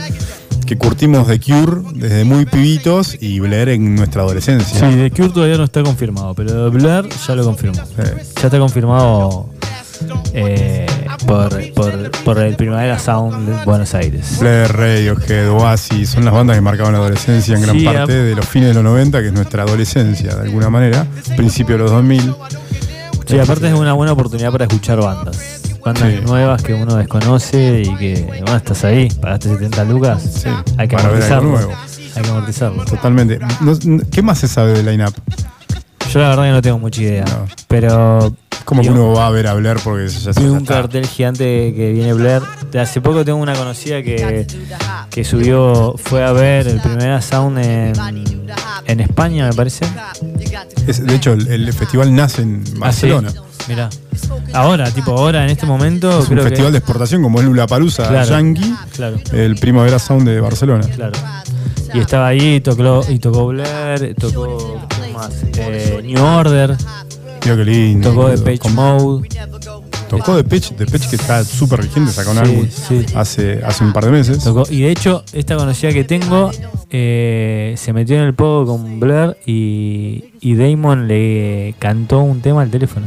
que curtimos de Cure desde muy pibitos y Blair en nuestra adolescencia. Sí, de Cure todavía no está confirmado, pero Blur ya lo confirmó. Ya está confirmado eh, por, por, por el Primavera Sound de Buenos Aires. Blair, Radiohead, Oasis, son las bandas que marcaban la adolescencia en gran Sí, parte de los fines de los 90, que es nuestra adolescencia de alguna manera, principio de los 2000. Sí, aparte es una buena oportunidad para escuchar bandas. Bandas Sí. nuevas que uno desconoce y que, bueno, estás ahí, pagaste 70 lucas. hay que para amortizarlo. nuevo. Hay que amortizarlo. Totalmente. ¿Qué más se sabe de line-up? Yo la verdad que no tengo mucha idea. Pero. Como que uno va a ver a Blair porque ya se un cartel gigante que viene Blair. De hace poco tengo una conocida que, que subió, fue a ver el primer Sound en, en España, me parece. Es- de hecho, el, el festival nace en Barcelona. Mira. Ahora, tipo ahora, en este momento. Es un que- festival de exportación como el Lula Palusa Claro, Yankee, claro. el Primavera Sound de Barcelona. Claro. Y estaba ahí, tocó, y tocó Blair, tocó ¿qué más? Eh, New Order, Tío, qué lindo. tocó. Depeche Con- Mode. Tocó Depeche, Depeche que está súper vigente, sacó un Sí, álbum sí. hace, hace un par de meses. Tocó- y de hecho, esta conocida que tengo eh, se metió en el pogo con Blair y, y Damon le cantó un tema al teléfono.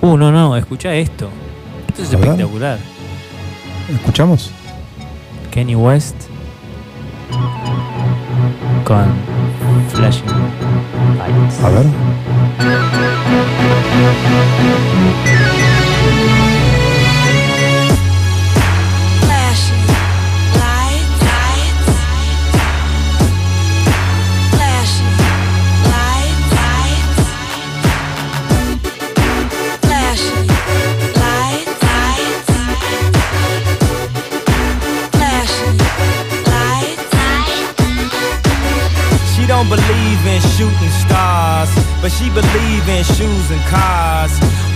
Uh, no, no, escucha esto. Esto es espectacular. ¿Escuchamos? Kenny West con Flashing. A ver. She believe in shoes and cars.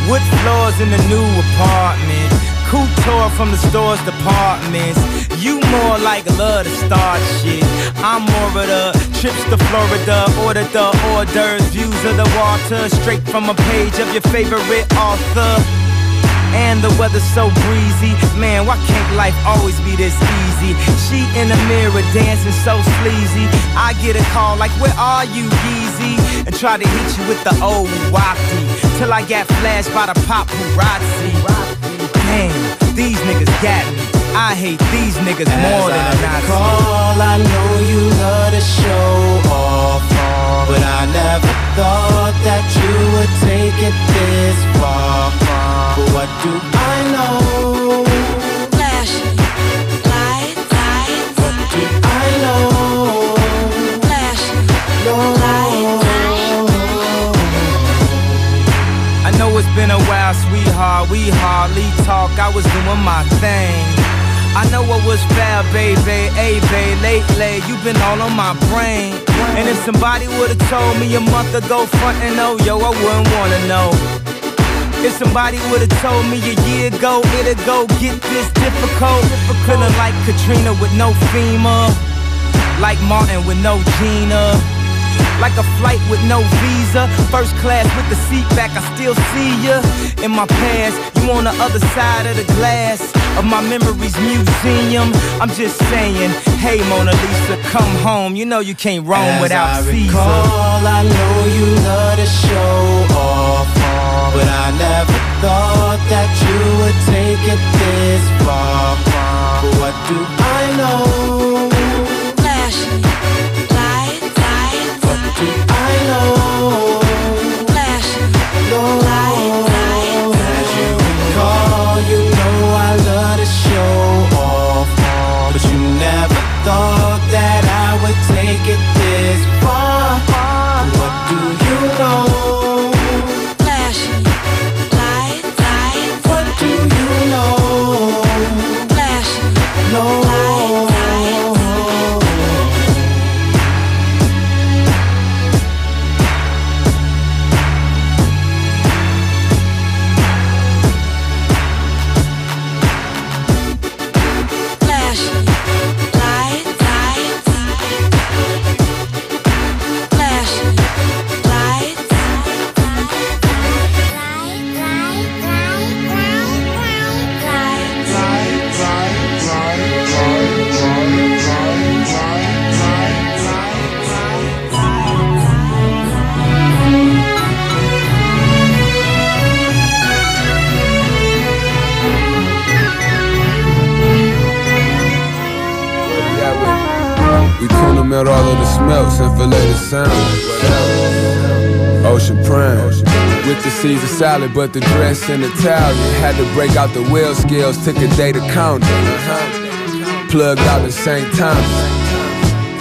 Wood floors in the new apartment. Couture from the store's departments. You more like love to start shit. I'm more of the trips to Florida, order the hors d'oeuvres, views of the water, straight from a page of your favorite author. And the weather's so breezy. Man, why can't life always be this easy? She in the mirror dancing so sleazy. I get a call like, Where are you, Yeezy? And try to hit you with the old wafty. Till I get flashed by the paparazzi. Damn, these niggas got me. I hate these niggas more than I a Nazi. recall, I know you love to show off, but I never thought that you would take it this far. But what do I know? It's been a while, sweetheart. We hardly talk. I was doing my thing. I know what was fair, baby. Hey, babe, lately you've been all on my brain. And if somebody would've told me a month ago, front and oh, yo, I wouldn't wanna know. If somebody would've told me a year ago, it'd go get this difficult. Feeling like Katrina with no FEMA. Like Martin with no Gina. Like a flight with no visa. First class with the seat back, I still see ya. In my past, you on the other side of the glass of my memories museum. I'm just saying, hey Mona Lisa, come home. You know you can't roam As without I Caesar. recall, I know you love to show off, but I never thought that you would take it this far. But what do I know? Caesar salad, but the dress in Italian. Had to break out the wheel scales, took a day to count it. Plugged out at St. Thomas.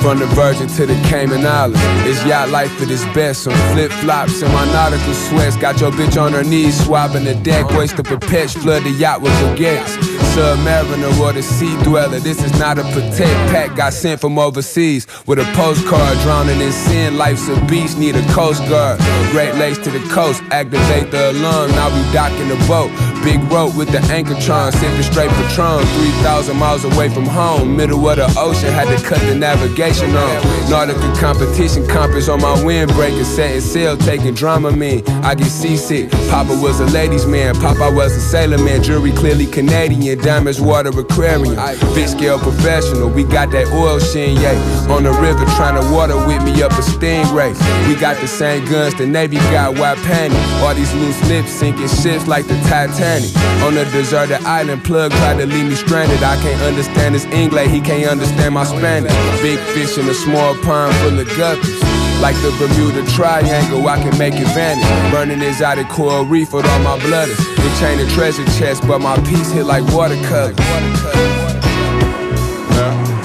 From the Virgin to the Cayman Islands. It's yacht life at its best. Some flip flops and my nautical sweats. Got your bitch on her knees, swabbing the deck. Waste of perpet, flood the yacht with baguettes. Submariner or the sea dweller. This is not a protect pack. Got sent from overseas with a postcard. Drowning in sin. Life's a beast. Need a coast guard. Great Lakes to the coast. Activate the alarm. Now we docking the boat. Big rope with the anchor anchortron. Sipping straight Patron. 3,000 miles away from home. Middle of the ocean. Had to cut the navigation on. Nautical competition. Compass on my windbreaker. Setting sail. Taking Dramamine. I get seasick. Papa was a ladies' man. Papa was a sailor man. Jury clearly Canadian. Diamonds water aquarium. Big scale professional. We got that oil sheen, yeah. On the river trying to water with me up a stingray. We got the same guns the Navy got. Why panic? All these loose lips sinking ships like the Titanic. On a deserted island, plug tried to leave me stranded. I can't understand his English, he can't understand my Spanish. Big fish in a small pond full of guppies. Like the Bermuda Triangle, I can make it vanish. Burning exotic coral reef with all my blooders. They chain a treasure chest, but my piece hit like watercolor. I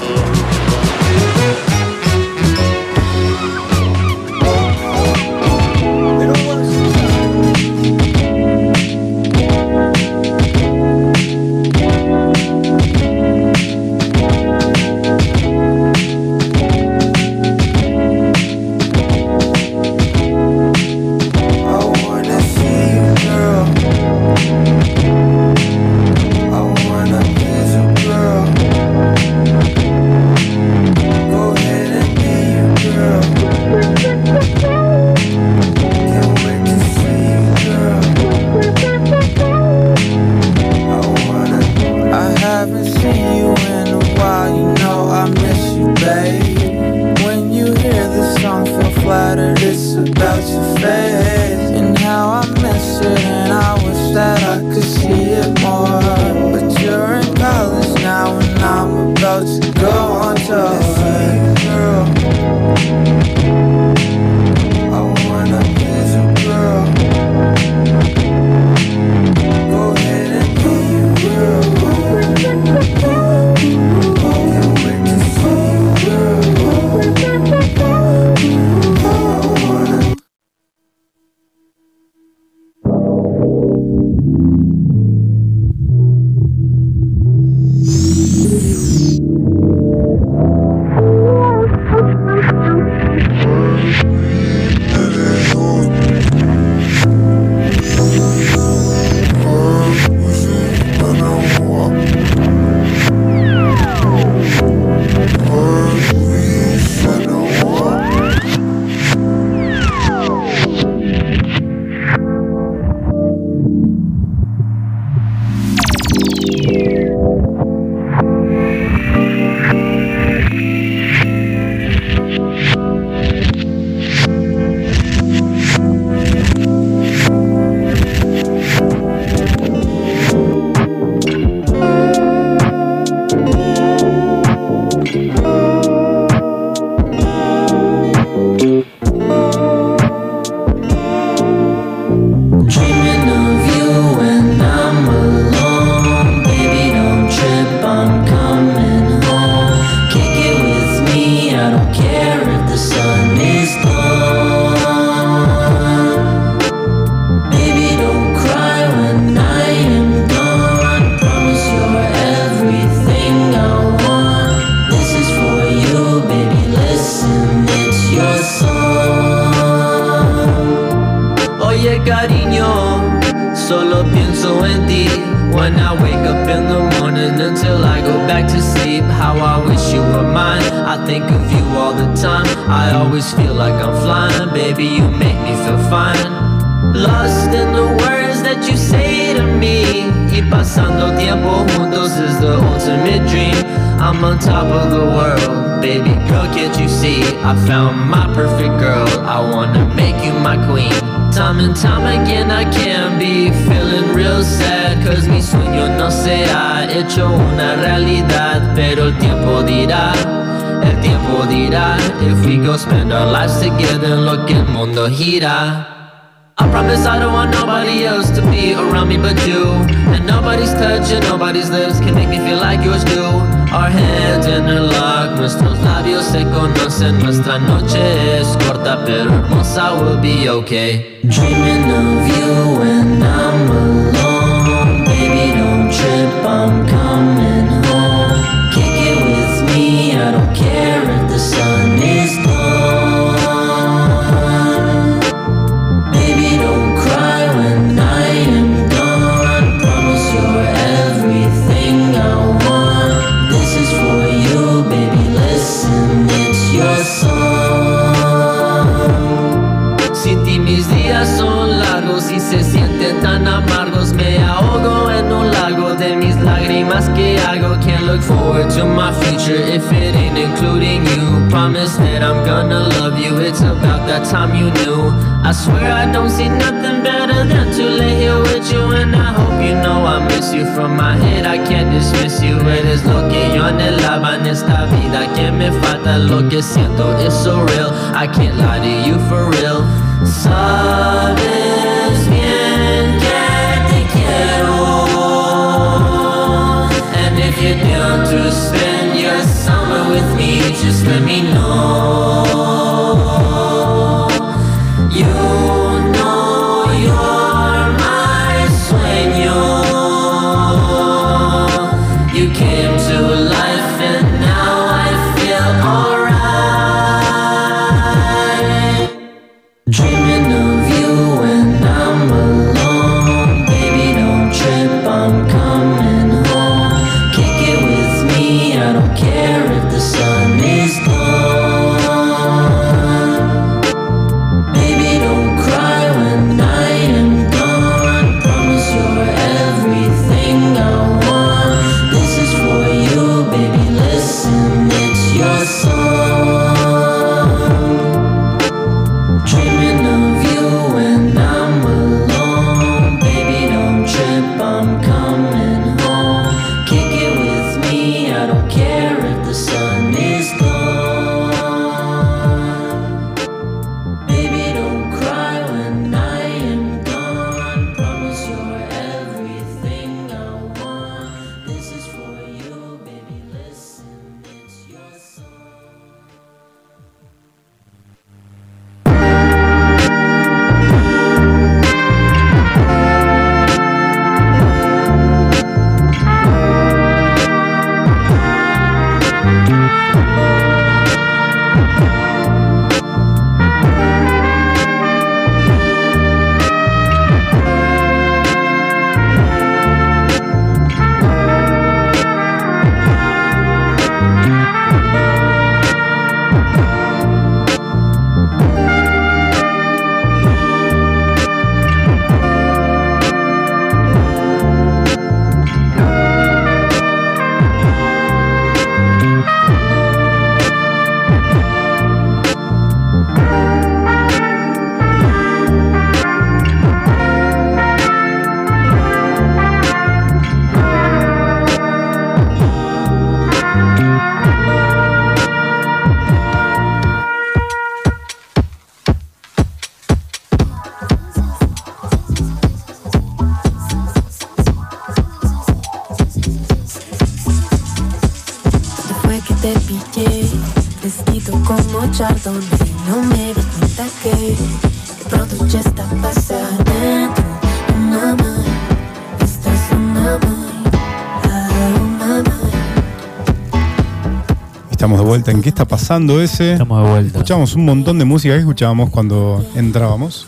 ¿en qué está pasando ese? Estamos de vuelta. Escuchamos un montón de música que escuchábamos cuando entrábamos.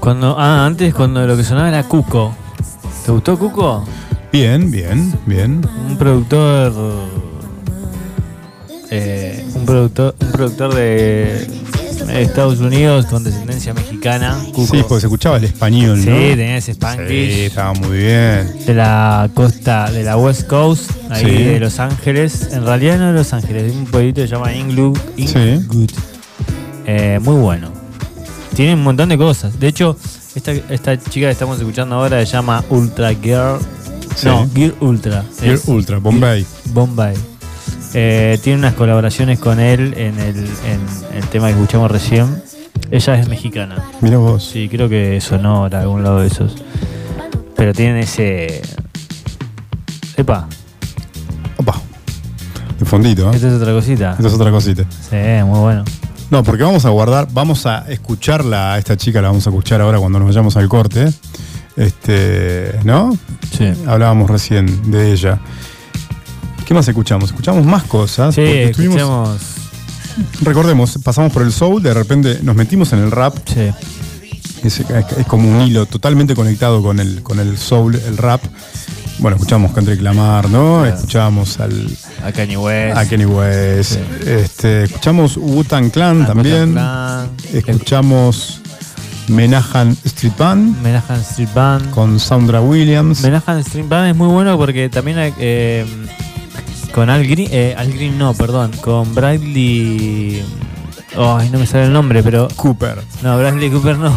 Cuando, ah, antes cuando lo que sonaba era Cuco. ¿Te gustó Cuco? Bien, bien, bien. Un productor. Eh, un productor. Un productor de Estados Unidos donde se Sí, porque se escuchaba el español, sí, ¿no? Sí, tenías Spanglish. Sí, estaba muy bien. De la costa, de la West Coast, ahí de Los Ángeles. En realidad no de Los Ángeles, es un pueblito que se llama Inglewood. Sí. Eh, muy bueno. Tiene un montón de cosas. De hecho, esta, esta chica que estamos escuchando ahora se llama Ultra Girl. No, Gear Ultra. Gear Ultra, Bombay. Bombay. Eh, tiene unas colaboraciones con él en el, en el tema que escuchamos recién. Ella es mexicana. Mira vos. Sí, creo que Sonora, algún lado de esos. Pero tienen ese. Epa, De fondito, ¿eh? esta es otra cosita. Esta es otra cosita. Sí, muy bueno. No, porque vamos a guardar, vamos a escucharla a esta chica, la vamos a escuchar ahora cuando nos vayamos al corte. Este, ¿no? Sí. Hablábamos recién de ella. ¿Qué más escuchamos? Escuchamos más cosas. Sí, estuvimos- escuchamos. Recordemos, pasamos por el soul, de repente nos metimos en el rap. Sí. Es, es como un hilo totalmente conectado con el, con el soul, el rap. Bueno, escuchamos Kendrick Lamar, ¿no? Escuchamos al, A Kanye West. a Kenny West. Sí. Este, escuchamos Wu-Tang Clan A también. Wu-Tang Escuchamos Menahan Street Band Menahan Street Band. con Sandra Williams. Menahan Street Band es muy bueno porque también eh, con Al Green, eh, Al Green no, perdón, con Bradley. Ay, no me sale el nombre, pero. Cooper. No, Bradley Cooper no.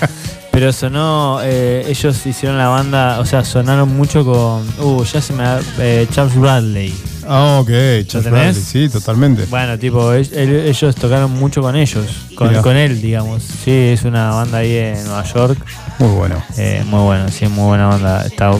pero sonó. eh, ellos hicieron la banda, o sea, sonaron mucho con. Uh, ya se me eh, Charles Bradley. Ah, ok? Bradley, sí, totalmente. Bueno, tipo, el- el- ellos tocaron mucho con ellos, con, Mirá. con él, digamos. Sí, es una banda ahí en Nueva York. Muy bueno. Eh, muy bueno, sí, muy buena banda. Está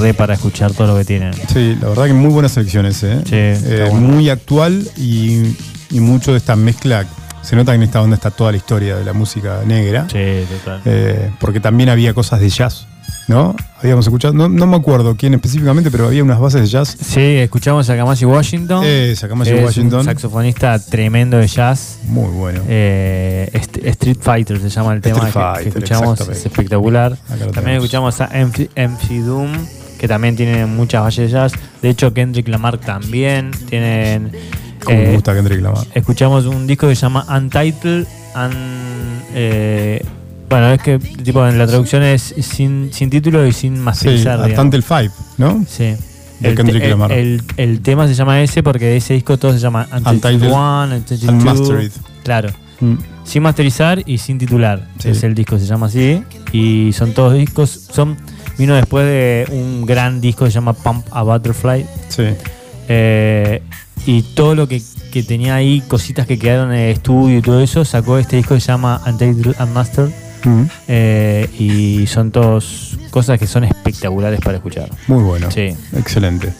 re para escuchar todo lo que tienen. Sí, la verdad que muy buenas selecciones, ¿eh? Sí, Eh, bueno. Muy actual y, y mucho de esta mezcla. Se nota que en esta banda está toda la historia de la música negra. Sí, total. Eh, porque también había cosas de jazz, ¿no? Habíamos escuchado, no, no me acuerdo quién específicamente, pero había unas bases de jazz. Sí, escuchamos a Kamashi Washington. Eh, Es Washington. Un saxofonista tremendo de jazz. Muy bueno. Eh, Street Fighter se llama el tema Street que- que, Fighter, escuchamos. exactamente. Es espectacular. También tenemos. escuchamos a MC, MC Doom, que también tiene muchas bases de jazz. De hecho, Kendrick Lamar también. Tienen. Como me eh, gusta Kendrick Lamar. Escuchamos un disco que se llama Untitled. un- eh, bueno, es que tipo en la traducción es sin, sin título y sin Sí, masterizar. digamos. Untitled Five, ¿no? Sí. El, te- el- el- el tema se llama ese porque de ese disco todo se llama Untitled, One, Untitled Unmastered. Claro. Mm. Sin masterizar y sin titular. Sí. Es el disco, se llama así. Y son todos discos. Son Vino después de un gran disco que se llama Pump a Butterfly. Sí. Eh, y todo lo que, que tenía ahí, cositas que quedaron en el estudio y todo eso, sacó este disco que se llama Untitled Unmastered. Eh, y son todos cosas que son espectaculares para escuchar. Muy bueno. Sí. Excelente.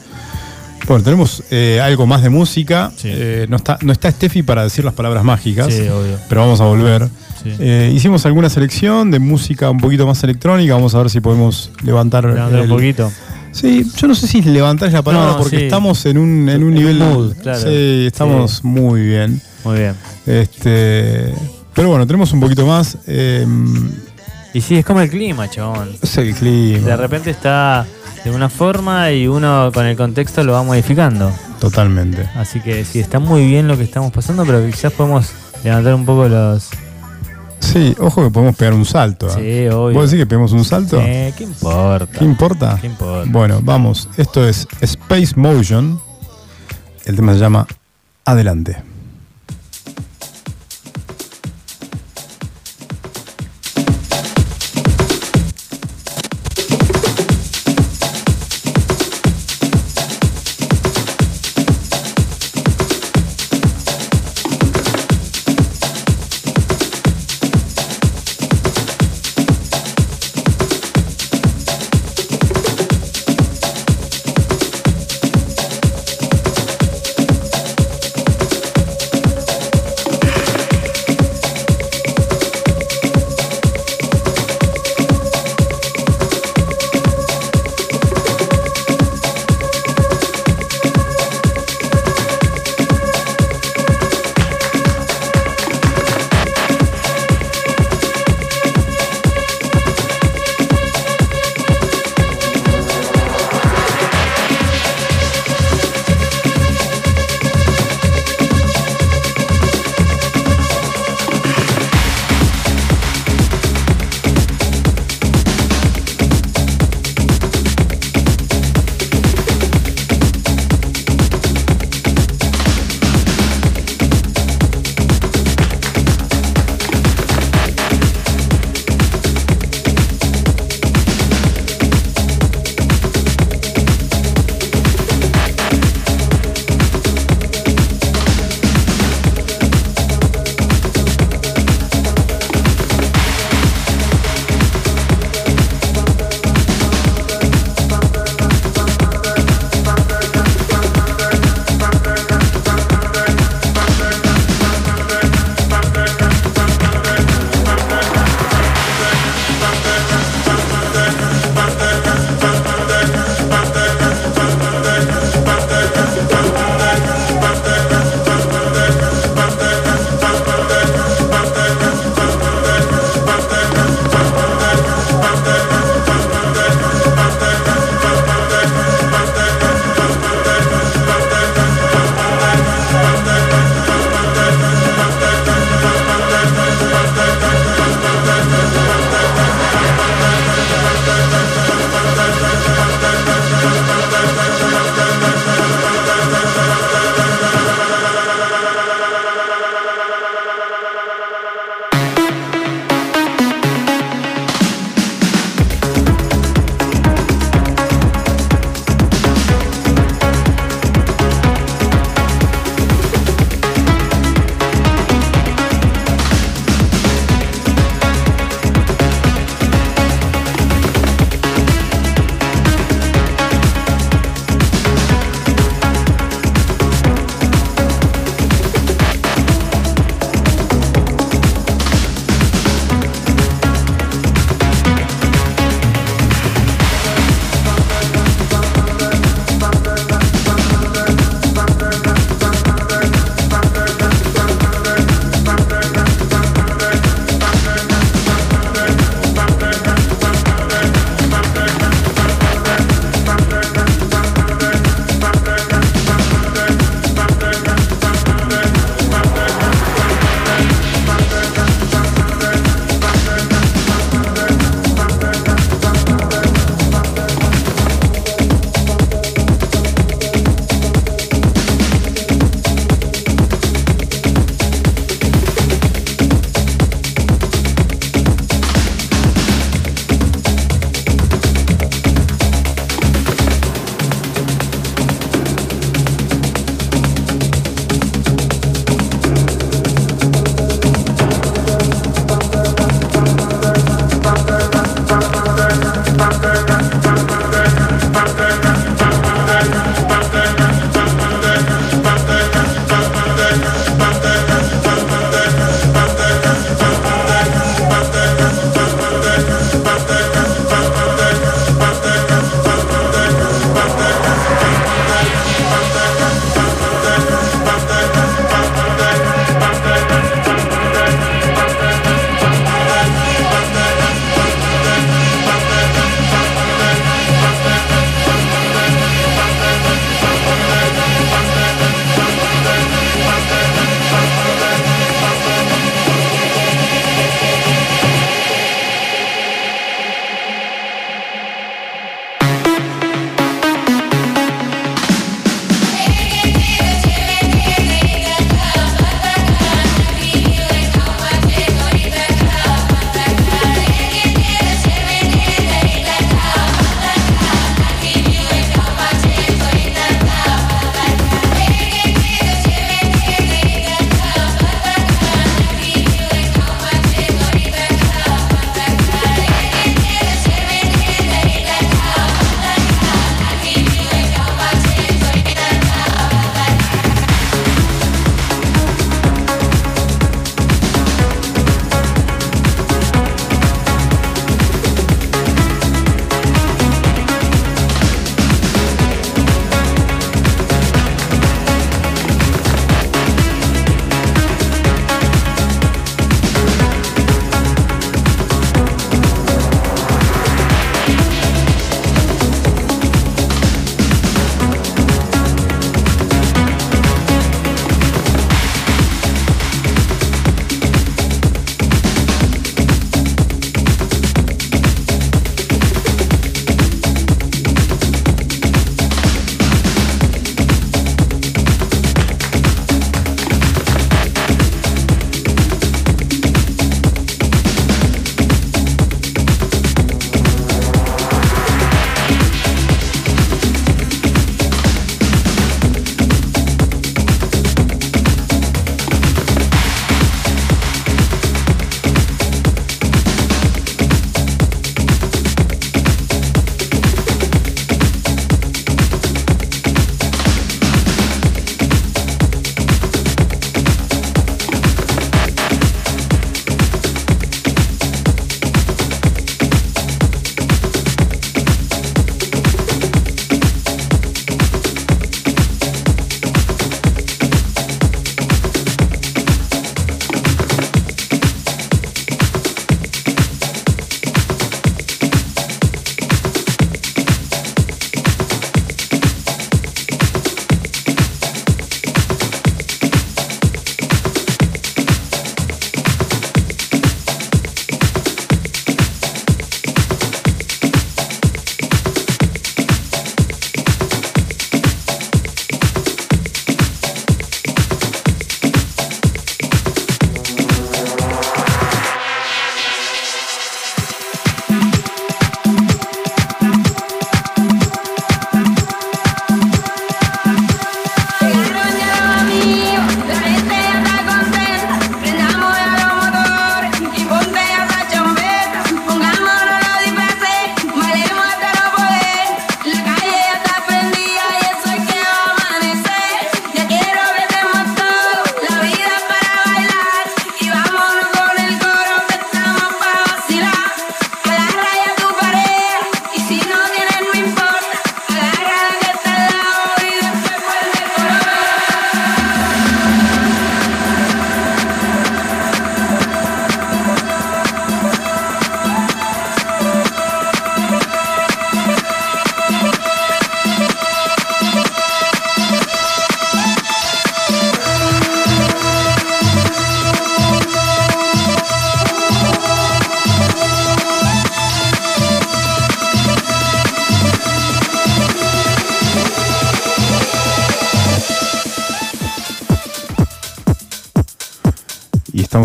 Bueno, tenemos eh, algo más de música. Eh, no, está, no está Steffi para decir las palabras mágicas. Sí, obvio. Pero vamos a volver. Sí. Eh, hicimos alguna selección de música un poquito más electrónica. Vamos a ver si podemos levantar. Levantar un poquito. Sí, yo no sé si levantar es la palabra No, porque estamos en un, en un En nivel. mood, claro. Sí, estamos muy bien. Muy bien. Este, pero bueno, tenemos un poquito más. eh, Y sí, es como el clima, chabón. es el clima. De repente está de una forma y uno con el contexto lo va modificando. Totalmente. Así que sí, está muy bien lo que estamos pasando, pero quizás podemos levantar un poco los. Sí, ojo que podemos pegar un salto. ¿eh? Sí, obvio. ¿Vos decís que pegamos un salto? Eh, ¿Qué importa? ¿Qué importa? ¿Qué importa? Bueno, vamos. Esto es Space Motion. El tema se llama Adelante.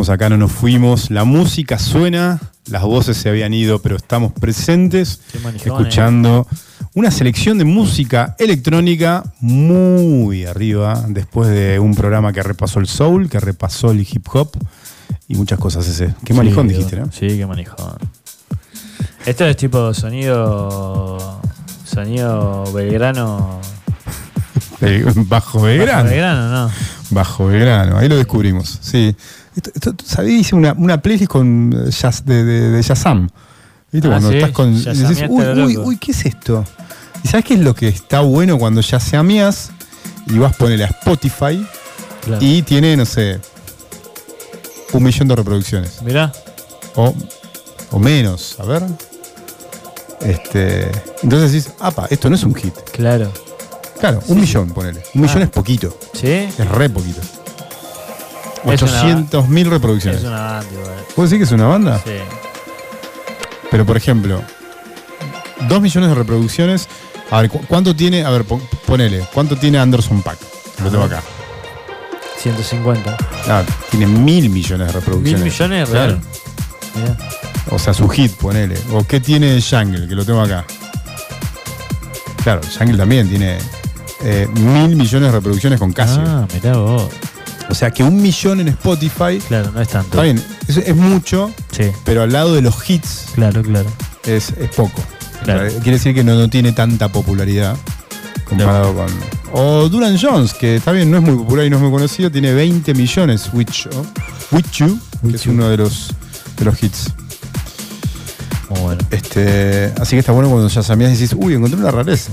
Estamos acá, no nos fuimos. La música suena, las voces se habían ido, pero estamos presentes escuchando una selección de música electrónica muy arriba, después de un programa que repasó el soul, que repasó el hip hop y muchas cosas ese. Qué Sí, manijón dijiste, ¿no? Sí, qué manijón. Esto es tipo sonido. Sonido Belgrano. Bajo Belgrano. Bajo Belgrano, ¿no? Bajo Belgrano, ahí lo descubrimos. Sí. ¿Sabés? Hice una, una playlist con eh, jazz, de, de, de Shazam. ¿Viste? Ah, cuando sí, estás con. decís, uy, uy, loco". uy, ¿qué es esto? ¿Y sabes qué es lo que está bueno cuando ya seamías y vas a ponerle a Spotify Claro. y tiene, no sé, un millón de reproducciones? Mirá. O, o menos, a ver. Este, entonces decís, apa, esto no es un hit. Claro. Claro, un millón, ponele. Un millón Ah. es poquito. ¿Sí? Es re poquito. Es una- 800 mil reproducciones. Es una banda igual. ¿Puedo decir que es una banda? Sí. Pero por ejemplo, 2 millones de reproducciones. A ver, ¿cu- ¿cuánto tiene? A ver, pon- ponele, ¿cuánto tiene Anderson Pack? Lo tengo acá. 150. Ah, tiene mil millones de reproducciones. ¿Mil millones? Claro. Real. Mirá. O sea, su hit, ponele. O qué tiene Jungle, que lo tengo acá. Claro, Jungle también tiene eh, mil millones de reproducciones con Casio. Ah, mirá vos. O sea que un millón en Spotify. Claro, no es tanto. Está bien, es, es mucho, Sí. pero al lado de los hits Claro, claro. es, es poco. Claro. Sea, quiere decir que no, no tiene tanta popularidad comparado con. O Duran Jones, que está bien, no es muy popular y no es muy conocido, tiene 20 millones. With You, With You, que es uno de los, de los hits. Muy bueno. Este, así que está bueno cuando ya sabías y decís, uy, encontré una rareza.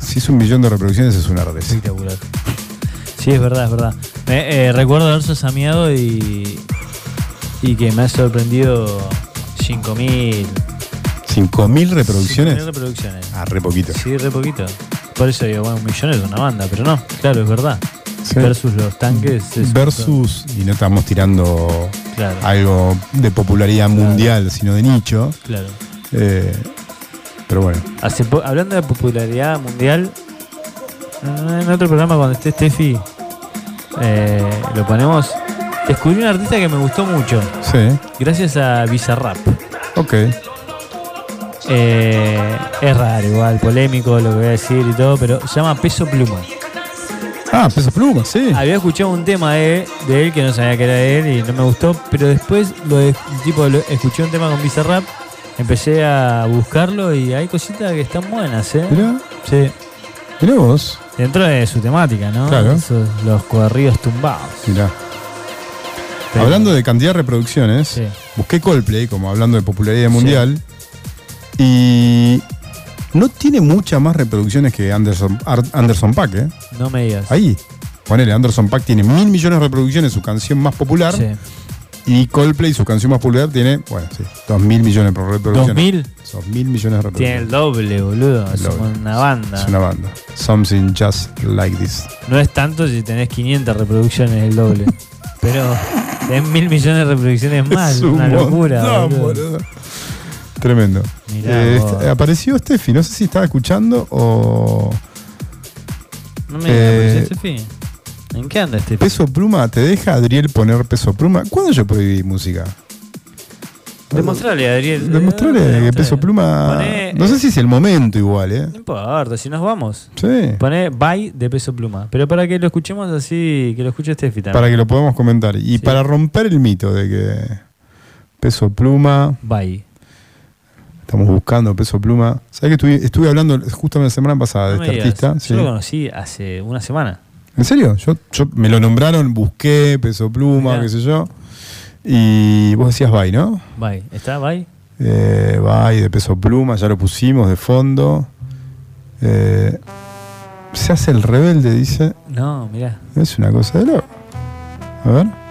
Si es un millón de reproducciones, es una rareza. Espectacular. Sí, es verdad, es verdad. Me, eh, recuerdo haber sasameado y. y que me ha sorprendido 5000. 5.000 reproducciones. 5.000 reproducciones. Ah, re poquito. Sí, re poquito. Por eso digo, bueno, un millón es una banda, pero no, claro, es verdad. Sí. Versus los tanques. es Versus, y no estamos tirando Claro. algo de popularidad mundial, sino de nicho. Claro. Eh, pero bueno. Hace hablando de popularidad mundial, en otro programa cuando esté Steffi, eh, lo ponemos. Descubrí un artista que me gustó mucho, Sí, gracias a Bizarrap. ok. Eh, es raro, igual, polémico lo que voy a decir y todo, pero se llama Peso Pluma. Ah, peso pluma, sí. Había escuchado un tema de, de él que no sabía que era de él y no me gustó, pero después lo de- tipo lo- escuché un tema con Bizarrap, empecé a buscarlo y hay cositas que están buenas, ¿eh? Mirá, Sí. mirá vos. Dentro de su temática, ¿no? Claro. Esos- los corridos tumbados. Mirá. Pero- Hablando de cantidad de reproducciones, Sí. busqué Coldplay, como hablando de popularidad mundial, y no tiene muchas más reproducciones que Anderson, Anderson Paak, ¿eh? No me digas. Ahí. Ponele, Anderson Paak tiene mil millones de reproducciones, su canción más popular, Sí. y Coldplay, su canción más popular, tiene, bueno, sí, dos mil millones de reproducciones. ¿Dos mil? Dos mil millones de Tiene el reproducciones. doble, boludo. Es doble. una banda. Es una banda. Something just like this. No es tanto si tenés 500 reproducciones el doble. Pero tenés mil millones de reproducciones más. Es un una locura, montón, boludo. boludo. Tremendo. Eh, este- apareció Steffi, no sé si estaba escuchando o. No me Eh, Steffi. ¿En qué anda este? Peso pluma, ¿te deja Adriel poner peso pluma? ¿Cuándo yo prohibí música? Demostrale, Adriel. Demostrarle Eh, que demostrale. peso pluma. Poné- no sé si es el momento igual, ¿eh? No importa, si nos vamos. Sí. Poné bye de peso pluma. Pero para que lo escuchemos así, que lo escuche Steffi también. Para que lo podamos comentar. Y para romper el mito de que peso pluma. Bye. Estamos buscando peso pluma. ¿Sabes que estuve, estuve hablando justo la semana pasada No de este digas, artista? Yo Sí. lo conocí hace una semana. ¿En serio? Yo, yo me lo nombraron, busqué peso pluma, Mirá. qué sé yo. Y vos decías bye, ¿no? Bye. ¿Está bye? Eh, bye de peso pluma, ya lo pusimos de fondo. Eh, se hace el rebelde, dice. No, mirá. Es una cosa de loco. A ver.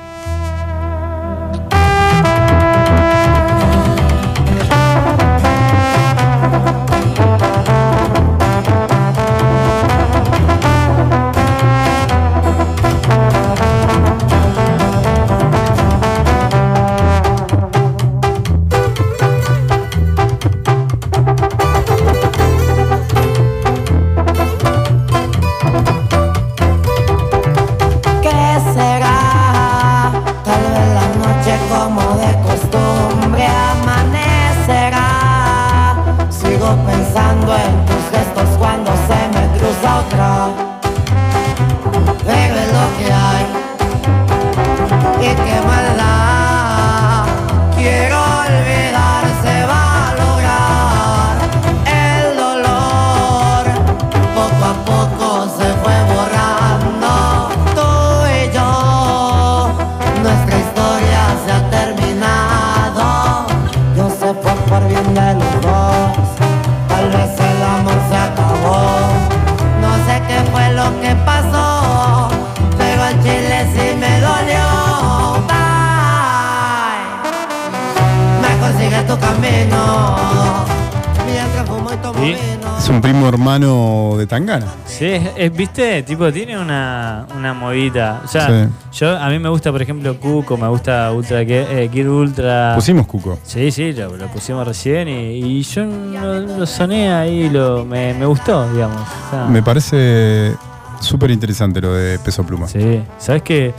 Sí, es- es- viste, tipo, tiene una, una movida. O sea, Sí. yo a mí me gusta, por ejemplo, Cuco, me gusta Ultra eh, Gear Ultra. Pusimos Cuco. Sí, sí, lo, lo pusimos recién y, y yo lo, lo soné ahí, lo, me, me gustó, digamos. O sea, Me parece súper interesante lo de Peso Pluma. Sí, ¿sabes que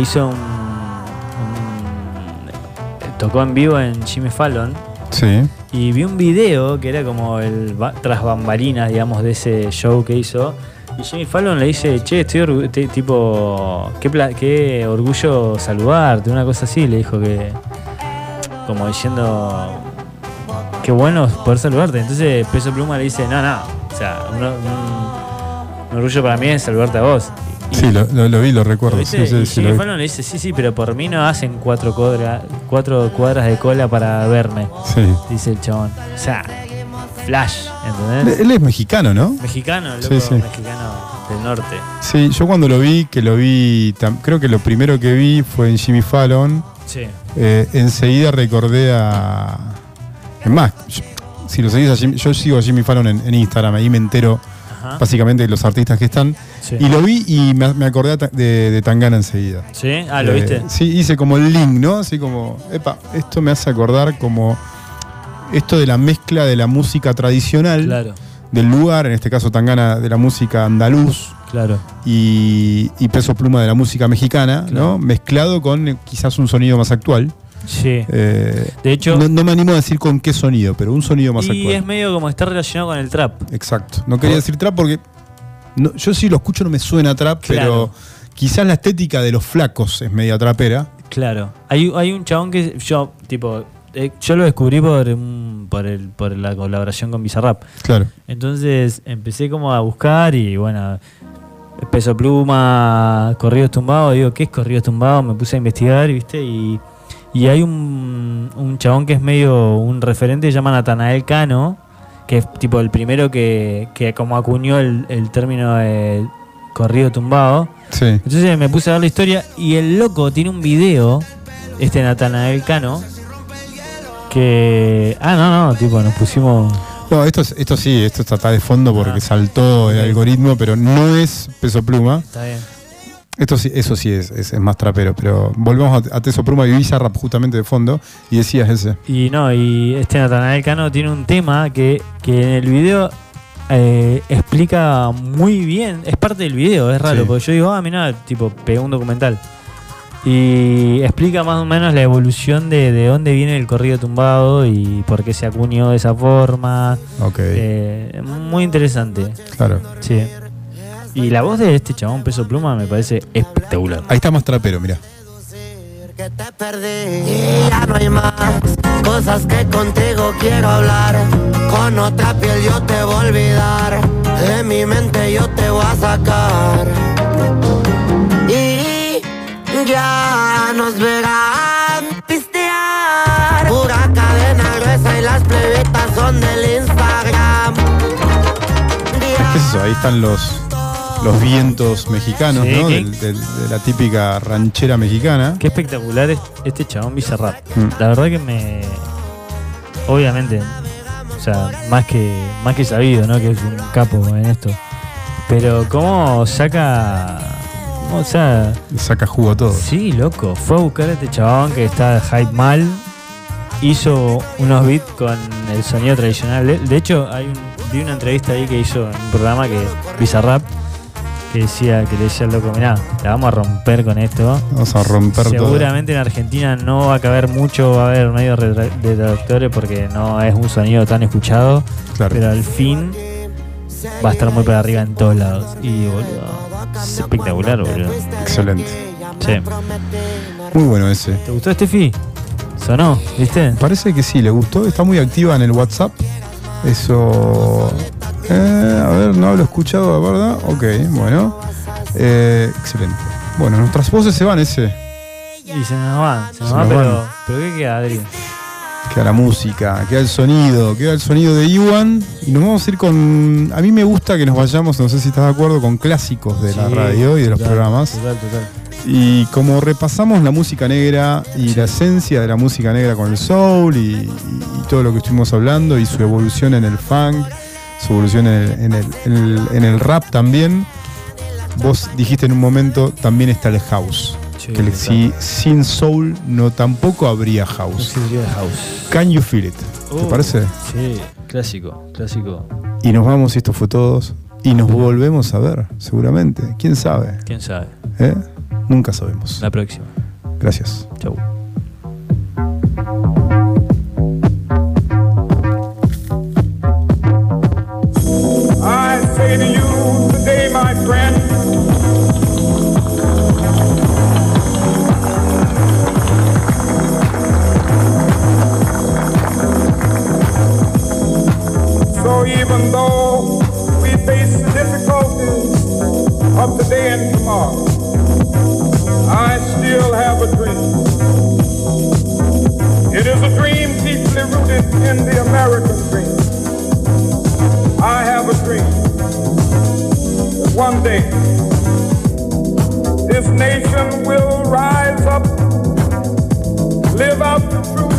hizo un, un- Tocó en vivo en Jimmy Fallon Sí. Y vi un video que era como el tras bambalinas, digamos, de ese show que hizo. Y Jimmy Fallon le dice, che, estoy tipo, qué, qué orgullo saludarte, una cosa así, le dijo que, como diciendo, qué bueno poder saludarte. Entonces Peso Pluma le dice, no, no, o sea, un, un- un orgullo para mí es saludarte a vos. Sí, lo, lo- lo vi, lo recuerdo. ¿Lo Sí, lo le dice, sí, sí, pero por mí no hacen cuatro, cuadra- cuatro cuadras de cola para verme. Sí. Dice el chabón. O sea, flash, ¿entendés? Él es mexicano, ¿no? Mexicano, loco, mexicano del norte. Sí, yo cuando lo vi, que lo vi, creo que lo primero que vi fue en Jimmy Fallon. Sí. Eh, enseguida recordé a. Es más, yo- si lo seguís a Jimmy- yo sigo a Jimmy Fallon en, en Instagram, ahí me entero Ajá. básicamente los artistas que están. Sí. Y lo vi y me, me acordé de, de Tangana enseguida. ¿Sí? Ah, ¿lo Eh, viste? Sí, hice como el link, ¿no? Así como, epa, esto me hace acordar como esto de la mezcla de la música tradicional Claro. del lugar, en este caso Tangana de la música andaluz Claro. y, y Peso Pluma de la música mexicana, ¿no? Mezclado con eh, quizás un sonido más actual. Sí. Eh, De hecho- no, no me animo a decir con qué sonido, pero un sonido más Y actual. es medio como está relacionado con el trap. Exacto. No quería decir trap porque no- yo sí lo escucho, no me suena trap, Claro. pero quizás la estética de los flacos es media trapera. Claro. Hay, hay un chabón que yo, tipo, eh, yo lo descubrí por, por, el, por la colaboración con Bizarrap. Claro. Entonces empecé como a buscar y bueno, peso pluma, corridos tumbados, digo, ¿qué es corridos tumbados? Me puse a investigar, ¿viste? Y, y hay un, un chabón que es medio un referente, se llama Natanael Cano, que es tipo el primero que, que como acuñó el, el término de corrido tumbado. Sí. Entonces me puse a ver la historia y el loco tiene un video, este Natanael Cano, que... Ah, no, no, tipo, nos pusimos... No, esto, es- esto sí, esto está de fondo porque Ah. saltó el algoritmo, pero no es peso pluma. Está bien. Esto sí, eso sí es, es- es más trapero, pero volvemos a, a Peso Pluma y Bizarrap justamente de fondo y decías ese. Y no, y este Natanael Cano tiene un tema que, que en el video eh, explica muy bien, es parte del video, es raro, Sí. porque yo digo, ah, mira, tipo, pegó un documental. Y explica más o menos la evolución de, de dónde viene el corrido tumbado y por qué se acuñó de esa forma. Ok. Eh, muy interesante. Claro. Sí. Y la voz de este chabón Peso Pluma me parece espectacular. Ahí está más trapero, mira. Y ya no hay más cosas que contigo quiero hablar. Con otra piel yo te voy a olvidar. De mi mente yo te voy a sacar. Y ya nos verán pistear. Pura cadena gruesa y las plebitas son del Instagram. ¿Qué es eso? Ahí están los, los vientos mexicanos, Sí, ¿no? de la típica ranchera mexicana. Qué espectacular es este chabón Bizarrap. Mm. La verdad que me. Obviamente, o sea, más que, más que sabido, ¿no? Que es un capo en esto. Pero cómo saca. o sea. Saca jugo a todo. Sí, loco. Fue a buscar a este chabón que está hype mal. Hizo unos beats con el sonido tradicional. De- De hecho, hay un, vi una entrevista ahí que hizo en un programa que Bizarrap que decía que le decía al loco, mirá, la vamos a romper con esto. Vamos a romper todo. Seguramente en Argentina no va a caber mucho, va a haber medios retra- detractores porque no es un sonido tan escuchado. Claro. Pero al fin va a estar muy para arriba en todos lados. Y boludo, es espectacular, boludo. Excelente. Sí. Muy bueno ese. ¿Te gustó Steffi? ¿Sonó? ¿Viste? Parece que sí, le gustó. Está muy activa en el WhatsApp. Eso. eh, a ver, no lo he escuchado, ¿verdad? Ok, bueno. Eh, excelente. Bueno, nuestras voces se van ese. Y se nos va, se nos Se va, nos pero, van. pero ¿qué queda, Adri? Queda la música, queda el sonido, queda el sonido de Iwan. Y nos vamos a ir con. A mí me gusta que nos vayamos, no sé si estás de acuerdo, con clásicos de la radio y de los total, programas. Total, total. Y como repasamos la música negra y la esencia de la música negra con el soul y, y- y todo lo que estuvimos hablando y su evolución en el funk, su evolución en el, en el- en el- en el rap también, vos dijiste en un momento también está el house. Sí, que si, sin soul no tampoco habría house. Can you feel it? ¿Te Oh, parece? Sí, clásico, clásico. Y nos vamos, esto fue todos. Y nos volvemos a ver, seguramente. ¿Quién sabe? ¿Quién sabe? ¿Eh? Nunca sabemos. La próxima. Gracias. Chau. of today and tomorrow, I still have a dream. It is a dream deeply rooted in the American dream. I have a dream that one day this nation will rise up, live out the truth